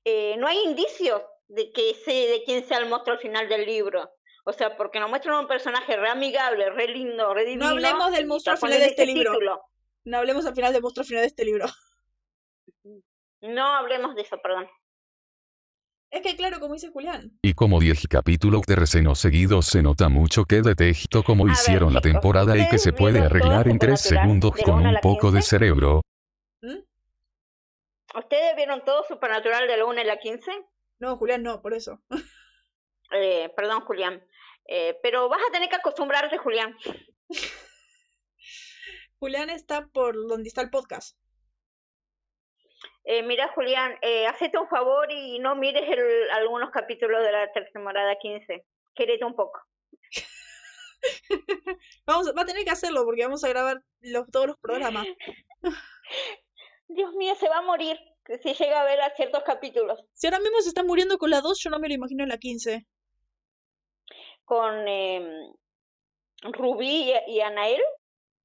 [SPEAKER 2] eh, no hay indicios de que de quién sea el monstruo al final del libro. O sea, porque nos muestran un personaje re amigable, re lindo, re divino.
[SPEAKER 1] hablemos del monstruo al final de este libro.
[SPEAKER 2] título.
[SPEAKER 1] No hablemos al final del monstruo al final de este libro.
[SPEAKER 2] No hablemos de eso, perdón.
[SPEAKER 1] Es que claro, como dice Julián.
[SPEAKER 3] Y como 10 capítulos de recenos seguidos se nota mucho que detesto como
[SPEAKER 2] A ver,
[SPEAKER 3] hicieron la
[SPEAKER 2] chicos,
[SPEAKER 3] temporada y que
[SPEAKER 2] ¿ustedes
[SPEAKER 3] se puede arreglar en 3
[SPEAKER 2] Supernatural
[SPEAKER 3] segundos con
[SPEAKER 2] 1 a
[SPEAKER 3] un poco de
[SPEAKER 2] 15?
[SPEAKER 3] cerebro.
[SPEAKER 1] ¿Mm?
[SPEAKER 2] ¿Ustedes vieron todo Supernatural de la 1 a la 15?
[SPEAKER 1] No, Julián, no, por eso.
[SPEAKER 2] Eh, perdón, Julián. Eh, pero vas a tener que acostumbrarte, Julián.
[SPEAKER 1] Julián está por donde está el podcast.
[SPEAKER 2] Eh, mira, Julián, eh, hacete un favor y no mires el- algunos capítulos de la temporada 15. Quérete un poco.
[SPEAKER 1] Vamos, va a tener que hacerlo porque vamos a grabar los, todos los programas.
[SPEAKER 2] Dios mío, se va a morir si llega a ver a ciertos capítulos.
[SPEAKER 1] Si ahora mismo se está muriendo con la 2, yo no me lo imagino en la 15.
[SPEAKER 2] Con eh, Rubí y, y Anael,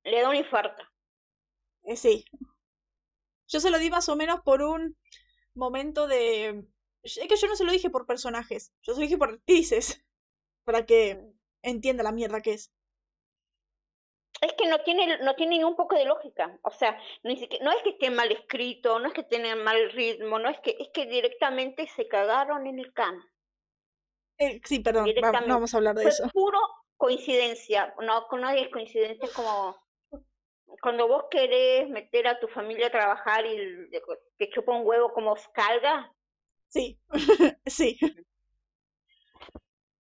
[SPEAKER 2] le da un infarto.
[SPEAKER 1] Eh, sí. Yo se lo di más o menos por un momento de... Es que yo no se lo dije por personajes, yo se lo dije por actrices. Para que entienda la mierda que es.
[SPEAKER 2] Es que no tiene, no tiene ni un poco de lógica. O sea, ni siquiera, no es que esté mal escrito, no es que tenga mal ritmo, no es que, es que directamente se cagaron en el can.
[SPEAKER 1] Eh, sí, perdón, va- no vamos a hablar de
[SPEAKER 2] Fue
[SPEAKER 1] eso.
[SPEAKER 2] puro coincidencia. No, no es coincidencia, es como cuando vos querés meter a tu familia a trabajar y te chupa un huevo como calga.
[SPEAKER 1] Sí, sí.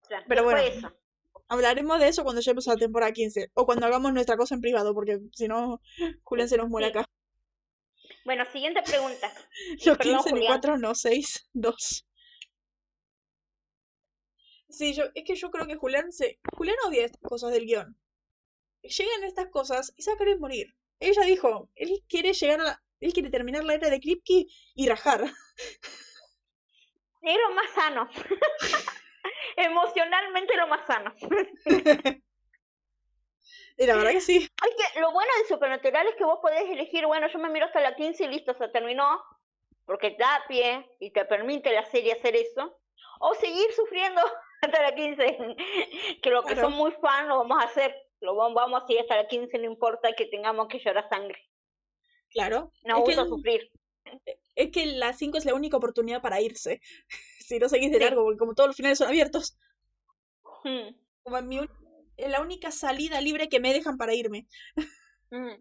[SPEAKER 2] O sea,
[SPEAKER 1] Pero bueno.
[SPEAKER 2] eso.
[SPEAKER 1] Hablaremos de eso cuando lleguemos a la temporada 15. O cuando hagamos nuestra cosa en privado, porque si no, Julián se nos muere
[SPEAKER 2] Sí.
[SPEAKER 1] acá.
[SPEAKER 2] Bueno, siguiente pregunta.
[SPEAKER 1] Yo
[SPEAKER 2] Perdón,
[SPEAKER 1] 15 ni
[SPEAKER 2] Julián.
[SPEAKER 1] 4, no 6, 2. Sí, yo, es que yo creo que Julián se. Julián odia estas cosas del guion. Llegan estas cosas y se va a querer morir. Ella dijo, él quiere llegar a la- él quiere terminar la era de Kripke y rajar.
[SPEAKER 2] Es lo más sano. Emocionalmente lo más sano.
[SPEAKER 1] Y la verdad que sí.
[SPEAKER 2] Es que lo bueno de Supernatural es que vos podés elegir, bueno, yo me miro hasta la 15 y listo, se terminó, porque te da pie y te permite la serie hacer eso, o seguir sufriendo hasta la 15, que lo que
[SPEAKER 1] Claro.
[SPEAKER 2] son muy fan lo vamos a hacer, lo vamos, a seguir hasta la 15, no importa que tengamos que llorar sangre,
[SPEAKER 1] Claro. es,
[SPEAKER 2] gusta sufrir.
[SPEAKER 1] es que la 5 es la única oportunidad para irse. si no seguís de
[SPEAKER 2] Sí.
[SPEAKER 1] largo, porque como todos los finales son abiertos.
[SPEAKER 2] Mm,
[SPEAKER 1] Como en mi un- es la única salida libre que me dejan para irme.
[SPEAKER 2] mm.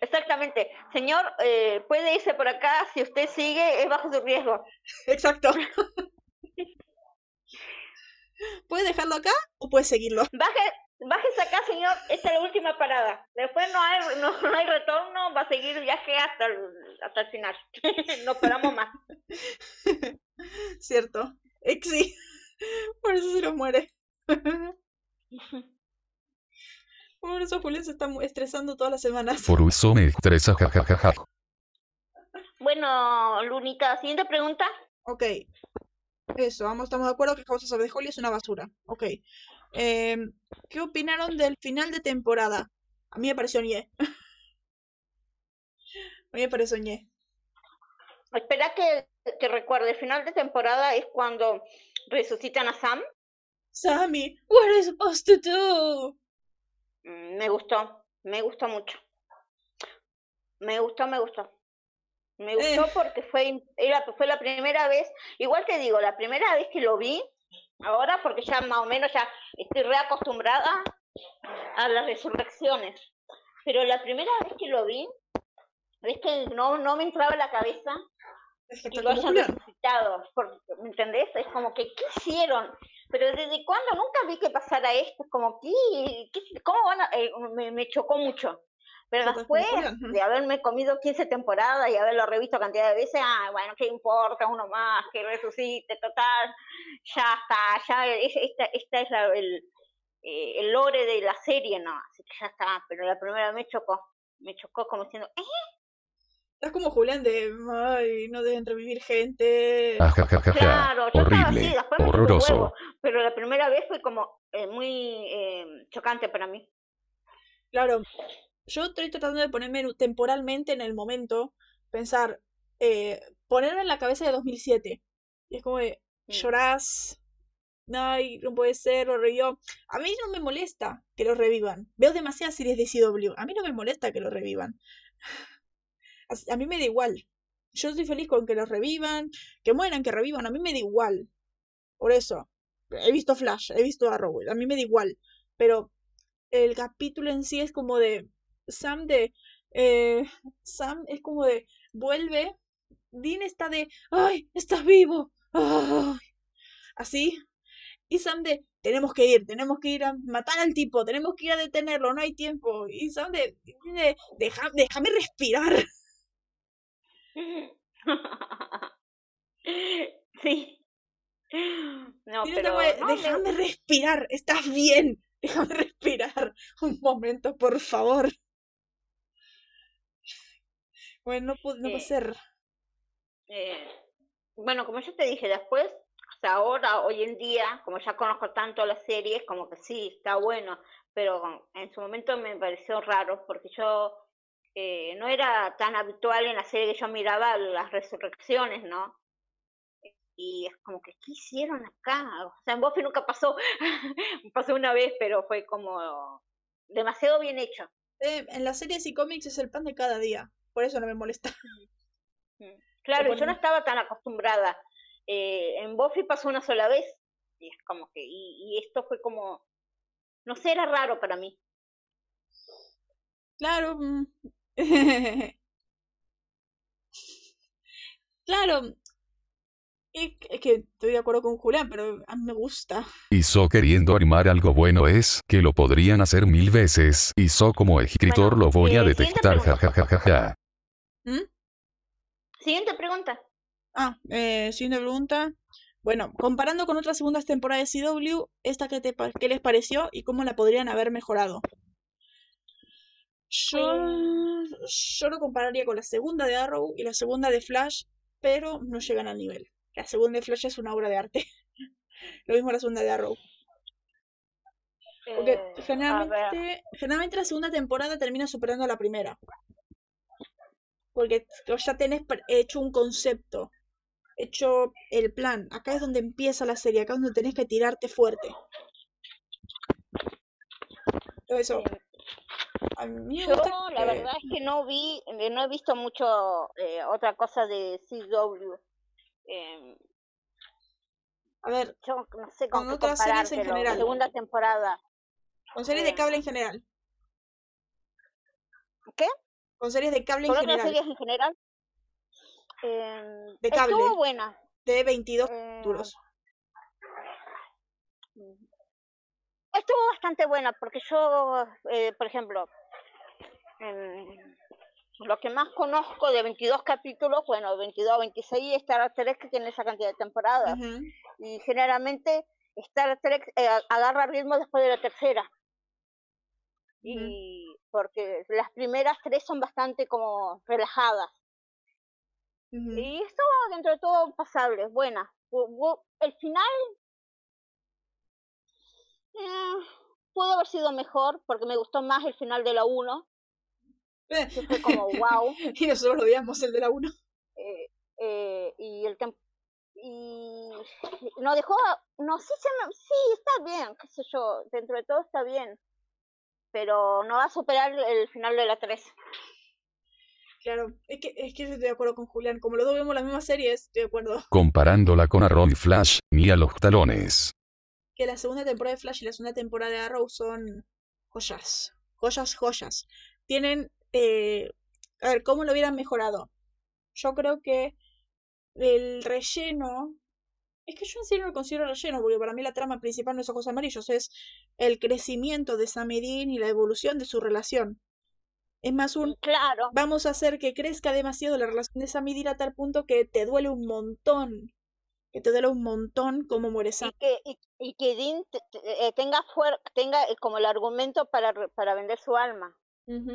[SPEAKER 2] Exactamente. Señor, eh, puede irse por acá, si usted sigue, es bajo su riesgo.
[SPEAKER 1] Exacto. ¿Puedes dejarlo acá o puedes seguirlo?
[SPEAKER 2] Baje, bájese acá, señor. Esta es la última parada. Después no hay, no, no hay retorno. Va a seguir el viaje hasta el, hasta el final. no paramos más.
[SPEAKER 1] Cierto. Sí. Por eso se nos muere. Por eso Julián se está estresando todas las semanas.
[SPEAKER 3] Por eso me estresa jajajaja.
[SPEAKER 2] Bueno, Lunita, siguiente pregunta.
[SPEAKER 1] Ok. Eso, vamos, estamos de acuerdo que House of the Holy es una basura. Ok. Em, ¿qué opinaron del final de temporada? A mí me pareció ñe. A mí me pareció ñe.
[SPEAKER 2] Espera que, que recuerde. El final de temporada es cuando resucitan a Sam.
[SPEAKER 1] Sammy, what are you supposed to do?
[SPEAKER 2] Mm, Me gustó. Me gustó mucho. Me gustó, me gustó. Me gustó
[SPEAKER 1] Eh.
[SPEAKER 2] porque fue, era, fue la primera vez, igual te digo, la primera vez que lo vi, ahora porque ya más o menos ya estoy reacostumbrada a las resurrecciones, pero la primera vez que lo vi, es que no, no me entraba en la cabeza
[SPEAKER 1] Es
[SPEAKER 2] que lo hayan resucitado, porque, ¿me entendés? Es como que, ¿qué hicieron? Pero desde cuándo nunca vi que pasara esto, es como, ¿qué, qué- cómo van a...? eh, me, me chocó mucho. Pero después de haberme comido 15 temporadas y haberlo revisto cantidad de veces, ah, bueno, ¿qué importa? Uno más, que resucite, total, ya está, ya es- esta, esta es la, el, eh, el lore de la serie, ¿no? Así que ya está, pero la primera me chocó, me chocó como diciendo, ¿eh?
[SPEAKER 1] Estás como Julián de, ay, no deben revivir gente.
[SPEAKER 2] Claro, yo estaba así,
[SPEAKER 3] Horrible.
[SPEAKER 2] después
[SPEAKER 3] Horroroso.
[SPEAKER 2] huevo, pero la primera vez fue como eh, muy eh, chocante para mí.
[SPEAKER 1] Claro, yo estoy tratando de ponerme en- temporalmente en el momento, pensar, eh, ponerme en la cabeza de 2007. Y es como de,
[SPEAKER 2] Mm.
[SPEAKER 1] llorás, ay, no puede ser, lo revivió. A mí no me molesta que lo revivan. Veo demasiadas series de CW. A mí no me molesta que lo revivan. A mí me da igual. Yo estoy feliz con que los revivan, que mueran, que revivan. A mí me da igual. Por eso. He visto Flash, he visto Arrow. A mí me da igual. Pero el capítulo en sí es como de. Sam de. eh, Sam es como de. Vuelve. Dean está de. ¡Ay! ¡Estás vivo! ¡Ay! Así. Y Sam de. Tenemos que ir, tenemos que ir a matar al tipo, tenemos que ir a detenerlo, no hay tiempo. Y Sam de. de "Deja- déjame respirar.
[SPEAKER 2] sí. No, pero
[SPEAKER 1] como
[SPEAKER 2] no, me-
[SPEAKER 1] déjame respirar, estás bien, déjame respirar. Un momento, por favor. Bueno, no puede, no puede
[SPEAKER 2] Eh,
[SPEAKER 1] ser.
[SPEAKER 2] eh, bueno, como yo te dije después, hasta ahora, hoy en día, como ya conozco tanto las series, como que sí, está bueno, pero en su momento me pareció raro porque yo eh, no era tan habitual en la serie que yo miraba las resurrecciones, ¿no? Y es como que, ¿qué hicieron acá? O sea, en Buffy nunca pasó, pasó una vez, pero fue como demasiado bien hecho.
[SPEAKER 1] Eh, en las series y cómics es el pan de cada día. Por eso no me molesta.
[SPEAKER 2] Claro, yo no estaba tan acostumbrada. Eh, en Buffy pasó una sola vez y es como que, y, y esto fue como, no sé, era raro para mí.
[SPEAKER 1] Claro. mm. Claro. Es que- es que estoy de acuerdo con Julián, pero a mí me gusta.
[SPEAKER 3] Y so queriendo armar algo bueno es que lo podrían hacer mil veces. Y so como escritor
[SPEAKER 2] Bueno,
[SPEAKER 3] lo voy a
[SPEAKER 2] eh,
[SPEAKER 3] detectar. Jajajaja.
[SPEAKER 1] ¿Mm?
[SPEAKER 2] Siguiente pregunta.
[SPEAKER 1] Ah, eh, siguiente pregunta. Bueno, comparando con otras segundas temporadas de CW, ¿esta qué, te, qué les pareció y cómo la podrían haber mejorado? Yo, yo lo compararía con la segunda de Arrow y la segunda de Flash, pero no llegan al nivel. La segunda de Flash es una obra de arte. Lo mismo la segunda de Arrow. Porque
[SPEAKER 2] Eh,
[SPEAKER 1] generalmente, generalmente la segunda temporada termina superando a la primera. Porque ya tenés hecho un concepto, hecho el plan. Acá es donde empieza la serie, acá es donde tenés que tirarte fuerte. Todo eso. A mí
[SPEAKER 2] yo la
[SPEAKER 1] que-
[SPEAKER 2] verdad es que no vi, eh, no he visto mucho eh, otra cosa de CW. Eh,
[SPEAKER 1] A ver,
[SPEAKER 2] yo no sé con,
[SPEAKER 1] Con otras series en general.
[SPEAKER 2] Segunda temporada.
[SPEAKER 1] con series de
[SPEAKER 2] eh,
[SPEAKER 1] cable en general.
[SPEAKER 2] ¿Qué?
[SPEAKER 1] Con series de cable en
[SPEAKER 2] ¿Con
[SPEAKER 1] general.
[SPEAKER 2] series en general? Eh,
[SPEAKER 1] De cable.
[SPEAKER 2] Estuvo buena.
[SPEAKER 1] De 22
[SPEAKER 2] eh,
[SPEAKER 1] capítulos.
[SPEAKER 2] Estuvo bastante buena porque yo, eh, por ejemplo, em, lo que más conozco de 22 capítulos, bueno, 22 26 es Star Trek que tiene esa cantidad de temporadas
[SPEAKER 1] Ujú.
[SPEAKER 2] y generalmente Star Trek eh, agarra ritmo después de la tercera y porque las primeras tres son bastante como relajadas y estuvo dentro de todo pasable, buena. Bu- bu- El final eh, pudo haber sido mejor porque me gustó más el final de la 1, que fue como wow.
[SPEAKER 1] y nosotros lo odiamos el de la 1.
[SPEAKER 2] eh, eh, y el y no dejó, no sí, se me- sí, está bien, qué sé yo, dentro de todo está bien, pero no va a superar el final de la 3.
[SPEAKER 1] Claro, es que, es que yo estoy de acuerdo con Julián. Como los dos vemos las mismas series, estoy de acuerdo.
[SPEAKER 3] Comparándola con Arrow y Flash, ni a los talones.
[SPEAKER 1] Que la segunda temporada de Flash y la segunda temporada de Arrow son joyas. Joyas, joyas. Tienen. eh, a ver, ¿cómo lo hubieran mejorado? Yo creo que el relleno. Es que yo en serio no lo considero relleno, porque para mí la trama principal no es ojos amarillos, es el crecimiento de Sam y la evolución de su relación. Es más un
[SPEAKER 2] Claro,
[SPEAKER 1] vamos a hacer que crezca demasiado la relación de Sam y Dean a tal punto que te duele un montón. Que te duele un montón cómo muere Sam.
[SPEAKER 2] y que, y, y que Dean eh, tenga, fuer- tenga eh, como el argumento para, para vender su alma.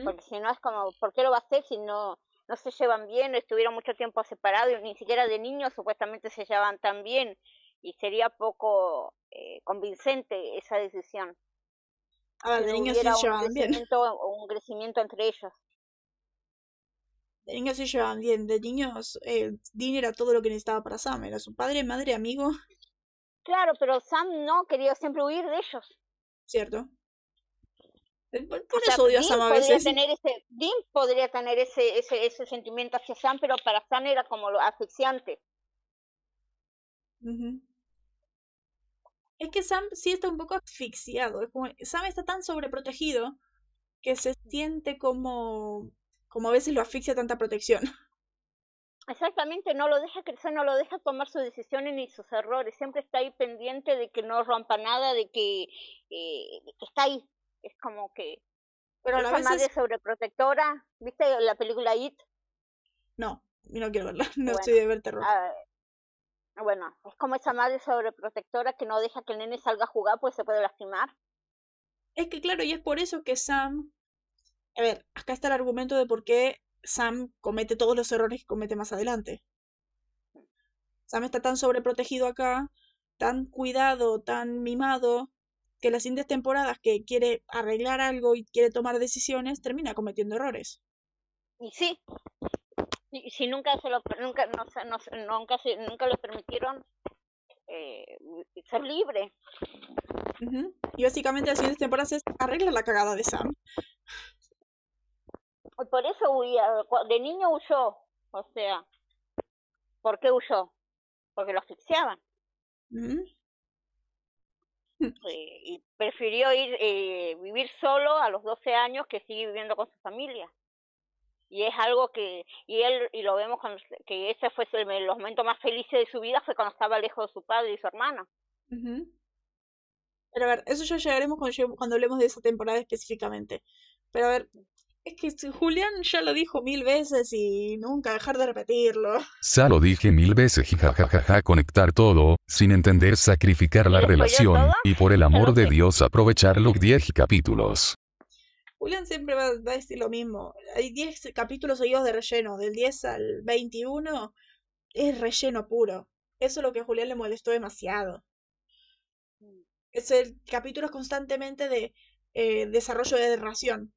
[SPEAKER 2] Porque si no es como, ¿por qué lo va a hacer si no, no se llevan bien, estuvieron mucho tiempo separados y ni siquiera de niños supuestamente se llevan tan bien y sería poco eh, convincente esa decisión.
[SPEAKER 1] A ver,
[SPEAKER 2] si
[SPEAKER 1] de niños sí se llevaban bien.
[SPEAKER 2] un crecimiento entre ellos.
[SPEAKER 1] De niños se llevaban bien. De niños, eh, Dean era todo lo que necesitaba para Sam. Era su padre, madre, amigo.
[SPEAKER 2] Claro, pero Sam no quería siempre huir de ellos.
[SPEAKER 1] ¿Cierto? Por,
[SPEAKER 2] O
[SPEAKER 1] por
[SPEAKER 2] sea,
[SPEAKER 1] eso odio a Sam a
[SPEAKER 2] podría
[SPEAKER 1] veces.
[SPEAKER 2] tener ese, Dean podría tener ese, ese, ese sentimiento hacia Sam, pero para Sam era como lo asfixiante.
[SPEAKER 1] Es que Sam sí está un poco asfixiado. Es como, Sam está tan sobreprotegido que se siente como, como a veces lo asfixia tanta protección.
[SPEAKER 2] Exactamente, no lo deja crecer, no lo deja tomar sus decisiones ni sus errores. Siempre está ahí pendiente de que no rompa nada, de que, eh, que está ahí. Es como que
[SPEAKER 1] Pero a la
[SPEAKER 2] esa
[SPEAKER 1] vez
[SPEAKER 2] madre
[SPEAKER 1] es-
[SPEAKER 2] sobreprotectora. ¿Viste la película It?
[SPEAKER 1] No, no quiero verla. No
[SPEAKER 2] Bueno,
[SPEAKER 1] estoy de ver terror.
[SPEAKER 2] Ah, bueno, es como esa madre sobreprotectora que no deja que el nene salga a jugar pues se puede lastimar.
[SPEAKER 1] Es que claro, y es por eso que Sam... A ver, acá está el argumento de por qué Sam comete todos los errores que comete más adelante. Sam está tan sobreprotegido acá, tan cuidado, tan mimado, que las siguientes temporadas que quiere arreglar algo y quiere tomar decisiones, termina cometiendo errores.
[SPEAKER 2] Y sí, y si nunca se lo nunca no, se- no, se- nunca se- nunca le permitieron eh, ser libre.
[SPEAKER 1] Ujú. Y básicamente las siguientes temporadas es arregla la cagada de Sam.
[SPEAKER 2] Por eso huía, de niño huyó, o sea, ¿por qué huyó? Porque lo asfixiaban eh, y prefirió ir eh, vivir solo a los 12 años que seguir viviendo con su familia. Y es algo que, y él, y lo vemos cuando, que ese fue el, los momentos más felices de su vida, fue cuando estaba lejos de su padre y su hermana.
[SPEAKER 1] Ujú. Pero a ver, eso ya llegaremos cuando, cuando hablemos de esa temporada específicamente. Pero a ver, es que Julián ya lo dijo mil veces y nunca dejar de repetirlo.
[SPEAKER 3] Ya lo dije mil veces, jijajajaja, conectar todo, sin entender sacrificar la
[SPEAKER 2] ¿Y después yo
[SPEAKER 3] relación, y por el amor de. Dios aprovechar los 10 capítulos.
[SPEAKER 1] Julián siempre va, va a decir lo mismo. Hay 10 capítulos seguidos de relleno, del 10 al 21 es relleno puro. Eso es lo que a Julián le molestó demasiado. Es el capítulo constantemente de eh, desarrollo de narración.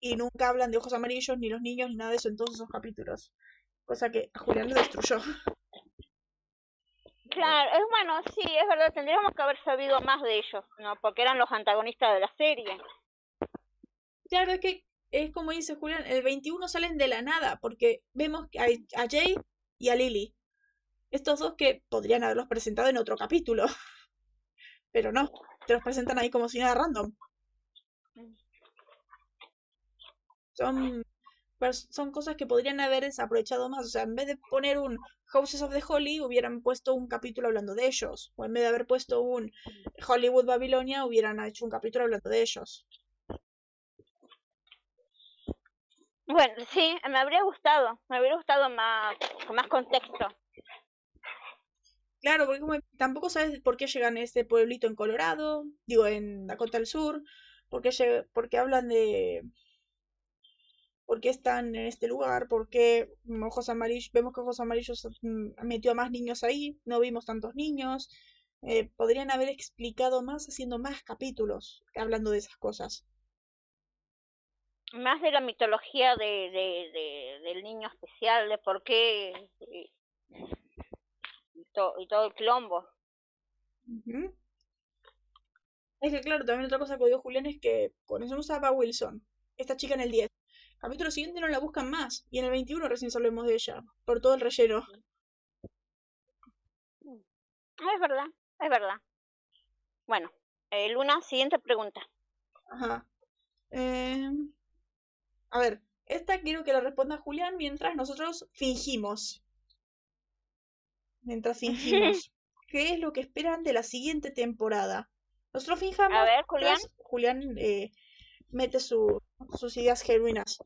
[SPEAKER 1] Y nunca hablan de ojos amarillos, ni los niños, ni nada de eso en todos esos capítulos. Cosa que a Julián le destruyó.
[SPEAKER 2] Claro, es bueno, sí, es verdad, tendríamos que haber sabido más de ellos, ¿no? Porque eran los antagonistas de la serie.
[SPEAKER 1] Claro, es que es como dice Julián, el 21 salen de la nada, porque vemos a, a Jay y a Lily. Estos dos que podrían haberlos presentado en otro capítulo. Pero no, te los presentan ahí como si nada random. Son, son cosas que podrían haber desaprovechado más. O sea, en vez de poner un Houses of the Holy, hubieran puesto un capítulo hablando de ellos. O en vez de haber puesto un Hollywood Babilonia, hubieran hecho un capítulo hablando de ellos.
[SPEAKER 2] Bueno, sí, me habría gustado, me habría gustado más, con más contexto.
[SPEAKER 1] Claro, porque como tampoco sabes por qué llegan a este pueblito en Colorado, digo, en Dakota del Sur, por qué, lle- por qué hablan de por qué están en este lugar, por qué Ojos Amarillos, vemos que Ojos Amarillos mm, metió a más niños ahí, no vimos tantos niños, eh, podrían haber explicado más haciendo más capítulos hablando de esas cosas.
[SPEAKER 2] Más de la mitología de, de, de- del niño especial, de por qué y, y to- y todo el.
[SPEAKER 1] Ujú. Es que claro, también otra cosa que odió Julián es que conocemos a Ava Wilson, esta chica en el 10. Capítulo siguiente no la buscan más, y en el 21 recién sabemos de ella, por todo el relleno.
[SPEAKER 2] Ah, Es verdad, es verdad. Bueno, eh, Luna, siguiente pregunta.
[SPEAKER 1] Ajá. Em, a ver, esta quiero que la responda Julián mientras nosotros fingimos. Mientras fingimos. ¿Qué es lo que esperan de la siguiente temporada? Nosotros fijamos.
[SPEAKER 2] A ver, Julián.
[SPEAKER 1] Julián eh, mete su- sus ideas genuinas.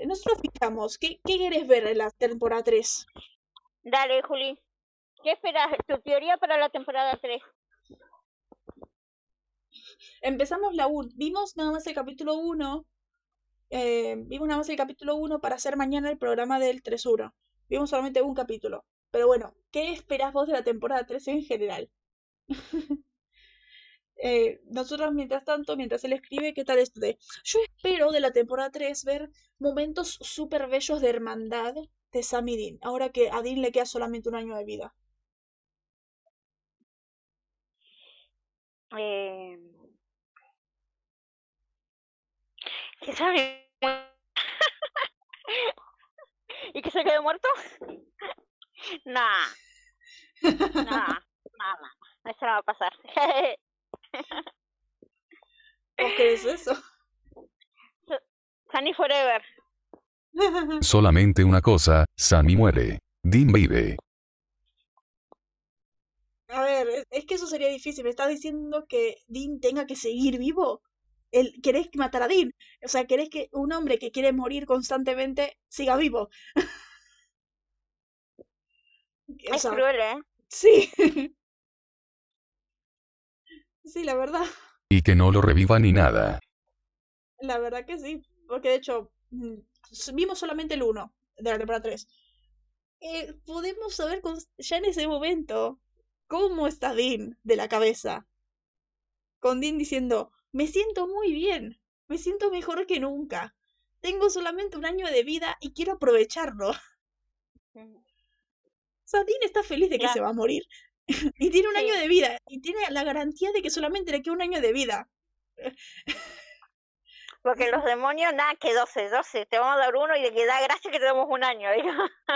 [SPEAKER 1] Eh, Nosotros fijamos. ¿Qué, qué quieres ver en la temporada 3?
[SPEAKER 2] Dale, Juli. ¿Qué esperas? ¿Tu teoría para la temporada 3?
[SPEAKER 1] Empezamos la 1. Vimos nada más el capítulo 1. eh, vimos nada más el capítulo 1 para hacer mañana el programa del 3-1. Vimos solamente un capítulo. Pero bueno, ¿qué esperás vos de la temporada 3 en general? Eh, nosotros, mientras tanto, mientras él escribe, ¿qué tal esto de? Yo espero de la temporada 3 ver momentos súper bellos de hermandad de Sam y Dean, ahora que a Dean le queda solamente un año de vida.
[SPEAKER 2] Eh... ¿Qué sabe? ¿Y que se quede muerto? Nah, nah, nada. Esa no va a pasar.
[SPEAKER 1] ¿Vos crees eso?
[SPEAKER 2] Sunny Forever.
[SPEAKER 3] Solamente una cosa, Sammy muere. Dean vive.
[SPEAKER 1] A ver, es- es que eso sería difícil. ¿Me estás diciendo que Dean tenga que seguir vivo? El, ¿Querés matar a Dean? O sea, ¿querés que un hombre que quiere morir constantemente siga vivo? O
[SPEAKER 2] Es
[SPEAKER 1] sea,
[SPEAKER 2] cruel, ¿eh?
[SPEAKER 1] sí. Sí, la verdad.
[SPEAKER 3] Y que no lo reviva ni nada.
[SPEAKER 1] La verdad que sí. Porque de hecho, mm, vimos solamente el 1 de la temporada 3. Eh, podemos saber con- ya en ese momento cómo está Dean de la cabeza. Con Dean diciendo, me siento muy bien, me siento mejor que nunca. Tengo solamente un año de vida y quiero aprovecharlo. O sea, Dean está feliz de que
[SPEAKER 2] Claro.
[SPEAKER 1] se va a morir. y tiene un año de vida. Y tiene la garantía de que solamente le queda un año de vida.
[SPEAKER 2] Porque los demonios, nada, que 12, 12. Te vamos a dar uno y de que da gracia que te damos un año. digo.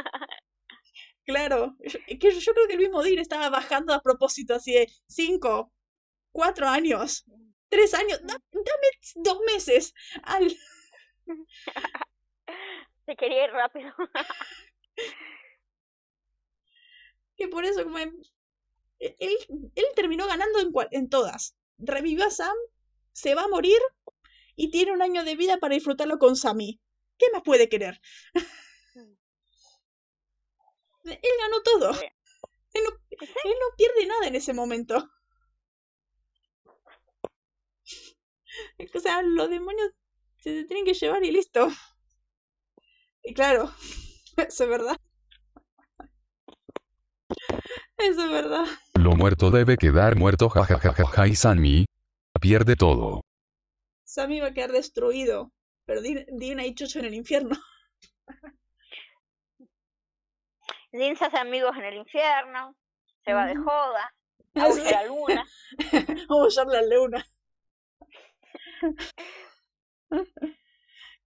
[SPEAKER 1] Claro, yo- que yo, creo que el mismo Dean estaba bajando a propósito, así de cinco, cuatro años, tres años, da- dame dos meses. Al...
[SPEAKER 2] Se quería ir rápido.
[SPEAKER 1] Que por eso, como él, él terminó ganando en, en todas. Revivió a Sam, se va a morir y tiene un año de vida para disfrutarlo con Sammy. ¿Qué más puede querer? Él ganó todo. Él no, él no pierde nada en ese momento. O sea, los demonios se tienen que llevar y listo. Y claro, eso es verdad. Eso es verdad.
[SPEAKER 3] Lo muerto debe quedar muerto jajajaja y Sammy pierde todo.
[SPEAKER 1] Sammy va a quedar destruido. Pero Dean, Dean ahí chocho en el infierno.
[SPEAKER 2] Dean se hace amigos en el infierno. Se va de joda.
[SPEAKER 1] Sí.
[SPEAKER 2] A la luna.
[SPEAKER 1] Vamos a la luna.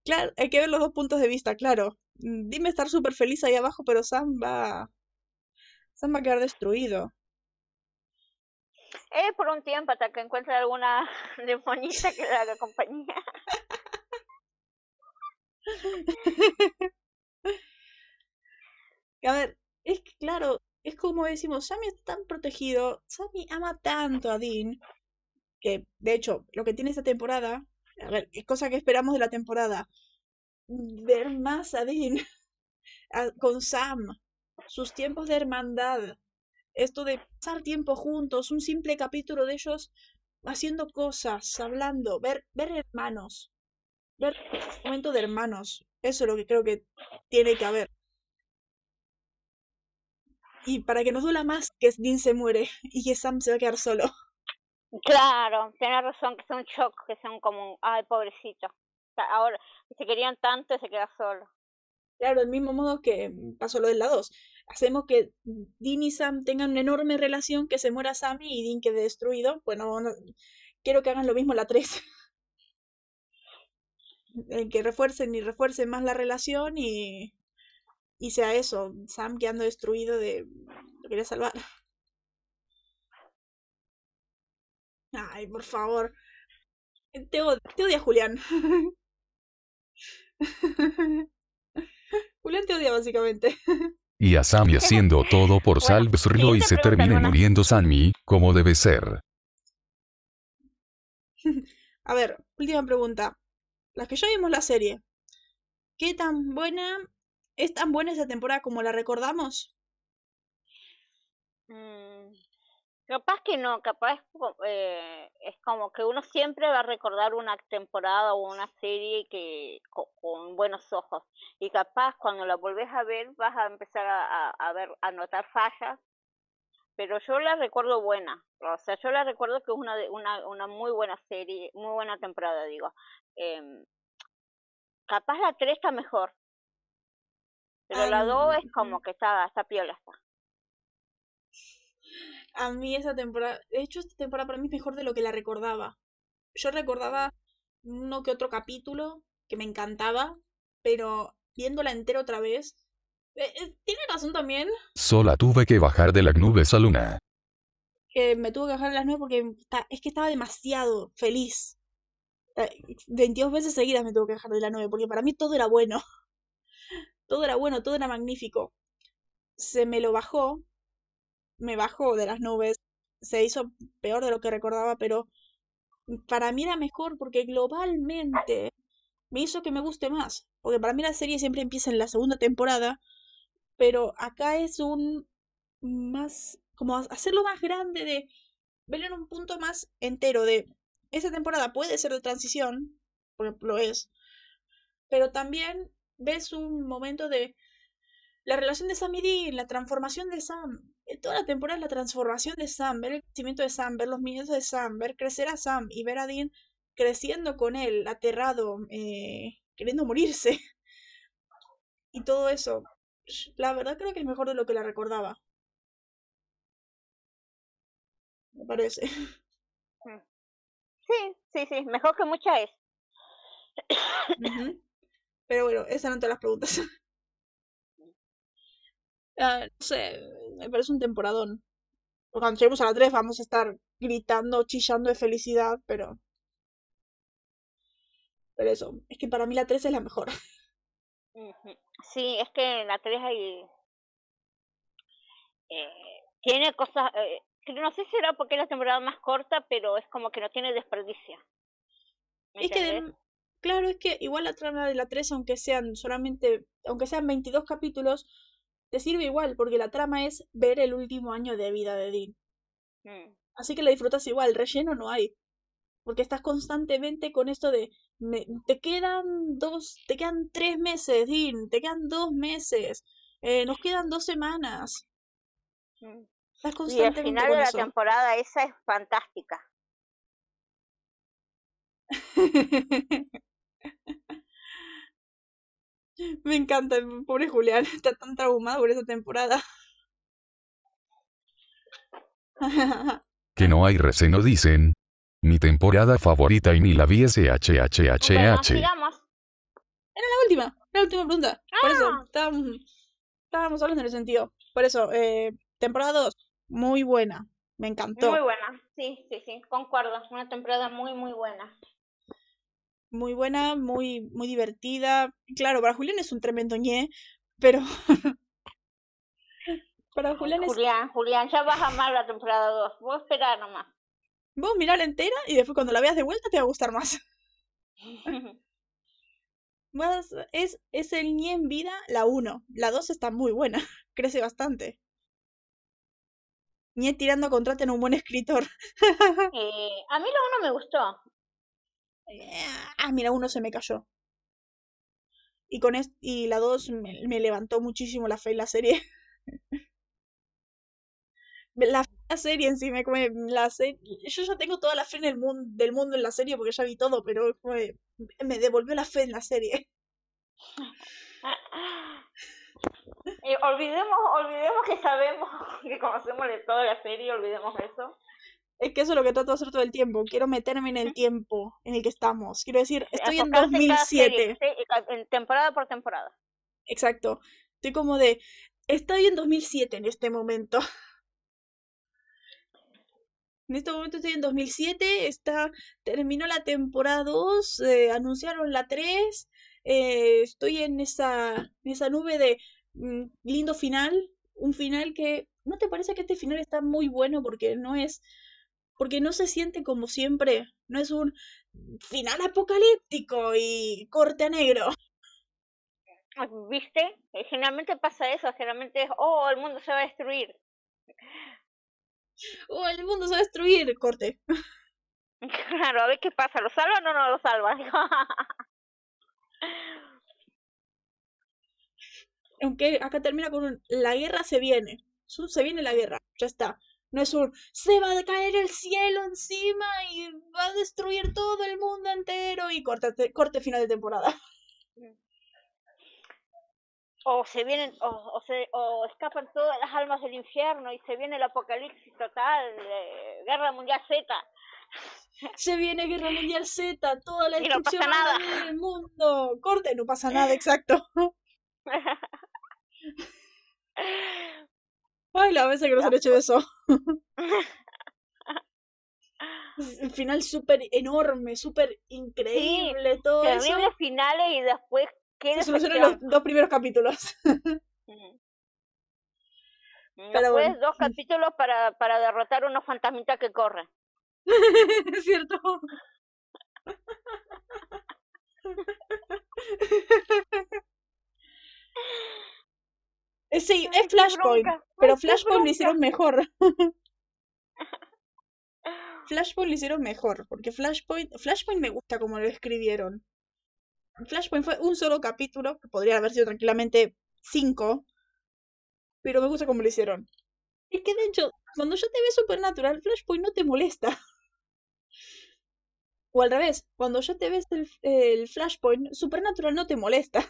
[SPEAKER 1] Claro, hay que ver los dos puntos de vista, claro. Dime estar súper feliz ahí abajo, pero Sam va. Sam va a quedar destruido.
[SPEAKER 2] Eh, por un tiempo hasta que encuentre alguna demonita que le haga compañía.
[SPEAKER 1] A ver, es que claro, es como decimos, Sammy está tan protegido, Sammy ama tanto a Dean, que de hecho, lo que tiene esta temporada, a ver, es cosa que esperamos de la temporada, ver más a Dean con Sam, sus tiempos de hermandad, esto de pasar tiempo juntos, un simple capítulo de ellos haciendo cosas, hablando, ver, ver hermanos, ver momento de hermanos, eso es lo que creo que tiene que haber. Y para que nos duela más que Dean se muere y que Sam se va a quedar solo.
[SPEAKER 2] Claro, tienes razón, que sea un shock, que sea un como ay, pobrecito. Ahora, se querían tanto se queda solo.
[SPEAKER 1] Claro, del mismo modo que pasó lo de la 2. Hacemos que Dean y Sam tengan una enorme relación, que se muera Sammy y Dean quede destruido. Bueno, no- quiero que hagan lo mismo la 3. Eh, que refuercen y refuercen más la relación y, y sea eso, Sam quedando destruido de lo quería salvar. Ay, por favor. Te, od- te odia Julián. Julián te odia básicamente.
[SPEAKER 3] Y a Sammy haciendo todo por
[SPEAKER 2] Bueno,
[SPEAKER 3] salvarlo y se termine muriendo Sammy, como debe ser.
[SPEAKER 1] A ver, última pregunta. Las que ya vimos la serie. ¿Qué tan buena es tan buena esa temporada como la recordamos?
[SPEAKER 2] Mm, capaz que no, capaz eh, es como que uno siempre va a recordar una temporada o una serie que co- con, buenos ojos y capaz cuando la volvés a ver vas a empezar a, a- ver a notar fallas, pero yo la recuerdo buena, o sea, yo la recuerdo que es una de- una una muy buena serie, muy buena temporada, digo. Em, capaz la 3 está mejor, pero la 2 es como que está está piola está.
[SPEAKER 1] A mí esa temporada, de hecho esta temporada para mí es mejor de lo que la recordaba. Yo recordaba uno que otro capítulo que me encantaba, pero viéndola entera otra vez, eh, eh, tiene razón también
[SPEAKER 3] Sola tuve que bajar de las nubes a Luna.
[SPEAKER 1] que me tuve que bajar de las 9 porque ta- es que estaba demasiado feliz. Eh, 22 veces seguidas me tuve que dejar de la 9 porque para mí todo era bueno. Todo era bueno, todo era magnífico. Se me lo bajó, me bajó de las nubes, se hizo peor de lo que recordaba, pero para mí era mejor porque globalmente me hizo que me guste más. Porque para mí la serie siempre empieza en la segunda temporada, pero acá es un más, como ha- hacerlo más grande de verlo en un punto más entero de esa temporada puede ser de transición, porque lo es, pero también ves un momento de la relación de Sam y Dean, la transformación de Sam. En toda la temporada es la transformación de Sam, ver el crecimiento de Sam, ver los miedos de Sam, ver crecer a Sam y ver a Dean creciendo con él, aterrado, eh, queriendo morirse. Y todo eso. La verdad creo que es mejor de lo que la recordaba. Me parece.
[SPEAKER 2] Sí, sí, sí, mejor que mucha es.
[SPEAKER 1] Pero bueno, esas eran todas las preguntas. Ah, no sé, me parece un temporadón. Porque Cuando lleguemos a la 3 vamos a estar gritando, chillando de felicidad, pero... Pero eso, es que para mí la 3 es la mejor.
[SPEAKER 2] Sí, es que la 3 hay... eh, tiene cosas... eh, que no sé si será porque es la temporada más corta, pero es como que no tiene desperdicio. ¿Me
[SPEAKER 1] Es que, de- claro, es que igual la trama de la 3, aunque sean solamente, aunque sean 22 capítulos, te sirve igual, porque la trama es ver el último año de vida de Dean.
[SPEAKER 2] Mm.
[SPEAKER 1] Así que la disfrutas igual, relleno no hay. Porque estás constantemente con esto de me- te quedan dos, te quedan tres meses, Dean, te quedan dos meses, eh, nos quedan dos semanas.
[SPEAKER 2] Mm.
[SPEAKER 1] Estás
[SPEAKER 2] Y el
[SPEAKER 1] constantemente
[SPEAKER 2] final
[SPEAKER 1] con
[SPEAKER 2] de la
[SPEAKER 1] eso.
[SPEAKER 2] temporada esa es fantástica.
[SPEAKER 1] Me encanta, pobre Julián, está tan traumado por esa temporada.
[SPEAKER 3] Que no hay receno dicen. Mi temporada favorita y ni la vi
[SPEAKER 2] Bueno,
[SPEAKER 3] SHHHH.
[SPEAKER 2] sigamos.
[SPEAKER 1] La última, la última pregunta. Por eso,
[SPEAKER 2] Ah.
[SPEAKER 1] estábamos, estábamos hablando en el sentido. Por eso, eh, temporada 2, muy buena. Me encantó.
[SPEAKER 2] Muy buena. Sí, sí, sí, concuerdo. Una temporada muy, muy buena.
[SPEAKER 1] Muy buena, muy, muy divertida. Claro, para Julián es un tremendo ñe, pero para Julián es
[SPEAKER 2] Julián, Julián, ya vas a amar la temporada 2. Vos esperá nomás.
[SPEAKER 1] vos mirarla entera y después cuando la veas de vuelta te va a gustar más. Más es, es el ñe en vida, la 1. La 2 está muy buena, crece bastante. ñe tirando contrato en un buen escritor.
[SPEAKER 2] Eh, a mí la 1 me gustó.
[SPEAKER 1] Ah, mira, uno se me cayó. Y con es- y la 2 me, levantó muchísimo la fe en la serie. La la serie en sí me come la serie. Yo ya tengo toda la fe en el mundo del mundo en la serie porque ya vi todo, pero fue- me devolvió la fe en la serie.
[SPEAKER 2] Olvidemos, olvidemos que sabemos, que conocemos de toda la serie, olvidemos eso.
[SPEAKER 1] Es que eso es lo que trato de hacer todo el tiempo. Quiero meterme en el tiempo en el que estamos. Quiero decir, estoy en
[SPEAKER 2] Enfocarse en cada serie,
[SPEAKER 1] 2007.
[SPEAKER 2] sí, en temporada por temporada.
[SPEAKER 1] Exacto. Estoy como de, estoy en 2007 en este momento. En este momento estoy en 2007, está, terminó la temporada 2, eh, anunciaron la 3, eh, estoy en esa, en esa nube de mm, lindo final, un final que, ¿no te parece que este final está muy bueno porque no es, porque no se siente como siempre, no es un final apocalíptico y corte a negro?
[SPEAKER 2] ¿Viste? Eh, Generalmente pasa eso, generalmente es, oh, el mundo se va a destruir.
[SPEAKER 1] ¡Oh, el mundo se va a destruir! Corte.
[SPEAKER 2] Claro, a ver qué pasa, ¿lo salvan o no lo salvan?
[SPEAKER 1] Aunque acá termina con un la guerra se viene. Se viene la guerra, ya está. No es un se va a caer el cielo encima y va a destruir todo el mundo entero y corte, corte final de temporada.
[SPEAKER 2] o se vienen, o, o se, o escapan todas las almas del infierno y se viene el apocalipsis total, eh, guerra mundial Z.
[SPEAKER 1] Se viene Guerra Mundial Z, toda la
[SPEAKER 2] no
[SPEAKER 1] destrucción
[SPEAKER 2] pasa nada.
[SPEAKER 1] venir del mundo. Corte, no pasa nada, exacto. Ay, la vez que nos han hecho eso. El final súper enorme, súper increíble, todo
[SPEAKER 2] Terribles
[SPEAKER 1] eso.
[SPEAKER 2] finales y después qué
[SPEAKER 1] Se soluciona en los dos primeros capítulos. Pero
[SPEAKER 2] Después
[SPEAKER 1] bueno.
[SPEAKER 2] dos capítulos para, para derrotar unos fantasmitas que corren.
[SPEAKER 1] es cierto. Eh, Sí, es Flashpoint, pero Flashpoint lo hicieron mejor. Flashpoint lo hicieron mejor, porque Flashpoint, Flashpoint me gusta como lo escribieron. Flashpoint fue un solo capítulo, que podría haber sido tranquilamente cinco, pero me gusta como lo hicieron. Es que de hecho, cuando yo te veo Supernatural, Flashpoint no te molesta. O al revés, cuando yo te ves el, el Flashpoint, Supernatural no te molesta.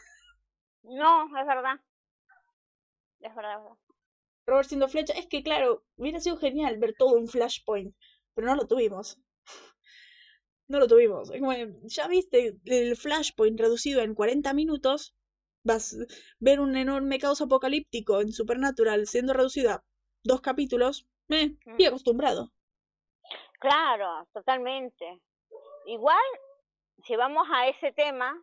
[SPEAKER 2] No, es verdad. Es verdad, es verdad.
[SPEAKER 1] Robert siendo flecha, es que claro, hubiera sido genial ver todo un Flashpoint, pero no lo tuvimos. No lo tuvimos. Es como, ya viste el Flashpoint reducido en 40 minutos, vas a ver un enorme caos apocalíptico en Supernatural siendo reducido a dos capítulos, eh, estoy
[SPEAKER 2] Mm.
[SPEAKER 1] acostumbrado.
[SPEAKER 2] Claro, totalmente. Igual, si vamos a ese tema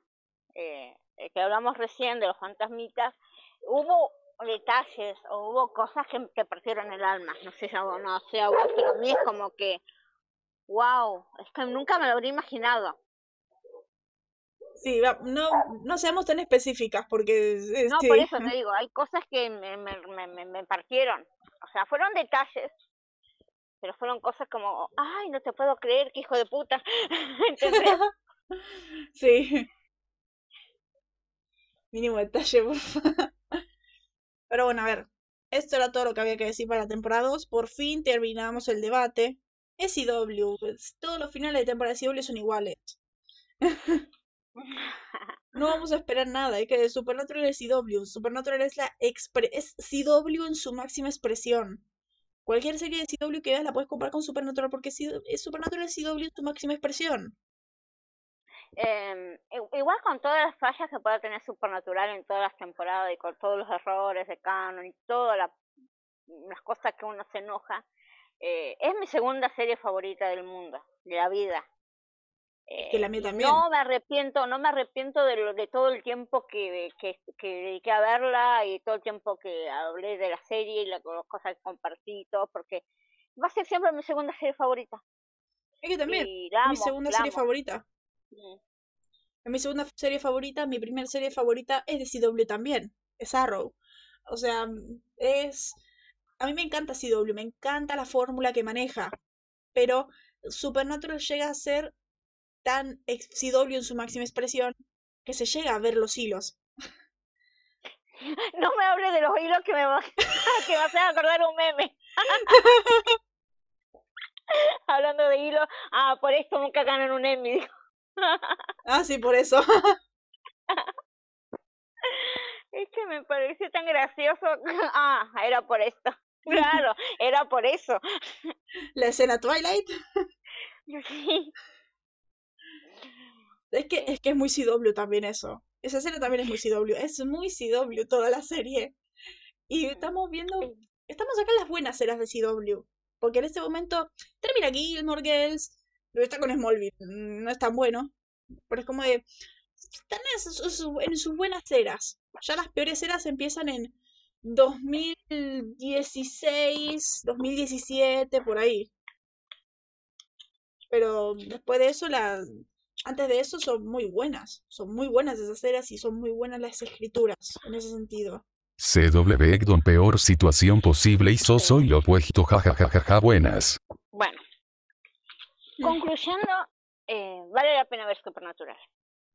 [SPEAKER 2] eh, que hablamos recién de los fantasmitas, hubo detalles o hubo cosas que te partieron el alma. No sé si a vos, no sé a vos, pero a mí es como que, wow, es que nunca me lo habría imaginado.
[SPEAKER 1] Sí, no, no seamos tan específicas porque... eh,
[SPEAKER 2] No, por eso te digo, hay cosas que me, me, me, me- me partieron. O sea, fueron detalles, pero fueron cosas como, ay, no te puedo creer, que hijo de puta. ¿Entendés?
[SPEAKER 1] Sí. Mínimo detalle, por favor. Pero bueno, a ver. Esto era todo lo que había que decir para la temporada 2. Por fin terminamos el debate. Es CW. pues, Todos los finales de temporada de CW son iguales. No vamos a esperar nada. Es que Supernatural es CW. Supernatural es la expre es CW en su máxima expresión. Cualquier serie de CW que veas la puedes comparar con Supernatural porque es Supernatural es CW en su máxima expresión.
[SPEAKER 2] I- igual con todas las fallas que pueda tener Supernatural en todas las temporadas y con todos los errores de canon y todas la- las cosas que uno se enoja, eh, es mi segunda serie favorita del mundo, de la vida.
[SPEAKER 1] que la
[SPEAKER 2] Eh,
[SPEAKER 1] mía
[SPEAKER 2] y
[SPEAKER 1] también.
[SPEAKER 2] No me arrepiento, no me arrepiento de, lo, de todo el tiempo que, que, que dediqué a verla y todo el tiempo que hablé de la serie y las cosas que compartí y todo, porque va a ser siempre mi segunda serie favorita.
[SPEAKER 1] Es que también.
[SPEAKER 2] Y la
[SPEAKER 1] Es
[SPEAKER 2] amo,
[SPEAKER 1] mi segunda
[SPEAKER 2] la
[SPEAKER 1] serie
[SPEAKER 2] amo.
[SPEAKER 1] favorita.
[SPEAKER 2] Mm.
[SPEAKER 1] Es mi segunda serie favorita, mi primera serie favorita es de CW también, es Arrow. O sea, es... A mí me encanta CW, me encanta la fórmula que maneja, pero Supernatural llega a ser tan CW en su máxima expresión que se llega a ver los hilos.
[SPEAKER 2] No me hables de los hilos que me va, que me hacen acordar un meme. Hablando de hilos, ah, por esto nunca ganan un Emmy.
[SPEAKER 1] Ah, sí, por eso.
[SPEAKER 2] Es que me pareció tan gracioso. Ah, era por esto. Claro, era por eso.
[SPEAKER 1] La escena Twilight.
[SPEAKER 2] Sí.
[SPEAKER 1] Es que, es que es muy CW también eso. Esa escena también es muy CW. Es muy CW toda la serie. Y estamos viendo, estamos acá en las buenas eras de CW. Porque en este momento termina Gilmore Girls, pero está con Smallville. mm, No es tan bueno. Pero es como de... Están en sus, sus- en sus buenas eras. Ya las peores eras empiezan en 2016, 2017, por ahí. Pero después de eso, la, antes de eso son muy buenas. Son muy buenas esas eras y son muy buenas las escrituras en ese sentido.
[SPEAKER 3] CW Egdon peor situación posible y so soy lo opuesto jajajaja buenas.
[SPEAKER 2] Concluyendo, eh, vale la pena ver Supernatural.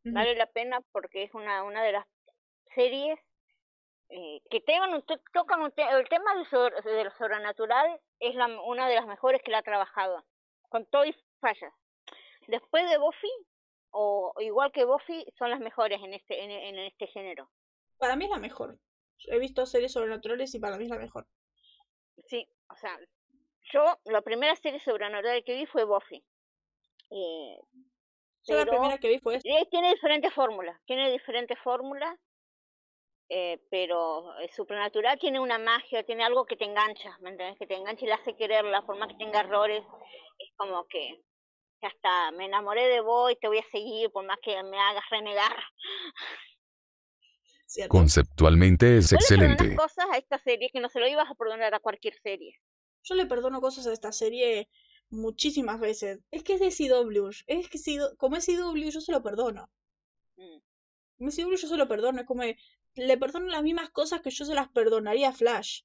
[SPEAKER 2] Vale la pena porque es una, una de las series eh, que tengan un tocan un te- el tema de lo sobrenatural es la, una de las mejores que la ha trabajado, con todo y fallas. Después de Buffy, o igual que Buffy, son las mejores en este, en, en este género.
[SPEAKER 1] Para mí es la mejor. He visto series sobrenaturales y para mí es la mejor.
[SPEAKER 2] Sí, o sea, yo la primera serie sobrenatural que vi fue Buffy. Eh,
[SPEAKER 1] Yo la
[SPEAKER 2] pero-
[SPEAKER 1] primera que vi fue esta.
[SPEAKER 2] Eh, tiene diferentes fórmulas, tiene diferentes fórmulas, eh, pero eh, Supernatural tiene una magia, tiene algo que te engancha, ¿me entiendes? Que te engancha y le hace querer, la forma que tenga errores, es como que Ya está, me enamoré de vos y te voy a seguir por más que me hagas renegar.
[SPEAKER 3] ¿Cierto? Conceptualmente es excelente.
[SPEAKER 2] cosas a esta serie que no se lo ibas a perdonar a cualquier serie.
[SPEAKER 1] Yo le perdono cosas a esta serie muchísimas veces. Es que es de CW. Es que si, como es CW yo se lo perdono. Mm. Como es CW yo se lo perdono. Es como le perdono las mismas cosas que yo se las perdonaría a Flash.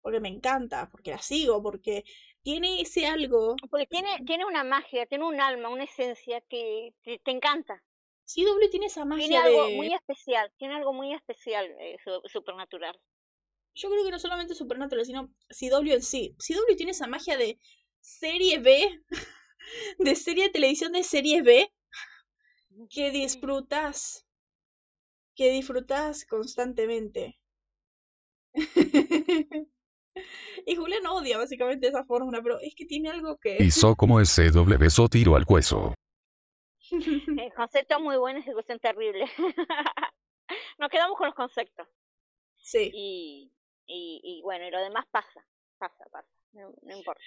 [SPEAKER 1] Porque me encanta, porque la sigo, porque tiene ese algo.
[SPEAKER 2] Porque tiene, tiene una magia, tiene un alma, una esencia que te, encanta.
[SPEAKER 1] CW tiene esa magia.
[SPEAKER 2] Tiene algo muy especial, tiene algo muy especial, eh, supernatural.
[SPEAKER 1] Yo creo que no solamente supernatural, sino CW en sí. CW tiene esa magia de serie B, de serie de televisión de serie B, que disfrutas, que disfrutas constantemente. Y Julián odia básicamente esa fórmula, pero es que tiene algo que...
[SPEAKER 3] Hizo como ese doble beso tiro al cueso.
[SPEAKER 2] El concepto muy bueno, ejecución terrible. Nos quedamos con los conceptos.
[SPEAKER 1] Sí.
[SPEAKER 2] Y, y, y bueno, y lo demás pasa, pasa, pasa. No, importa.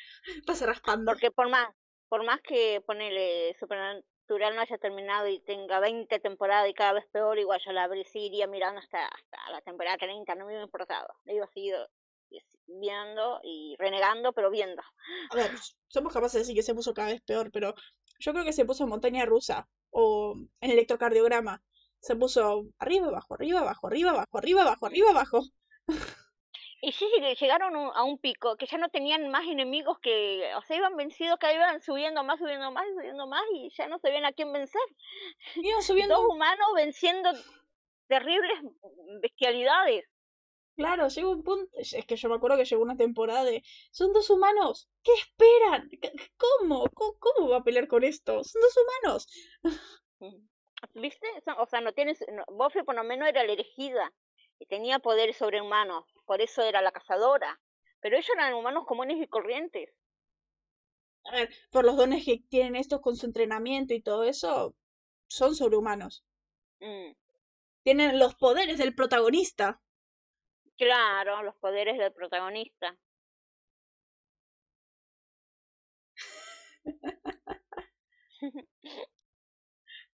[SPEAKER 1] Pasa raspando.
[SPEAKER 2] Porque por más, por más que ponele Supernatural no haya terminado y tenga 20 temporadas y cada vez peor, igual yo la abrí, iría mirando hasta, hasta la temporada 30, no me hubiera importado. Le iba a seguir viendo y renegando, pero viendo.
[SPEAKER 1] A ver, somos capaces de decir que se puso cada vez peor, pero yo creo que se puso en montaña rusa o en electrocardiograma. Se puso arriba, abajo, arriba, abajo, arriba, abajo, arriba, abajo, arriba, abajo.
[SPEAKER 2] Y sí, llegaron a un pico que ya no tenían más enemigos que, o sea, iban vencidos, que iban subiendo más, subiendo más, subiendo más y ya no sabían a quién vencer.
[SPEAKER 1] Iban subiendo.
[SPEAKER 2] Dos humanos venciendo terribles bestialidades.
[SPEAKER 1] Claro, llegó un punto, es que yo me acuerdo que llegó una temporada de, son dos humanos, ¿qué esperan? ¿Cómo? ¿Cómo, va a pelear con esto? Son dos humanos.
[SPEAKER 2] ¿Viste? O sea, no tienes, Buffy por lo menos era la elegida y tenía poderes sobrehumanos, por eso era la cazadora, pero ellos eran humanos comunes y corrientes.
[SPEAKER 1] A ver, por los dones que tienen estos con su entrenamiento y todo eso, son sobrehumanos. Mm. Tienen los poderes del protagonista.
[SPEAKER 2] Claro, los poderes del protagonista.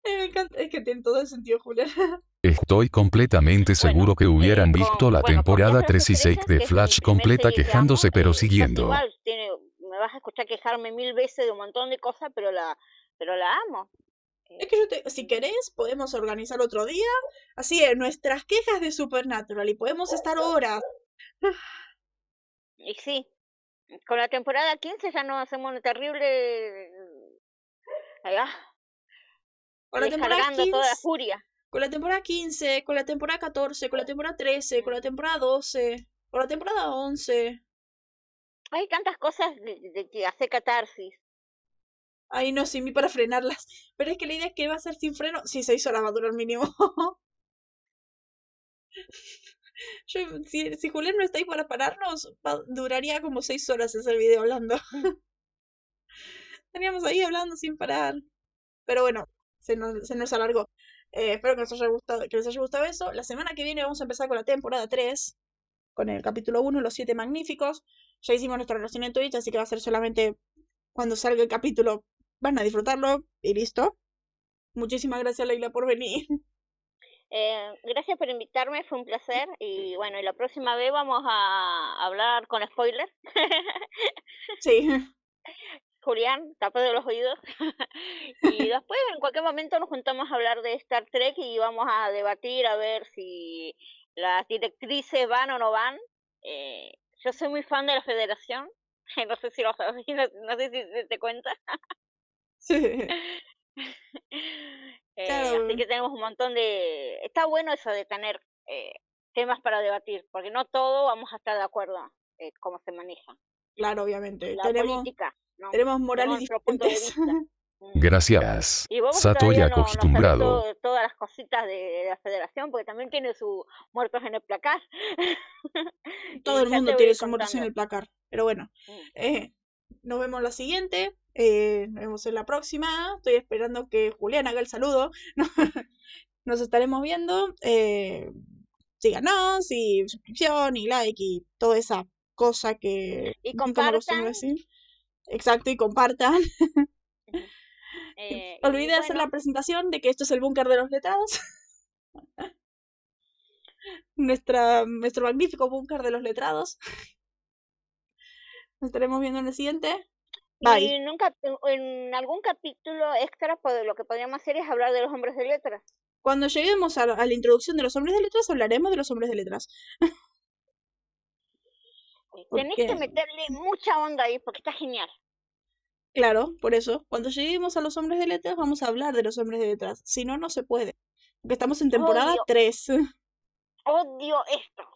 [SPEAKER 1] Me encanta, es que tiene todo el sentido, Julián.
[SPEAKER 3] Estoy completamente seguro que hubieran eh, visto la temporada 3 y 6 de Flash completa quejándose pero siguiendo.
[SPEAKER 2] me vas a escuchar quejarme mil veces de un montón de cosas, pero la, pero la amo.
[SPEAKER 1] Es que yo te, si querés, podemos organizar otro día, así en nuestras quejas de Supernatural y podemos estar horas.
[SPEAKER 2] Y sí, con la temporada 15 ya nos hacemos una terrible... Allá.
[SPEAKER 1] Con la temporada 15,
[SPEAKER 2] toda la furia.
[SPEAKER 1] Con la temporada 15, con la temporada 14, con la temporada 13, con la temporada 12, con la temporada 11.
[SPEAKER 2] Hay tantas cosas de, de que hace catarsis.
[SPEAKER 1] Ay, no, sin mí para frenarlas. Pero es que la idea es que va a ser sin freno. Sí, seis horas va a durar mínimo. si, si Julián no está ahí para pararnos, duraría como seis horas ese video hablando. Estaríamos ahí hablando sin parar. Pero bueno, se nos, se nos alargó. Eh, espero que les haya gustado, que les haya gustado eso. La semana que viene vamos a empezar con la temporada 3, con el capítulo 1, los siete magníficos. Ya hicimos nuestra relación en Twitch, así que va a ser solamente cuando salga el capítulo van a disfrutarlo y listo. Muchísimas gracias, Leila, por venir.
[SPEAKER 2] Eh, gracias por invitarme, fue un placer. Y bueno, y la próxima vez vamos a hablar con spoilers.
[SPEAKER 1] sí.
[SPEAKER 2] Julián, tapa de los oídos. y después, en cualquier momento, nos juntamos a hablar de Star Trek y vamos a debatir a ver si las directrices van o no van. Eh, yo soy muy fan de la Federación. No sé si lo sabes, no sé si te cuenta. Eh, así que tenemos un montón de... Está bueno eso de tener eh, temas para debatir, porque no todo vamos a estar de acuerdo eh, cómo se maneja.
[SPEAKER 1] Claro, obviamente. tenemos, tenemos morales diferentes.
[SPEAKER 3] Gracias. Y Satoy acostumbrado.
[SPEAKER 2] todas las cositas de, la federación, porque también tiene sus muertos en el placar.
[SPEAKER 1] Todo el mundo tiene sus muertos en el placar. Pero bueno, mm. eh, nos vemos la siguiente. Eh, nos vemos en la próxima. Estoy esperando que Julián haga el saludo. Nos estaremos viendo. Eh, síganos y suscripción y like y toda esa cosa que...
[SPEAKER 2] Y compartan.
[SPEAKER 1] Exacto, y compartan.
[SPEAKER 2] Eh, y
[SPEAKER 1] Olvidé hacer la presentación de que esto es el búnker de los letrados. Nuestra, nuestro magnífico búnker de los letrados. Nos estaremos viendo en el siguiente. Bye.
[SPEAKER 2] Y nunca, en algún capítulo extra, pues, lo que podríamos hacer es hablar de los hombres de letras.
[SPEAKER 1] Cuando lleguemos a la introducción de los hombres de letras, hablaremos de los hombres de letras.
[SPEAKER 2] Tenés que meterle mucha onda ahí porque está genial.
[SPEAKER 1] Claro, por eso. Cuando lleguemos a los hombres de letras, vamos a hablar de los hombres de letras. Si no, no se puede. Porque estamos en temporada
[SPEAKER 2] Obvio.
[SPEAKER 1] 3.
[SPEAKER 2] Odio esto.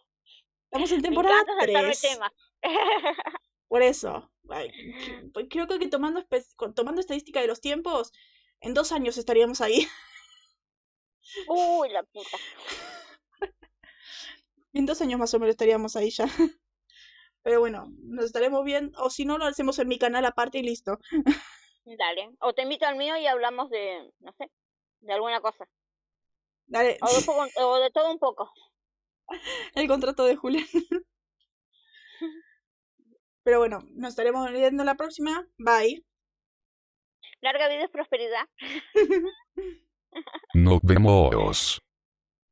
[SPEAKER 1] Estamos en
[SPEAKER 2] Me
[SPEAKER 1] temporada
[SPEAKER 2] saltarme
[SPEAKER 1] 3.
[SPEAKER 2] temas.
[SPEAKER 1] Por eso. Ay, pues creo que tomando, tomando estadística de los tiempos, en dos años estaríamos ahí.
[SPEAKER 2] Uy, la puta.
[SPEAKER 1] En dos años más o menos estaríamos ahí ya. Pero bueno, nos estaremos viendo. O si no, lo hacemos en mi canal aparte y listo.
[SPEAKER 2] Dale. O te invito al mío y hablamos de, no sé, de alguna cosa.
[SPEAKER 1] Dale,
[SPEAKER 2] O de, poco- o de todo un poco.
[SPEAKER 1] el contrato de Julián. Pero bueno, nos estaremos viendo la próxima. Bye.
[SPEAKER 2] Larga vida y prosperidad.
[SPEAKER 3] Nos vemos.